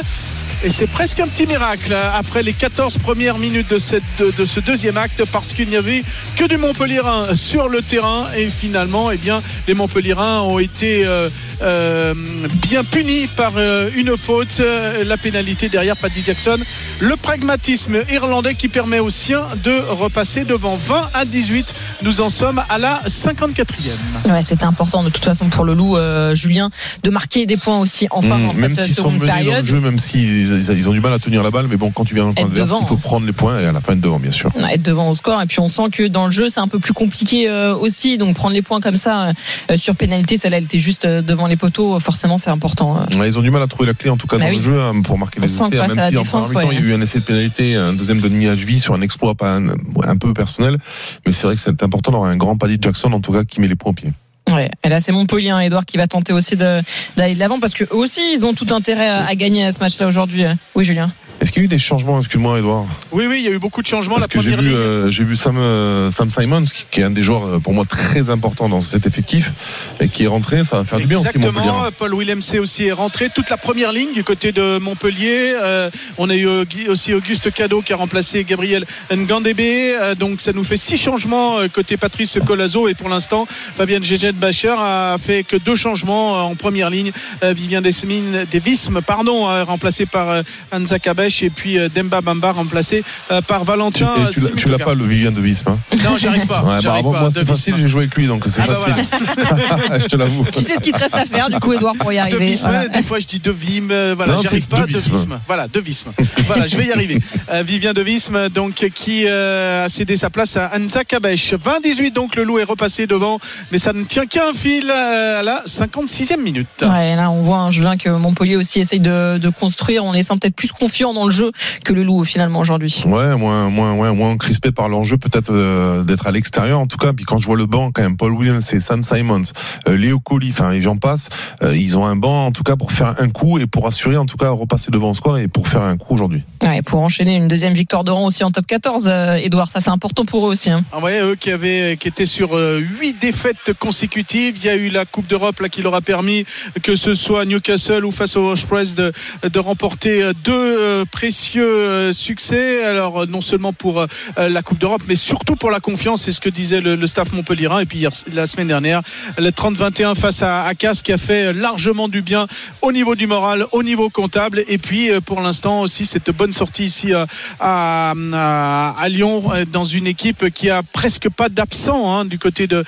Et c'est presque un petit miracle hein, après les 14 premières minutes de, cette, de, de ce deuxième acte parce qu'il n'y avait que du Montpellierin sur le terrain et finalement eh bien, les Montpellierins ont été euh, euh, bien punis par euh, une faute, la pénalité derrière Paddy Jackson. Le pragmatisme irlandais qui permet aux siens de repasser devant 20 à 18. Nous en sommes à la 54e.
Ouais, c'était important de toute façon pour le loup, euh, Julien, de marquer des points aussi enfin
Mmh,
dans
même
cette
sont
seconde
menés dans
période.
le jeu, même s'ils ils, ils ont du mal à tenir la balle, mais bon, quand tu viens dans le camp adverse,
devant.
il faut prendre les points et à la fin être devant, bien sûr.
Ouais, être devant au score et puis on sent que dans le jeu c'est un peu plus compliqué euh, aussi donc prendre les points comme ça euh, sur pénalité celle-là elle était juste euh, devant les poteaux forcément c'est important.
Ouais, ils ont du mal à trouver la clé, en tout cas
Bah
dans
oui.
le jeu, hein, pour marquer
On
les essais. Même
la
si en première
ouais.
il y a eu un essai de pénalité, un deuxième de Niajvi sur un exploit pas un, un peu personnel, mais c'est vrai que c'est important d'avoir un grand Paddy Jackson, en tout cas, qui met les points au pied.
Ouais, et là c'est Montpellier, hein, Edouard, qui va tenter aussi de- d'aller de l'avant parce que eux aussi ils ont tout intérêt à, à gagner à ce match-là aujourd'hui. Oui, Julien.
Est-ce qu'il y a eu des changements, excuse-moi, Edouard
Oui, oui, il y a eu beaucoup de changements.
Parce
la
que j'ai
première
vu, euh, j'ai vu Sam, euh, Sam Simons, qui, qui est un des joueurs euh, pour moi très important dans cet effectif, et qui est rentré, ça va faire du bien aussi, Montpellier.
Exactement, Paul Willem C aussi est rentré. Toute la première ligne du côté de Montpellier. Euh, on a eu aussi Auguste Cadeau qui a remplacé Gabriel Ngandébé. Donc ça nous fait six changements côté Patrice Colazo. Et pour l'instant, Fabien Gégé Bacher a fait que deux changements en première ligne. Vivien Desmine, Devisme, pardon, remplacé par Anza Et puis euh, Demba Bamba remplacé euh, par Valentin.
tu l'as- tu l'as pas, le Vivien de Visme hein?
Non, j'arrive pas.
Ouais, bah,
j'arrive
moi,
De
c'est facile, j'ai joué avec lui, donc c'est
Ah bah
facile. je te l'avoue.
Tu sais ce qu'il te reste à faire du coup, Edouard, pour y
De
arriver.
Visme,
Voilà.
des fois je dis de Vim, euh, voilà,
Non,
j'y arrive
c'est
pas,
de
de
Visme.
Visme. Voilà, de Visme. voilà, je vais y arriver. Euh, Vivien de Visme, donc, qui euh, a cédé sa place à Anza Kabesh. 20-18, donc le loup est repassé devant, mais ça ne tient qu'un fil à la 56e minute.
Ouais, là on voit, hein, Julien, que Montpellier aussi essaye de, de construire en laissant peut-être plus confiant dans le jeu que le loup finalement aujourd'hui.
Ouais, moins, moins, ouais, moins crispé par l'enjeu, peut-être euh, d'être à l'extérieur. En tout cas, puis quand je vois le banc, quand même, Paul Williams et Sam Simons, euh, Léo Colli, enfin, et j'en passe, euh, ils ont un banc, en tout cas, pour faire un coup et pour assurer, en tout cas, repasser devant le score et pour faire un coup aujourd'hui.
Ouais, pour enchaîner une deuxième victoire de rang aussi en top 14, euh, Edouard, ça c'est important pour eux aussi. Hein.
Ah ouais, eux qui avaient, qui étaient sur euh, huit défaites consécutives. Il y a eu la Coupe d'Europe là qui leur a permis que ce soit Newcastle ou face au Press de, de remporter deux précieux euh, succès. Alors euh, non seulement pour euh, la Coupe d'Europe, mais surtout pour la confiance. C'est ce que disait le, staff montpellierin. Et puis la semaine dernière, le 30-21 face à, à qui a fait largement du bien au niveau du moral, au niveau comptable. Et puis pour l'instant aussi cette bonne sortie ici à, à, Lyon dans une équipe qui a presque pas d'absents hein, du côté de,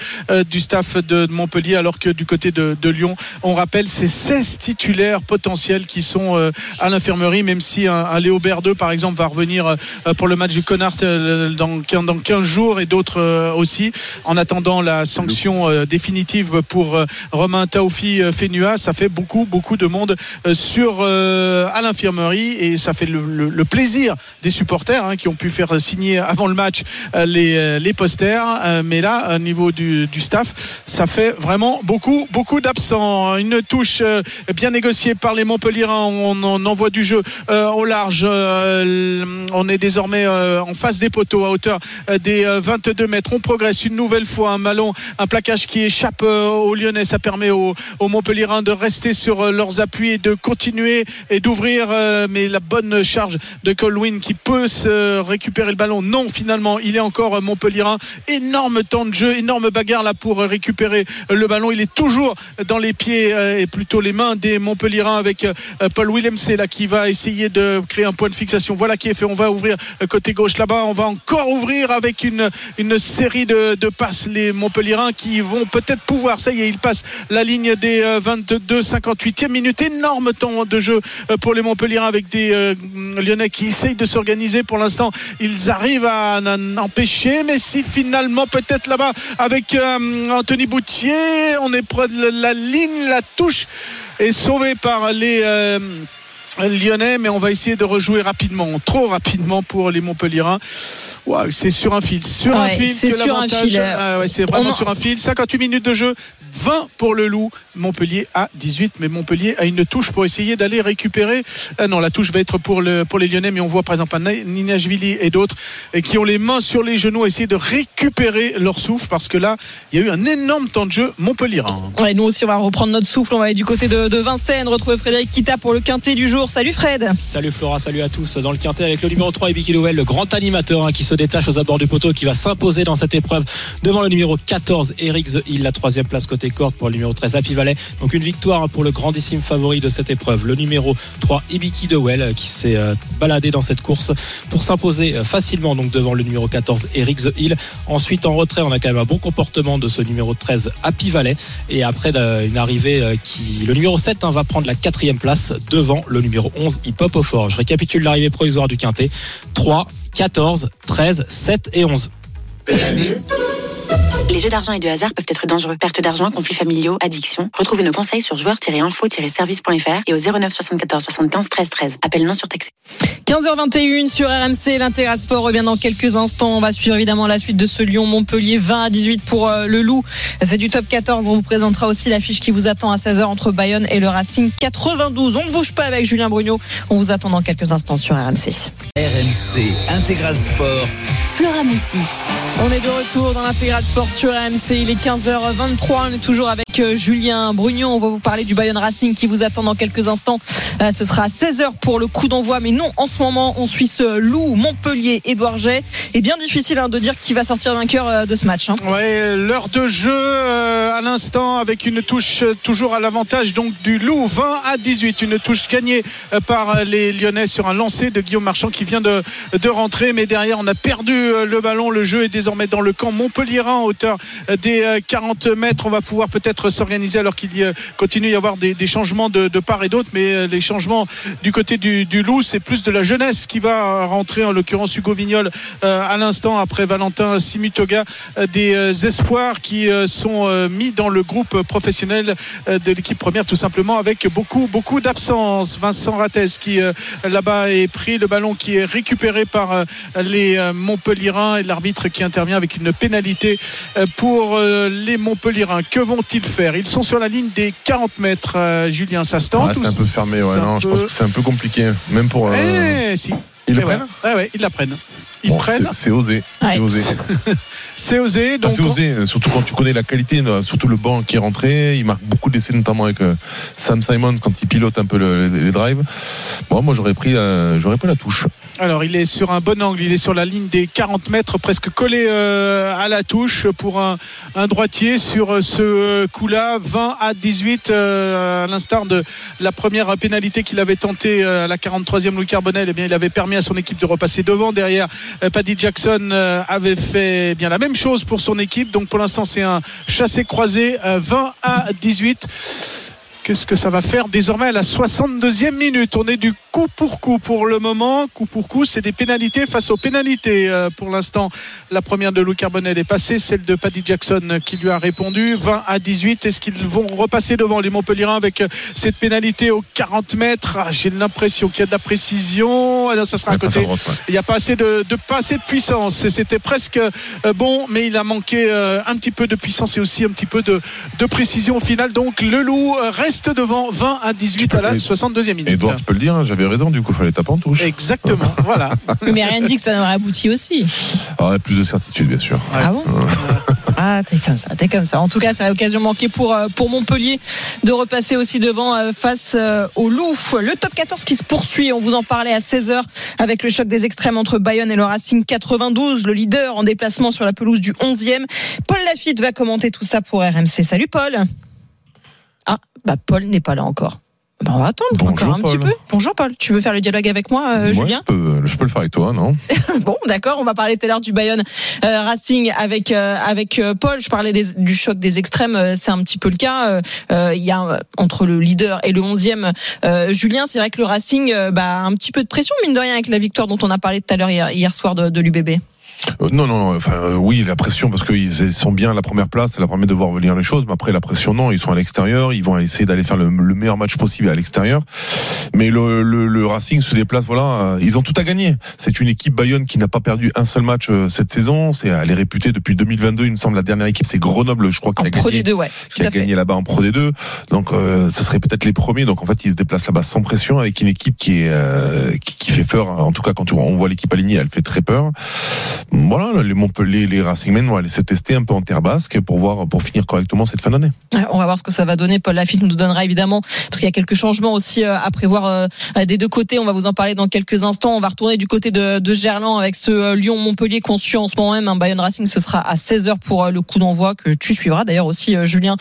du staff de Montpellier, alors que du côté de, Lyon, on rappelle c'est 16 titulaires potentiels qui sont à l'infirmerie, même si un Léo Berdeux par exemple va revenir euh, pour le match du Connard euh, dans, 15 dans 15 jours et d'autres euh, aussi. En attendant la sanction définitive pour Romain Taoufi Fénua, ça fait beaucoup beaucoup de monde à l'infirmerie et ça fait le, plaisir des supporters hein, qui ont pu faire signer avant le match les, posters. Mais là, au niveau du, staff, ça fait vraiment beaucoup beaucoup d'absents. Une touche bien négociée par les Montpellierins. On, on envoie du jeu euh, au Euh, on est désormais euh, en face des poteaux à hauteur euh, des euh, 22 mètres. On progresse une nouvelle fois. Un ballon, un plaquage qui échappe aux Lyonnais. Ça permet aux, aux Montpellierins de rester sur leurs appuis et de continuer et d'ouvrir. mais la bonne charge de Colwyn qui peut se récupérer le ballon. Non, finalement, il est encore Montpellierin. Énorme temps de jeu, énorme bagarre là pour récupérer le ballon. Il est toujours dans les pieds et plutôt les mains des Montpellierins avec Paul Willemse là qui va essayer de créer un point de fixation. Voilà qui est fait. On va ouvrir euh, côté gauche là-bas. On va encore ouvrir avec une, une série de, de passes. Les Montpellierins qui vont peut-être pouvoir. Ça y est, ils passent la ligne des euh, 22 58e minute. Énorme temps de jeu euh, pour les Montpellierins avec des euh, Lyonnais qui essayent de s'organiser. Pour l'instant, ils arrivent à en empêcher. Mais si finalement, peut-être là-bas, avec euh, Anthony Boutier, on est près de la ligne, la touche est sauvée par les. euh, Lyonnais, mais on va essayer de rejouer rapidement, trop rapidement pour les Montpellierins. Waouh, c'est sur un fil, sur un fil.
c'est
que l'avantage-
fil.
Ah ouais, c'est vraiment
en-
sur un fil. 58 minutes de jeu, 20 pour le Loup. Montpellier à 18, mais Montpellier a une touche pour essayer d'aller récupérer. Ah non, la touche va être pour, le, pour les Lyonnais, mais on voit par exemple Ninashvili et d'autres et qui ont les mains sur les genoux, essayer de récupérer leur souffle parce que là, il y a eu un énorme temps de jeu Montpellierin.
Ouais, nous aussi, on va reprendre notre souffle. On va aller du côté de, de Vincennes, retrouver Frédéric Kita pour le quintet du jour. Salut Fred.
Salut Flora, salut à tous. Dans le quintet avec le numéro 3, Ibiki Lowell, le grand animateur hein, qui se détache aux abords du poteau, qui va s'imposer dans cette épreuve devant le numéro 14, Eric The Hill, la troisième place côté corde pour le numéro 13, Happy. Donc une victoire hein, pour le grandissime favori de cette épreuve, le numéro 3, Ibiki Dewell, euh, qui s'est euh, baladé dans cette course pour s'imposer euh, facilement donc devant le numéro 14, Eric The Hill. Ensuite, en retrait, on a quand même un bon comportement de ce numéro 13, Happy. Et après, une arrivée qui, le numéro 7 hein, va prendre la quatrième place devant le numéro 11, Hip Hop au fort. Je récapitule l'arrivée provisoire du quintet. 3, 14, 13, 7 et 11.
Les jeux d'argent et de hasard peuvent être dangereux. Perte d'argent, conflits familiaux, addiction. Retrouvez nos conseils sur joueurs-info-service.fr et au 09 74 75 13 13. Appel non surtaxé.
15h21 sur RMC, l'intégral sport revient dans quelques instants. On va suivre évidemment la suite de ce Lyon-Montpellier 20 à 18 pour euh, le Loup. C'est du top 14. On vous présentera aussi l'affiche qui vous attend à 16h entre Bayonne et le Racing 92. On ne bouge pas avec Julien Brugnot. On vous attend dans quelques instants sur RMC.
RMC Intégral Sport.
Flora Moussi.
On est de retour dans l'intégral sport sur RMC. Il est 15h23. On est toujours avec euh, Julien Brugnon. On va vous parler du Bayonne Racing qui vous attend dans quelques instants. Euh, ce sera à 16h pour le coup d'envoi. Mais non, en ce moment, on suit ce Loup, Montpellier, Édouard Jet. Et bien difficile hein, de dire qui va sortir vainqueur euh, de ce match. hein.
Ouais, l'heure de jeu à l'instant avec une touche toujours à l'avantage donc du Loup 20 à 18 une touche gagnée par les Lyonnais sur un lancer de Guillaume Marchand qui vient de, de rentrer mais derrière on a perdu le ballon le jeu est désormais dans le camp Montpellierin en hauteur euh, des euh, 40 mètres. On va pouvoir peut-être s'organiser alors qu'il a- continue à y avoir des, changements de, part et d'autre mais euh, les changements du côté du, Loup c'est plus de la jeunesse qui va rentrer en l'occurrence Hugo Vignol euh, à l'instant après Valentin Simutoga euh, des euh, espoirs qui euh, sont euh, mis dans le groupe professionnel euh, de l'équipe première tout simplement avec beaucoup beaucoup d'absence. Vincent Rattès qui euh, là-bas est pris. Le ballon qui est récupéré par euh, les euh, Montpellierins et l'arbitre qui intervient avec une pénalité euh, pour euh, les Montpellierins que vont-ils faire? Ils sont sur la ligne des 40 mètres euh, Julien ça se tente
Ouais, c'est un peu fermé, ouais, je
peu-
pense que c'est un peu compliqué, même pour. euh,
Eh, si.
Ils le
ouais.
prennent?
Ouais, ouais, ils la prennent. Ils
Bon,
prennent.
c'est- C'est osé.
Ouais.
C'est osé.
C'est osé.
Ah,
Donc,
c'est osé, surtout quand tu connais la qualité, surtout le banc qui est rentré. Il marque beaucoup d'essais, notamment avec Sam Simons quand il pilote un peu le- les drives. Bon, moi, j'aurais pris, euh, j'aurais pris la touche.
Alors, il est sur un bon angle. Il est sur la ligne des 40 mètres, presque collé euh, à la touche pour un, un droitier sur euh, ce coup-là. 20 à 18, euh, à l'instar de la première pénalité qu'il avait tenté euh, à la 43e Louis Carbonel. Eh bien, il avait permis à son équipe de repasser devant. Derrière, Paddy Jackson avait fait eh bien la même chose pour son équipe. Donc, pour l'instant, c'est un chassé-croisé. euh, 20 à 18. Qu'est-ce que ça va faire désormais à la 62e minute? On est du coup pour coup pour le moment. Coup pour coup, c'est des pénalités face aux pénalités. Euh, pour l'instant, la première de Lou Carbonel est passée, celle de Paddy Jackson qui lui a répondu. 20 à 18. Est-ce qu'ils vont repasser devant les Montpellierins avec euh, cette pénalité aux 40 mètres? Ah, J'ai l'impression qu'il y a de la précision. Alors, ça sera à
Ouais,
côté.
ouais.
Il n'y a pas assez de, de pas assez de puissance. C'était presque euh, bon, mais il a manqué euh, un petit peu de puissance et aussi un petit peu de, de précision au final. Donc le loup euh, reste devant 20 à 18 à la 62e minute.
Edouard, tu peux le dire, hein, j'avais raison, du coup, il fallait taper en touche.
Exactement, voilà.
Mais rien ne dit que ça n'aurait abouti aussi.
Ah, plus de certitude, bien sûr.
Ah bon Ah, t'es comme ça, t'es comme ça. En tout cas, c'est l'occasion manquée pour, euh, pour Montpellier de repasser aussi devant euh, face euh, au Loup. Le top 14 qui se poursuit, on vous en parlait à 16h avec le choc des extrêmes entre Bayonne et le Racing 92, le leader en déplacement sur la pelouse du 11e. Paul Lafitte va commenter tout ça pour RMC. Salut Paul. Ah, bah Paul n'est pas là encore. Bah, on va attendre
Bonjour,
encore un petit peu. Bonjour Paul, tu veux faire le dialogue avec moi, euh,
Ouais,
Julien
je, peux, je peux le faire avec toi, non?
Bon, d'accord. On va parler tout à l'heure du Bayonne euh, Racing avec euh, avec euh, Paul. Je parlais des- du choc des extrêmes. euh, c'est un petit peu le cas. Euh, euh, Il y a euh, entre le leader et le 11e, euh, Julien. C'est vrai que le Racing, euh, bah, un petit peu de pression mine de rien avec la victoire dont on a parlé tout à l'heure hier, hier soir de, de l'UBB.
Euh, Non, non, non. Enfin, euh, oui, la pression parce qu'ils sont bien à la première place, ça leur permet de voir venir les choses. Mais après, la pression, non, ils sont à l'extérieur, ils vont essayer d'aller faire le, le meilleur match possible à l'extérieur. Mais le, le, le Racing se déplace, voilà, euh, ils ont tout à gagner. C'est une équipe Bayonne qui n'a pas perdu un seul match euh, cette saison. C'est, elle est réputée depuis 2022, il me semble, la dernière équipe, c'est Grenoble, je crois, qui a
Pro
gagné.
D2, ouais.
qui a gagné là-bas en Pro D2. Donc, euh, ça serait peut-être les premiers. Donc, en fait, ils se déplacent là-bas sans pression avec une équipe qui est euh, qui, qui fait peur. En tout cas, quand on voit l'équipe alignée, elle fait très peur. Voilà, les Montpellier, les Racingmen vont aller se tester un peu en terre basque pour voir pour finir correctement cette fin d'année.
On va voir ce que ça va donner. Paul Lafitte nous donnera évidemment, parce qu'il y a quelques changements aussi euh, à prévoir euh, des deux côtés. On va vous en parler dans quelques instants. On va retourner du côté de, de Gerland avec ce euh, Lyon-Montpellier qu'on suit en ce moment même. Un Bayonne Racing, ce sera à 16h pour le coup d'envoi que tu suivras d'ailleurs aussi, Julien,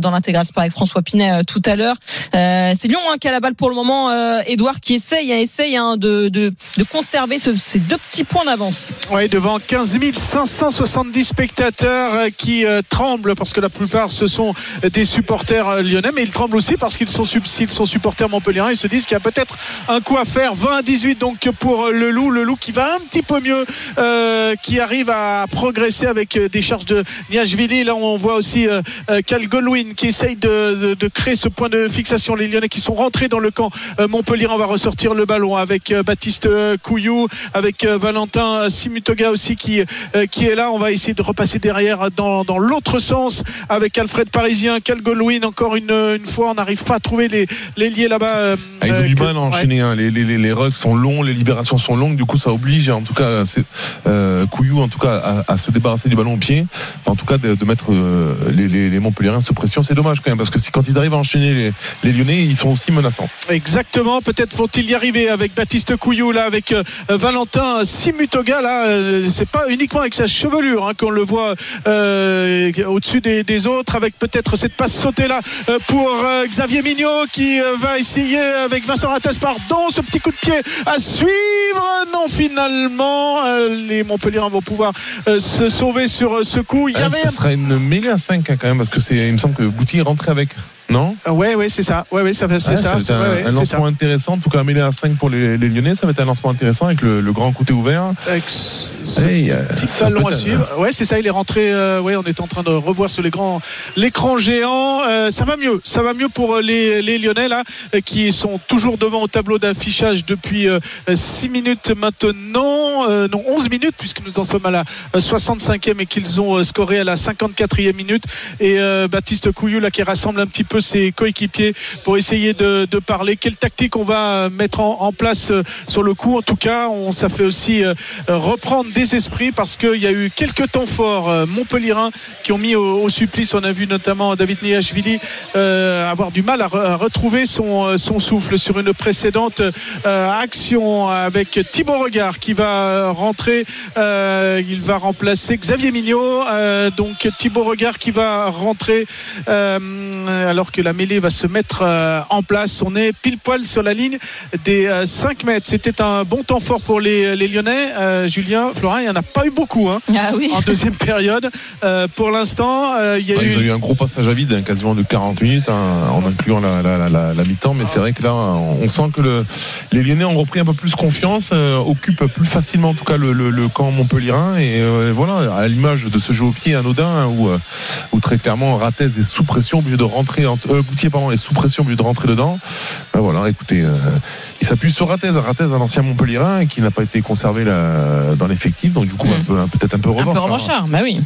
dans l'intégral Sport avec François Pinet tout à l'heure. Euh, C'est Lyon hein, qui a la balle pour le moment. Euh, Edouard qui essaye, hein, essaye hein, de, de, de conserver ce- ces deux petits points d'avance.
Ouais, devant 15 570 spectateurs euh, qui euh, tremblent parce que la plupart ce sont des supporters euh, lyonnais, mais ils tremblent aussi parce qu'ils sont, sont supporters montpelliérains. Ils se disent qu'il y a peut-être un coup à faire. 20 à 18 donc pour euh, le loup, le loup qui va un petit peu mieux, euh, qui arrive à progresser avec euh, des charges de Niashvili. Là, on voit aussi euh, euh, Cal Goldwyn qui essaye de, de- de créer ce point de fixation. Les Lyonnais qui sont rentrés dans le camp euh, Montpellier. On va ressortir le ballon avec euh, Baptiste euh, Couillou, avec euh, Valentin Simutoga aussi qui, euh, qui est là. On va essayer de repasser derrière dans, dans l'autre sens avec Alfred Parisien, Cal Goldwyn. Encore une, une fois, on n'arrive pas à trouver les, les liés là-bas. euh,
Ah, ils ont
euh,
du mal à
ouais.
enchaîner. hein. Les, les, les, les rucks sont longs, les libérations sont longues. Du coup, ça oblige, en tout cas, euh, Couillou, en tout cas, à, à se débarrasser du ballon au pied. Enfin, en tout cas, de, de mettre euh, les, les, les Montpelliérains sous pression. C'est dommage quand même, parce que si, quand ils arrivent à enchaîner les, les Lyonnais, ils sont aussi menaçants.
Exactement, peut-être vont-ils y arriver avec Baptiste Couillou là, avec euh, Valentin Simutoga là. C'est pas uniquement avec sa chevelure hein, qu'on le voit euh, au-dessus des, des autres, avec peut-être cette passe sautée là euh, pour euh, Xavier Mignot qui va essayer avec Vincent Ratas pardon, ce petit coup de pied à suivre. Non, finalement, les Montpelliérains vont pouvoir se sauver sur ce coup. Il y
Ah,
avait
ce
un
sera une mêlée à 5 quand même, parce que c'est, il me semble que Bouty est rentré avec. Non
Ouais, ouais, c'est ça. Ouais, ouais, ça, c'est
Ouais,
ça. c'est-
un,
ouais, ça.
lancement intéressant. En tout cas, mêlée à 5 pour les, les Lyonnais, ça va être un lancement intéressant avec le, le grand côté ouvert.
Avec ce
Hey, euh,
petit
ça
ballon à suivre. Ouais, c'est ça. Il est rentré. euh, ouais, on est en train de revoir sur l'écran l'écran géant. Euh, ça va mieux. Ça va mieux pour euh, les, les Lyonnais là, qui sont toujours devant au tableau d'affichage depuis 6 minutes maintenant. non 11 minutes puisque nous en sommes à la euh, 65e et qu'ils ont scoré à la 54e minute et Baptiste Couillou là qui rassemble un petit peu ses coéquipiers pour essayer de, parler. Quelle tactique on va mettre en, place euh, sur le coup? En tout cas on ça fait aussi euh, reprendre des esprits parce qu'il y a eu quelques temps forts euh, Montpellierin qui ont mis au, supplice. On a vu notamment David Niashvili avoir du mal à, re- à retrouver son, souffle sur une précédente action avec Thibaut Regard qui va rentrer il va remplacer Xavier Mignot donc Thibaut Regard qui va rentrer euh, alors que la mêlée va se mettre euh, en place. On est pile poil sur la ligne des euh, 5 mètres. C'était un bon temps fort pour les, les Lyonnais. Euh, Julien Florin il n'y en a pas eu beaucoup hein, en deuxième période. Euh, pour l'instant euh, il y a
Ouais,
eu
Ils ont eu un gros passage à vide, hein, quasiment de 40 minutes, hein, en incluant la, la, la, la- la mi-temps. Mais c'est vrai que là, on sent que le, les Lyonnais ont repris un peu plus confiance, euh, occupent plus facilement, en tout cas, le, le, le camp Montpellierin. Et euh, voilà, à l'image de ce jeu au pied anodin, hein, où, euh, où très clairement, Ratez est sous pression, obligé de rentrer, en, euh, Goutier, pardon, est sous pression, obligé de rentrer dedans. Ben voilà, écoutez, euh, il s'appuie sur Ratez, Ratez, un ancien Montpellierin qui n'a pas été conservé là, dans l'effectif, donc du coup, un peu- un- peut-être un peu
Un peu
revanche.
revanchard, bah oui.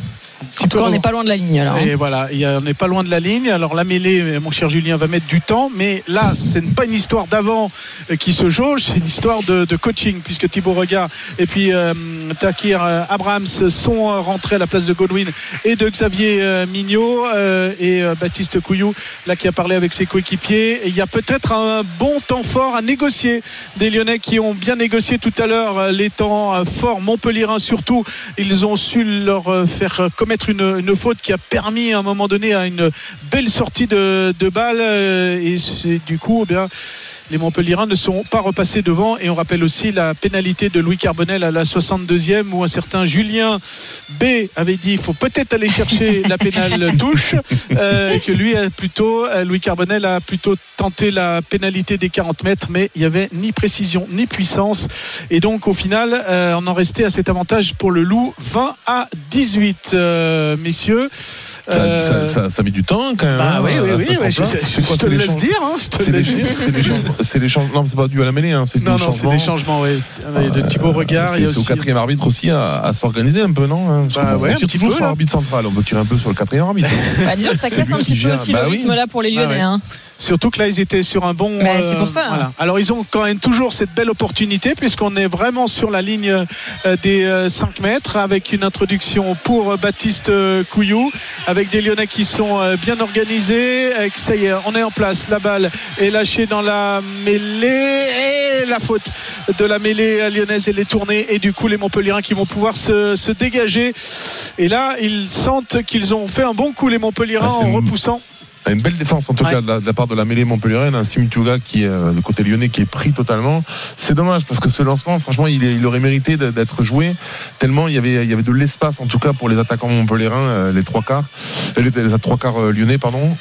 En tout cas, on n'est pas loin de la ligne alors. hein.
Et voilà, on n'est pas loin de la ligne. Alors la mêlée, mon cher Julien, va mettre du temps, mais là, ce n'est pas une histoire d'avant euh, qui se jauge, c'est une histoire de, de coaching, puisque Thibaut Regard et puis euh, Takir euh, Abrahams sont euh, rentrés à la place de Godwin et de Xavier euh, Mignot euh, et euh, Baptiste Couillou, là qui a parlé avec ses coéquipiers. Et il y a peut-être un bon temps fort à négocier des Lyonnais qui ont bien négocié tout à l'heure euh, les temps euh, forts Montpellierin surtout. Ils ont su leur euh, faire euh, une, faute qui a permis à un moment donné à une belle sortie de, de balle euh, et c'est du coup eh bien les Montpellierins ne sont pas repassés devant et on rappelle aussi la pénalité de Louis Carbonel à la 62e où un certain Julien B avait dit il faut peut-être aller chercher la pénale touche euh, et que lui a plutôt euh, Louis Carbonel a plutôt tenté la pénalité des 40 mètres mais il n'y avait ni précision ni puissance et donc au final euh, on en restait à cet avantage pour le loup 20 à 18 euh, messieurs
Ça,
Euh,
ça, ça, ça met du temps quand même.
bah
hein,
oui, oui,
se
oui, ouais, je- te le laisse dire, hein, je te laisse dire.
C'est les changements. C'est les changements. Non, c'est pas dû à la mêlée. Hein, c'est
non,
des
non, c'est des changements, oui. De Thibaut Regard,
C'est
il y a
c'est au
aussi.
quatrième arbitre aussi à, à s'organiser un peu, non hein, Parce
Bah ouais,
on
un
tire toujours
peu,
sur l'arbitre central. On peut tirer un peu sur le quatrième arbitre.
Bah, disons que ça casse un petit peu aussi
Bah
le
oui.
rythme là pour les Lyonnais.
Ah ouais.
hein.
Surtout que là, ils étaient sur un bon.
Bah, c'est pour ça, hein.
voilà. Alors, ils ont quand même toujours cette belle opportunité, puisqu'on est vraiment sur la ligne euh, des euh, 5 mètres, avec une introduction pour euh, Baptiste euh, Couillou, avec des Lyonnais qui sont euh, bien organisés. Ça y est, on est en place. La balle est lâchée dans la mêlée. Et la faute de la mêlée lyonnaise, elle est tournée. Et du coup, les Montpellierins qui vont pouvoir se, se dégager. Et là, ils sentent qu'ils ont fait un bon coup, les Montpellierins,
Ah,
en
une-
repoussant.
Une belle défense en tout
Ouais.
cas de la, de la part de la mêlée montpelliéraine, un Simituga qui est euh, du côté lyonnais qui est pris totalement. C'est dommage parce que ce lancement, franchement, il, est- il aurait mérité d'être joué tellement il y avait il y avait de l'espace en tout cas pour les attaquants montpelliérains, euh, les trois quarts, euh, les, les trois quarts euh, lyonnais, pardon.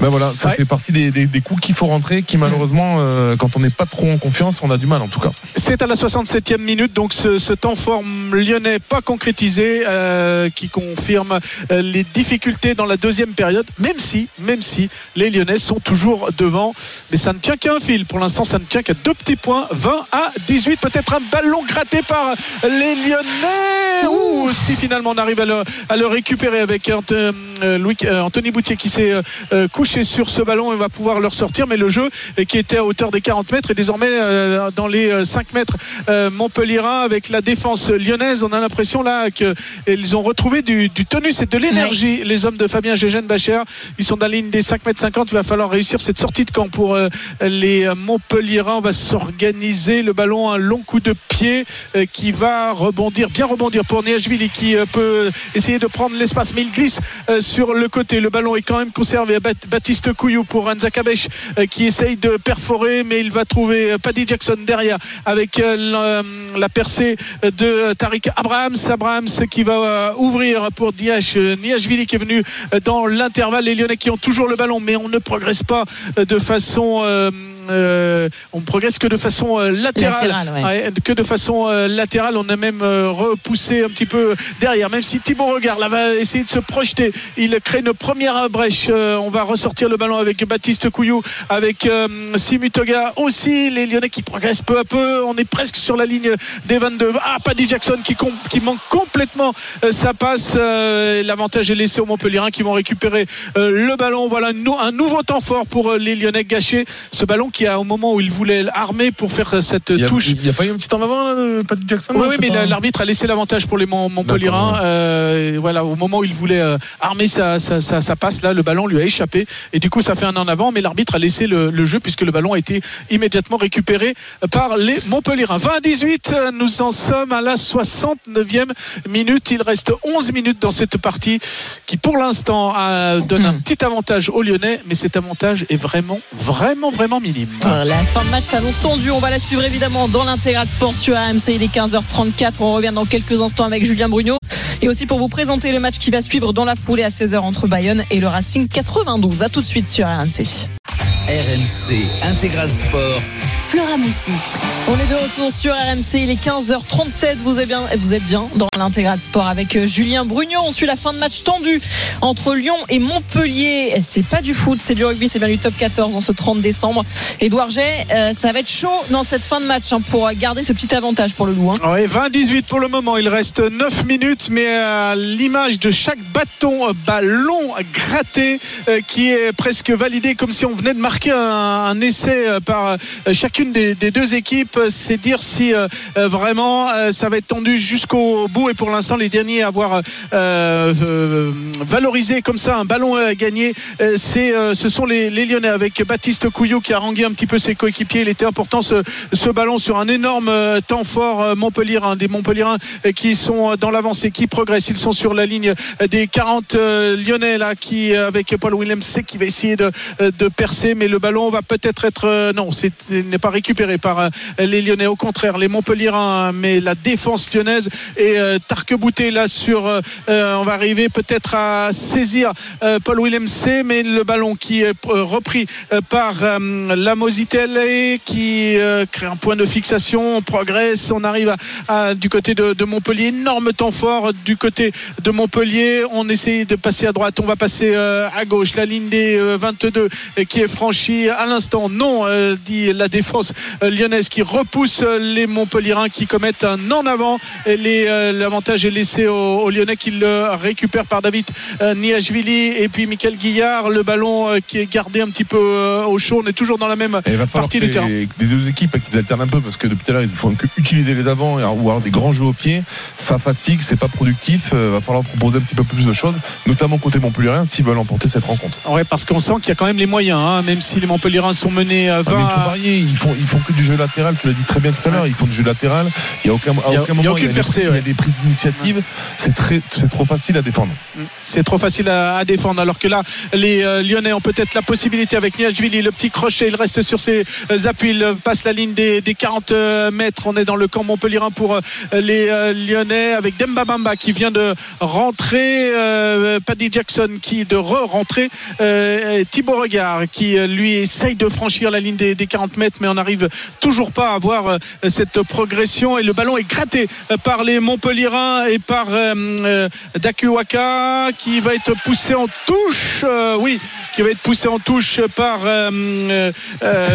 Ben voilà, ça
Ouais.
fait partie des, des- des coups qu'il faut rentrer, qui malheureusement, euh, quand on n'est pas trop en confiance, on a du mal en tout cas.
C'est à la 67e minute, donc ce, ce temps fort lyonnais pas concrétisé, euh, qui confirme euh, les difficultés dans la deuxième période, même si, même si les Lyonnais sont toujours devant, mais ça ne tient qu'à un fil. Pour l'instant, ça ne tient qu'à deux petits points, 20 à 18. Peut-être un ballon gratté par les Lyonnais. Ouh, si finalement on arrive à le, à le récupérer avec Anthony Boutier qui s'est euh, euh, sur ce ballon et va pouvoir le ressortir. Mais le jeu euh, qui était à hauteur des 40 mètres est désormais euh, dans les euh, 5 mètres euh, Montpellierin avec la défense lyonnaise. On a l'impression là qu'ils ont retrouvé du, du tonus et de l'énergie. Les hommes de Fabien Gégène Bacher, ils sont dans la ligne des 5 mètres 50. Il va falloir réussir cette sortie de camp pour euh, les euh, Montpellierins. On va s'organiser. Le ballon, un long coup de pied euh, qui va rebondir, bien rebondir pour Niashvili qui euh, peut essayer de prendre l'espace, mais il glisse euh, sur le côté. Le ballon est quand même conservé Baptiste Couillou pour Anza Kabesh euh, qui essaye de perforer, mais il va trouver euh, Paddy Jackson derrière avec euh, la, percée de Tariq Abrahams. Abrahams qui va ouvrir pour Diash Niashvili qui est venu dans l'intervalle. Les Lyonnais qui ont toujours le ballon, mais on ne progresse pas de façon euh, on progresse que de façon euh, latérale,
ouais.
Que de façon euh, latérale. On a même repoussé un petit peu derrière, même si Thibaut Regard là va essayer de se projeter. Il crée une première brèche. On va ressortir le ballon avec Baptiste Couillou, avec euh, Simu Toga aussi. Les Lyonnais qui progressent peu à peu. On est presque sur la ligne des 22. Ah, Paddy Jackson qui, manque complètement sa passe. L'avantage est laissé aux Montpellierins qui vont récupérer le ballon. Voilà un, nou- un nouveau temps fort pour les Lyonnais gâchés. Ce ballon qui, a, au moment où il voulait l'armer pour faire euh, cette
Il a,
touche.
il y a pas eu un petit temps d'avant, là, de Patrick Jackson
Oui,
là,
oui,
c'est
mais
pas-
l'arbitre a laissé l'avantage pour les Mont- Montpellierins. Euh, voilà, au moment où il voulait euh, armer sa, sa, sa- sa passe, là, le ballon lui a échappé. Et du coup, ça fait un en avant, mais l'arbitre a laissé le, le jeu puisque le ballon a été immédiatement récupéré par les Montpellierins. 20-18, euh, nous en sommes à la 69e minute. Il reste 11 minutes dans cette partie qui, pour l'instant, euh, donne un petit avantage aux Lyonnais, mais cet avantage est vraiment, vraiment, vraiment minime.
Alors, La fin de match s'annonce tendue. On va la suivre évidemment dans l'intégral sport sur AMC. Il est 15h34. On revient dans quelques instants avec Julien Brugnot. Et aussi pour vous présenter le match qui va suivre dans la foulée à 16h entre Bayonne et le Racing 92. À tout de suite sur RMC.
RMC Intégral Sport.
Flora Messi.
On est de retour sur RMC, il est 15h37, vous êtes bien, vous êtes bien dans l'intégral sport avec euh, Julien Brugnon. On suit la fin de match tendu entre Lyon et Montpellier. C'est pas du foot, c'est du rugby, c'est bien du top 14 en ce 30 décembre. Édouard Jet, euh, ça va être chaud dans cette fin de match hein, pour garder ce petit avantage pour le loup. hein.
Ouais, 20-18 pour le moment. Il reste 9 minutes, mais à l'image de chaque bâton, euh, ballon gratté euh, qui est presque validé comme si on venait de marquer un, un essai euh, par euh, des, deux équipes. C'est dire si euh, euh, vraiment euh, ça va être tendu jusqu'au bout. Et pour l'instant, les derniers à avoir valorisé comme ça un ballon gagné, euh, c'est, ce sont les, Lyonnais avec Baptiste Couillot qui a rangé un petit peu ses coéquipiers. Il était important ce, ballon sur un énorme temps fort Montpellier, des Montpellierins euh, qui sont dans l'avance et qui progressent. Ils sont sur la ligne des 40 euh, Lyonnais là qui avec Paul sait qui va essayer de, percer, mais le ballon va peut-être être non, c'est n'est pas récupéré par euh, les Lyonnais. Au contraire, les Montpellierins, hein, mais la défense lyonnaise et euh, Tarque-Boutet là sur, euh, on va arriver peut-être à saisir Paul Williams C, mais le ballon qui est repris par la Mositelle qui crée un point de fixation. On progresse, on arrive à, du côté de, de Montpellier. Énorme temps fort du côté de Montpellier. On essaye de passer à droite, on va passer à gauche. La ligne des euh, 22 euh, qui est franchie à l'instant. Non, dit la défense euh, lyonnaise qui repousse euh, les Montpellierins qui commettent un en avant. Euh, L'avantage est laissé aux, aux Lyonnais qui le récupèrent par David Niashvili et puis Michael Guillard. Le ballon qui est gardé un petit peu au chaud. On est toujours dans la même partie du terrain.
les, les deux équipes qu'ils alternent un peu parce que depuis tout à l'heure ils font que utiliser les avants ou avoir des grands jeux au pied. Ça fatigue, c'est pas productif. Il va falloir proposer un petit peu plus de choses, notamment côté Montpellierin s'ils veulent emporter cette rencontre.
Ouais, parce qu'on sent qu'il y a quand même les moyens, hein, même si les Montpellierins sont menés à
Ah,
20
mais il faut varier, ils font, ils font que du jeu latéral, tu l'as dit très bien tout à l'heure, ils font du jeu latéral, il y a aucun, à
Il y a-
aucun
il y a
moment
aucune
des-
percée,
il y a des prises d'initiative, c'est très, c'est trop facile à défendre.
C'est trop facile à, à défendre. Alors que là, les euh, Lyonnais ont peut-être la possibilité avec Niashvili, le petit crochet, il reste sur ses euh, appuis, il passe la ligne des, des 40 euh, mètres. On est dans le camp Montpellierin pour euh, les euh, Lyonnais avec Demba Bamba qui vient de rentrer, Paddy Jackson qui de re-rentrer, Thibaut Regard qui lui essaye de franchir la ligne des, des 40 mètres, mais on n'arrive toujours pas à avoir euh, cette progression et le ballon est gratté euh, par les Montpellierins et par euh, euh, Dakuwaka qui va être poussé en touche, euh, oui, qui va être poussé en touche par euh,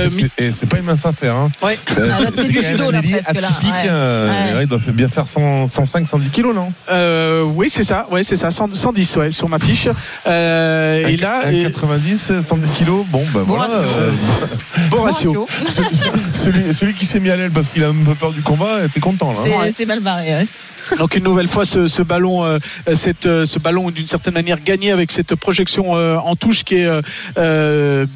C'est- Et c'est pas une mince affaire. Hein.
Ouais.
Ah, c'est du
quand même
judo,
un
là,
ailier
presque, là.
atypique,
Ouais.
euh,
Ouais.
là, il doit bien faire 100, 105, 110 kilos, non?
Euh, oui, c'est ça, ouais, c'est ça, 100 110 ouais, sur ma fiche. Euh, et là,
Un
et-
90, 110 kilos, bon, ben
Bon
voilà.
ratio.
euh,
bon ratio.
celui, celui qui s'est mis à l'aile parce qu'il a un peu peur du combat, était content là.
C'est mal barré. ouais.
Donc une nouvelle fois ce, ce ballon, euh, cette, euh, ce ballon d'une certaine manière gagné avec cette projection euh, en touche qui est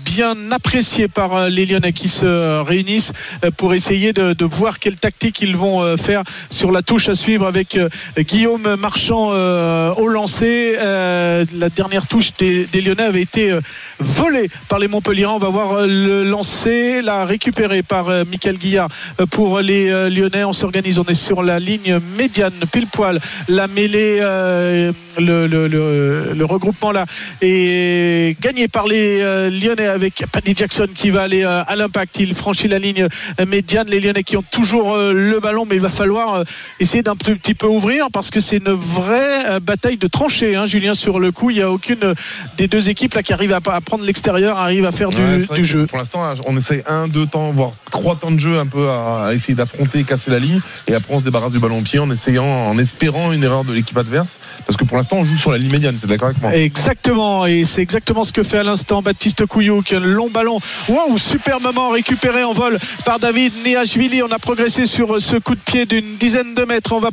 bien appréciée par les Lyonnais qui se réunissent pour essayer de, de voir quelle tactique ils vont faire sur la touche à suivre avec euh, Guillaume Marchand euh, au lancer. Euh, la dernière touche des, des Lyonnais avait été euh, volée par les Montpellierans. On va voir le lancer, la récupération récupéré par euh, Michael Guillard euh, pour les euh, Lyonnais. On s'organise, on est sur la ligne médiane, pile poil. La mêlée, euh, le, le- le- le regroupement là est gagné par les euh, Lyonnais avec Paddy Jackson qui va aller euh, à l'impact. Il franchit la ligne médiane. Les Lyonnais qui ont toujours le ballon, mais il va falloir essayer d'un petit peu ouvrir parce que c'est une vraie bataille de tranchées. Hein, Julien, sur le coup, il n'y a aucune des deux équipes là qui arrive à, à prendre l'extérieur, arrive à faire du,
Ouais,
jeu.
Pour l'instant, on essaye un, deux temps, voire trois temps de jeu un peu à, essayer d'affronter, casser la ligne, et après on se débarrasse du ballon au pied en essayant, en espérant une erreur de l'équipe adverse, parce que pour l'instant on joue sur la ligne médiane. T'es d'accord avec moi?
Exactement, et c'est exactement ce que fait à l'instant Baptiste Couillouk. Un long ballon, waouh, superbement récupéré en vol par David Niashvili. On a progressé sur ce coup de pied d'une dizaine de mètres. On va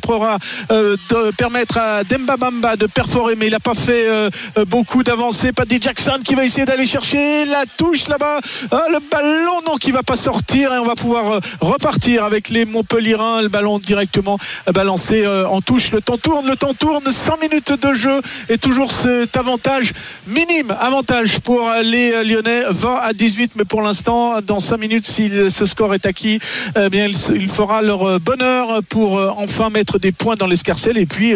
euh, permettre à Demba Bamba de perforer, mais il n'a pas fait euh, euh, beaucoup d'avancées. Paddy Jackson qui va essayer d'aller chercher la touche là-bas. Ah, le ballon, non, qui va pas sortir, et on va pouvoir euh, repartir avec les Montpellierins. Le ballon directement euh, balancé euh, en touche. Le temps tourne, le temps tourne. 100 minutes de jeu et toujours cet avantage minime avantage pour les Lyonnais 20 à 18 mais pour l'instant dans 5 minutes si ce score est acquis eh bien il, fera leur bonheur pour enfin mettre des points dans l'escarcelle et puis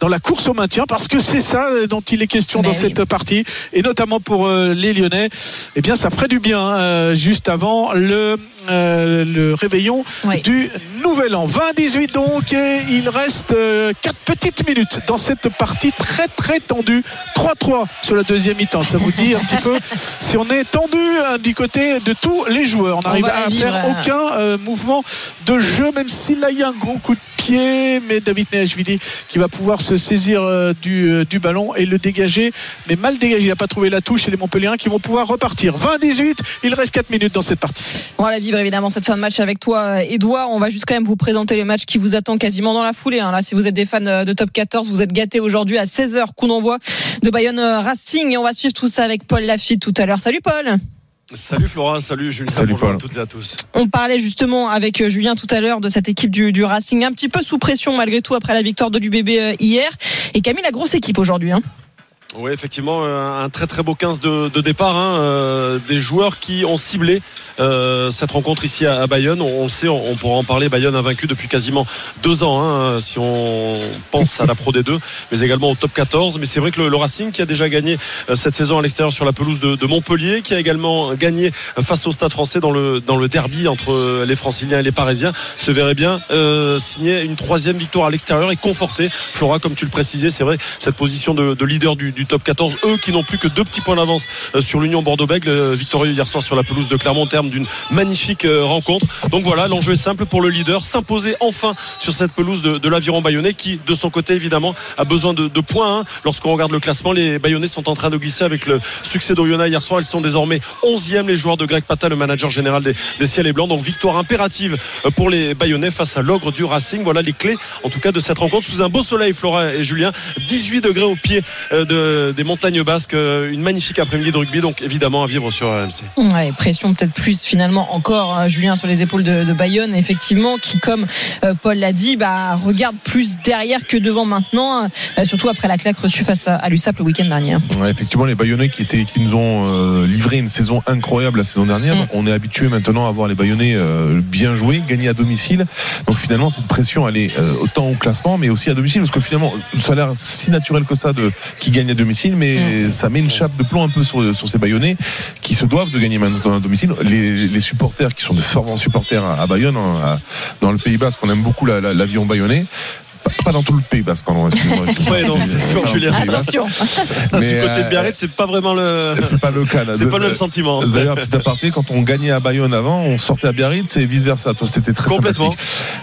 dans la course au maintien parce que c'est ça dont il est question
Mais
dans
oui.
cette partie et notamment pour les Lyonnais eh bien ça ferait du bien juste avant le Tschö. Euh, le réveillon du nouvel an. 20-18 donc et il reste 4 petites minutes dans cette partie très très tendue. 3-3 sur la deuxième mi-temps ça vous dit un petit peu si on est tendu hein, du côté de tous les joueurs. On n'arrive à
vivre,
faire
euh,
aucun euh, mouvement de jeu même si là il y a un gros coup de pied. Mais David Nehachvili qui va pouvoir se saisir euh, du, euh, du ballon et le dégager. Mais mal dégagé il n'a pas trouvé la touche et les Montpellierins qui vont pouvoir repartir. 20-18 il reste 4 minutes dans cette partie
évidemment cette fin de match avec toi, Edouard. On va juste quand même vous présenter les matchs qui vous attendent quasiment dans la foulée. hein. Là, si vous êtes des fans euh, de Top 14, vous êtes gâtés aujourd'hui à 16h, coup d'envoi de Bayonne euh, Racing. Et on va suivre tout ça avec Paul Lafitte tout à l'heure. Salut Paul
Salut Flora, salut Julien,
Salut,
bonjour
Paul.
à toutes et à tous.
On parlait justement avec euh, Julien tout à l'heure de cette équipe du, du Racing, un petit peu sous pression malgré tout après la victoire de l'UBB euh, hier. Et Camille, la grosse équipe aujourd'hui. hein.
Oui, effectivement, euh, un très très beau 15 de, départ. hein, euh, des joueurs qui ont ciblé euh, cette rencontre ici à, Bayonne. On, le sait, on, pourra en parler. Bayonne a vaincu depuis quasiment deux ans, hein, si on pense à la Pro D2, mais également au top 14. Mais c'est vrai que le, Racing qui a déjà gagné cette saison à l'extérieur sur la pelouse de, Montpellier, qui a également gagné face au Stade français dans le, dans le derby entre les Franciliens et les Parisiens, se verrait bien signer une troisième victoire à l'extérieur et conforter, Flora, comme tu le précisais, c'est vrai, cette position de, de leader du, du top 14. Eux qui n'ont plus que deux petits points d'avance euh, sur l'Union Bordeaux-Bègles, euh, victorieux hier soir sur la pelouse de Clermont, au terme d'une magnifique euh, rencontre. Donc voilà, l'enjeu est simple pour le leader, s'imposer enfin sur cette pelouse de, de l'aviron bayonnais qui, de son côté, évidemment, a besoin de, de points. hein. Lorsqu'on regarde le classement, les bayonnais sont en train de glisser avec le succès d'Oriona hier soir. Ils sont désormais 11e, les joueurs de Greg Pata, le manager général des, des Ciels et Blancs. Donc victoire impérative pour les bayonnais face à l'ogre du Racing. Voilà les clés, en tout cas, de cette rencontre sous un beau soleil, Flora et Julien. 18 degrés au pied euh, de, des montagnes basques. Euh, Une magnifique après-midi de rugby, donc évidemment à vivre sur RMC.
Ouais, pression peut-être plus finalement encore hein, Julien sur les épaules de, de Bayonne effectivement qui comme euh, Paul l'a dit bah, regarde plus derrière que devant maintenant euh, surtout après la claque reçue face à, à l'USAP le week-end dernier.
Ouais, effectivement, les Bayonnais qui, étaient, qui nous ont euh, livré une saison incroyable la saison dernière.
Mm.
On est habitué maintenant à voir les Bayonnais euh, bien jouer, gagner à domicile. Donc finalement, cette pression, elle est euh, autant au classement, mais aussi à domicile, parce que finalement, ça a l'air si naturel que ça de qui gagne à domicile, mais ça met une chape de plomb un peu sur, sur ces Bayonnais qui se doivent de gagner maintenant à domicile. Les, les supporters qui sont de fervents supporters à, à Bayonne, hein, à- dans le Pays Basque, on aime beaucoup la- la- l'avion bayonnais. Pas- dans tout le Pays Basque, pardon. excuse-moi.
Ouais, non, c'est sûr, Julien.
Pays Basque.
du
Mais,
côté de
euh,
Biarritz, c'est pas vraiment le.
c'est pas le cas. là.
C'est pas le même sentiment.
D'ailleurs, petit aparté, quand on gagnait à Bayonne avant, on sortait à Biarritz et vice versa. Toi, c'était très
Complètement.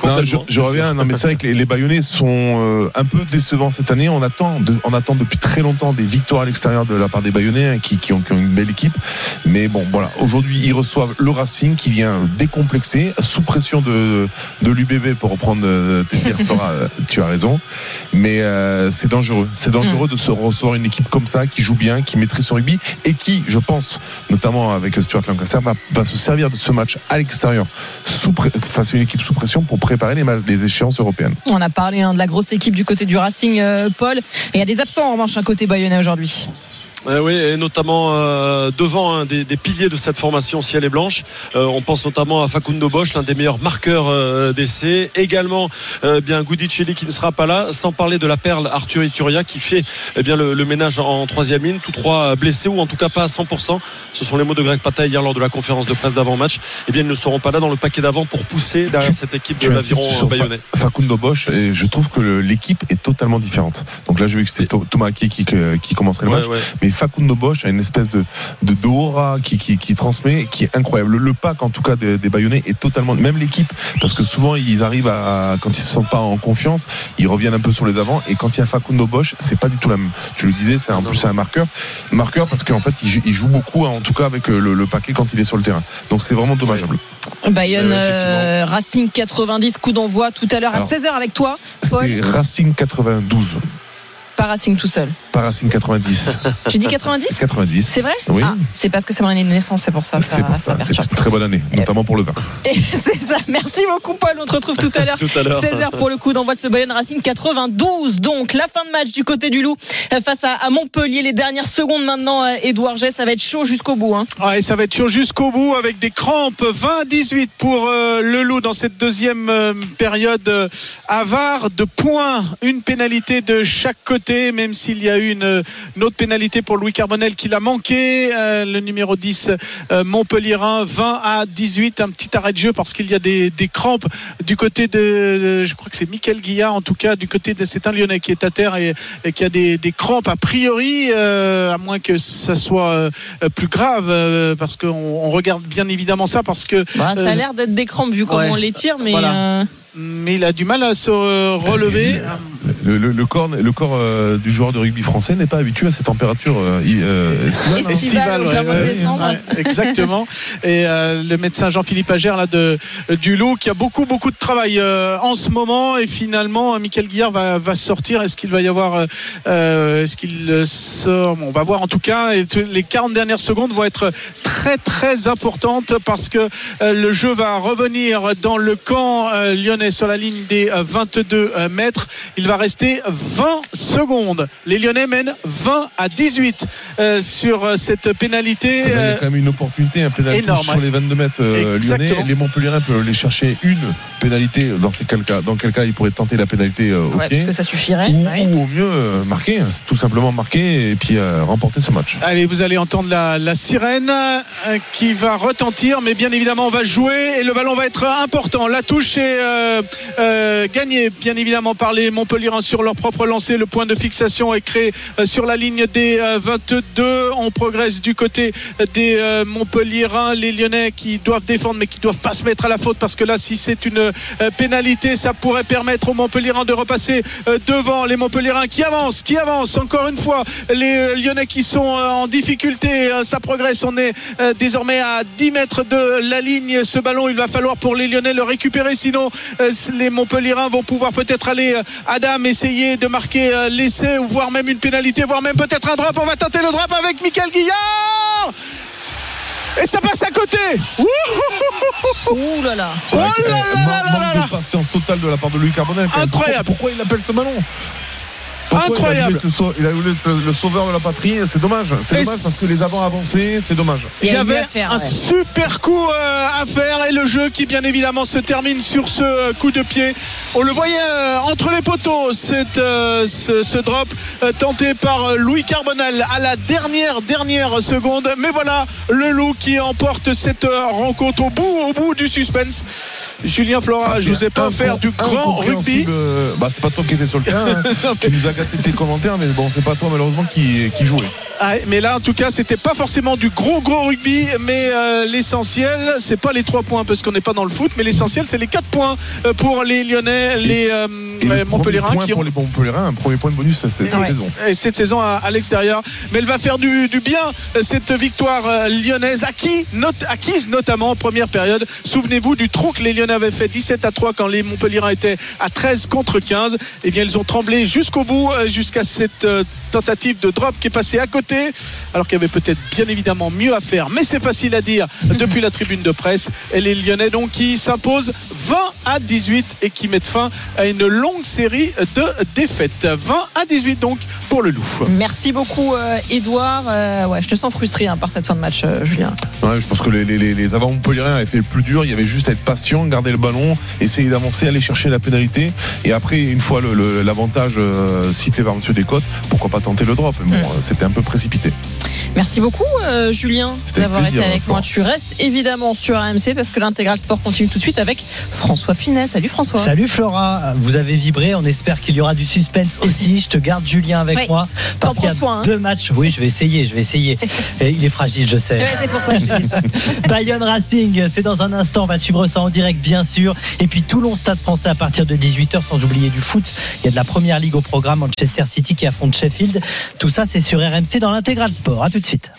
Non, je, je reviens. Non, mais c'est vrai que les, les Bayonnais sont euh, un peu décevants cette année. On attend, de- on attend depuis très longtemps des victoires à l'extérieur de la part des Bayonnais hein, qui, qui ont, qui ont une belle équipe. Mais bon, voilà. Aujourd'hui, ils reçoivent le Racing qui vient décomplexé, sous pression de, de l'UBB pour reprendre euh, tes euh, Tu as raison. Mais euh, c'est dangereux. C'est dangereux de se recevoir une équipe comme ça qui joue bien, qui maîtrise son rugby et qui, je pense, notamment avec Stuart Lancaster, va, va se servir de ce match à l'extérieur face à une équipe sous pression pour préparer les échéances européennes.
On a parlé hein, de la grosse équipe du côté du Racing euh, Paul et il y a des absents en revanche un côté Bayonnais aujourd'hui.
Euh, oui, et notamment euh, devant un des, des piliers de cette formation ciel et blanche. Euh, on pense notamment à Facundo Bosch, l'un des meilleurs marqueurs euh, d'essai. Également, bien Goudicelli qui ne sera pas là, sans parler de la perle Arthur Ituria qui fait eh bien le, le ménage en troisième ligne. Tous trois blessés ou en tout cas pas à 100%. Ce sont les mots de Greg Pata hier lors de la conférence de presse d'avant-match. Eh bien, ils ne seront pas là dans le paquet d'avant pour pousser derrière cette équipe de l'aviron bayonnais.
Fa- Facundo Bosch et je trouve que l'équipe est totalement différente. Donc là, j'ai vu que c'était Thomas qui, qui, qui commencerait le
Ouais,
match,
ouais.
mais Facundo Bosch a une espèce de de d'aura qui, qui qui transmet, qui est incroyable. Le, le pack en tout cas des, des Bayonnais est totalement même l'équipe parce que souvent ils arrivent à quand ils se sentent pas en confiance, ils reviennent un peu sur les avants et quand il y a Facundo Bosch, c'est pas du tout la même. Tu le disais, c'est en plus c'est un marqueur, marqueur parce qu'en fait il, joue- il joue beaucoup en tout cas avec euh, le, le paquet quand il est sur le terrain. Donc c'est vraiment dommageable.
Bayonne euh, Racing 90, coup d'envoi tout à l'heure à
Alors,
16h avec toi, Paul.
C'est Racing 92,
Pas Racing tout seul.
pas Racing 90.
J'ai dit 90
90.
C'est vrai
Oui.
Ah, C'est parce que c'est mon année de naissance, c'est pour ça.
C'est pour ça, c'est une très bonne année, notamment pour le vin.
Et c'est ça. Merci beaucoup, Paul. On te retrouve tout à l'heure.
Tout à l'heure.
16h pour le coup d'envoi de ce Bayonne Racing 92. Donc, la fin de match du côté du Loup euh, face à, à Montpellier. Les dernières secondes maintenant, euh, Édouard Gay, ça va être chaud jusqu'au bout. Hein.
Ouais, ça va être chaud jusqu'au bout avec des crampes 20-18 pour euh, le Loup dans cette deuxième euh, période euh, avare de points. Une pénalité de chaque côté, même s'il y a eu une, une autre pénalité pour Louis Carbonel qui l'a manqué. Euh, le numéro 10, euh, Montpellierin, 20 à 18. Un petit arrêt de jeu parce qu'il y a des, des crampes du côté de, de- je crois que c'est Michael Guillard en tout cas, du côté de, c'est un Lyonnais qui est à terre et, et qui a des, des crampes a priori, euh, à moins que ça soit euh, plus grave, euh, parce qu'on on regarde bien évidemment ça parce que.
Bah, ça a l'air d'être des crampes vu comment
ouais.
on les tire, mais.
Voilà. Mais il a du mal à se relever.
Le, le- le corps, le corps euh, du joueur de rugby français n'est pas habitué à ces températures euh, euh, estivales, hein.
Ouais, ouais, exactement. Et euh, le médecin Jean-Philippe Agère là de du Loup qui a beaucoup beaucoup de travail euh, en ce moment et finalement Michael Guillard va, va sortir. Est-ce qu'il va y avoir est-ce qu'il sort? Bon, On va voir en tout cas. Et les 40 dernières secondes vont être très très importantes parce que euh, le jeu va revenir dans le camp euh, lyonnais sur la ligne des euh, 22 euh, mètres. Il va rester 20 secondes. Les Lyonnais mènent 20 à 18 euh, sur euh, cette pénalité.
Il y a
Euh,
quand même une opportunité, un pénalty
énorme,
sur les 22 mètres euh, lyonnais. Les Montpellierins peuvent les chercher une pénalité. Dans, ces quel cas, dans quel cas ils pourraient tenter la pénalité euh,
Ouais, parce que ça suffirait.
ou,
ouais.
ou au mieux euh, marquer, hein, tout simplement marquer et puis euh, remporter ce match.
Allez, vous allez entendre la, la sirène euh, qui va retentir, mais bien évidemment, on va jouer et le ballon va être important. La touche est euh, euh, gagnée, bien évidemment, par les Montpellierins sur leur propre lancée. Le point de fixation est créé euh, sur la ligne des euh, 22. On progresse du côté des Montpellierins, les Lyonnais qui doivent défendre, mais qui doivent pas se mettre à la faute parce que là, si c'est une pénalité, ça pourrait permettre aux Montpellierins de repasser devant les Montpellierins qui avancent, qui avancent encore une fois. Les Lyonnais qui sont en difficulté, ça progresse. On est désormais à 10 mètres de la ligne. Ce ballon, il va falloir pour les Lyonnais le récupérer, sinon les Montpellierins vont pouvoir peut-être aller euh, Adam essayer de marquer euh, l'essai ou voire même une pénalité, voire même peut-être un drop. On va tenter le drop avec Michael Guillard. Et ça passe à côté. Ouh
là là.
Oh là là là là
manque
là
de patience totale de la part de Louis Carbonel.
Incroyable.
Pourquoi, pourquoi il appelle ce ballon?
Incroyable.
Il a, voulu être le sau- il a voulu être le, le sauveur de la patrie. C'est dommage. C'est dommage parce que les avants avancés, c'est dommage.
Il y avait un
ouais.
super coup euh, à faire et le jeu qui bien évidemment se termine sur ce euh, coup de pied. On le voyait euh, entre les poteaux, cette, ce, ce drop tenté par Louis Carbonel à la dernière dernière seconde. Mais voilà le loup qui emporte cette rencontre au bout au bout du suspense. Julien Flora, je vous ai pas offert du grand rugby.
Euh, Bah, c'est pas toi qui étais sur le terrain. hein. tu nous as gâté tes commentaires, mais bon, c'est pas toi malheureusement qui, qui jouait.
Ah, mais là, en tout cas, c'était pas forcément du gros gros rugby, mais euh, l'essentiel, c'est pas les trois points parce qu'on n'est pas dans le foot, mais l'essentiel, c'est les quatre points euh, pour les Lyonnais, les euh,
Et
Montpellierins
point
qui
pour
ont
les Montpellierins, un premier point de bonus cette,
Ouais.
saison.
Et cette saison à, à l'extérieur. Mais elle va faire du, du bien, cette victoire euh, lyonnaise, acquis, not- acquise notamment en première période? Souvenez-vous du trou que les Lyonnais avaient fait 17 à 3 quand les Montpellierins étaient à 13 contre 15. Eh bien, ils ont tremblé jusqu'au bout, jusqu'à cette euh, tentative de drop qui est passée à côté, alors qu'il y avait peut-être bien évidemment mieux à faire. Mais c'est facile à dire depuis la tribune de presse. Et les Lyonnais, donc, qui s'imposent 20 à 18 et qui mettent fin à une longue série de défaites. 20 à 18, donc, pour le loup.
Merci beaucoup, euh, Edouard. Euh, ouais, je te sens frustré hein, par cette fin de match, euh, Julien.
Ouais, je pense que les, les, les, avant Montpellierens avaient fait le plus dur. Il y avait juste à être patient, garder le ballon, essayer d'avancer, aller chercher la pénalité. Et après, une fois l'avantage sifflé par Monsieur Descotes, pourquoi pas tenter le drop Mais bon,
Mm.
euh, c'était un peu précipité.
Merci beaucoup, euh, Julien, d'avoir été avec moi. Tu restes évidemment sur RMC parce que l'intégral sport continue tout de suite avec François Pinet. Salut François.
Salut Flora, vous avez vibré, on espère qu'il y aura du suspense aussi. Je te garde Julien avec
Oui.
moi parce qu'il y a
soin, hein.
deux matchs. Oui, je vais essayer, je vais essayer. Et il est fragile, je sais.
Ouais, c'est pour ça que je dis ça.
Bayonne Racing, c'est dans un instant, on va suivre ça en direct bien sûr. Et puis Toulon Stade français à partir de 18h sans oublier du foot. Il y a de la première ligue au programme Manchester City qui affronte Sheffield. Tout ça c'est sur RMC dans l'intégral sport. À tout de suite.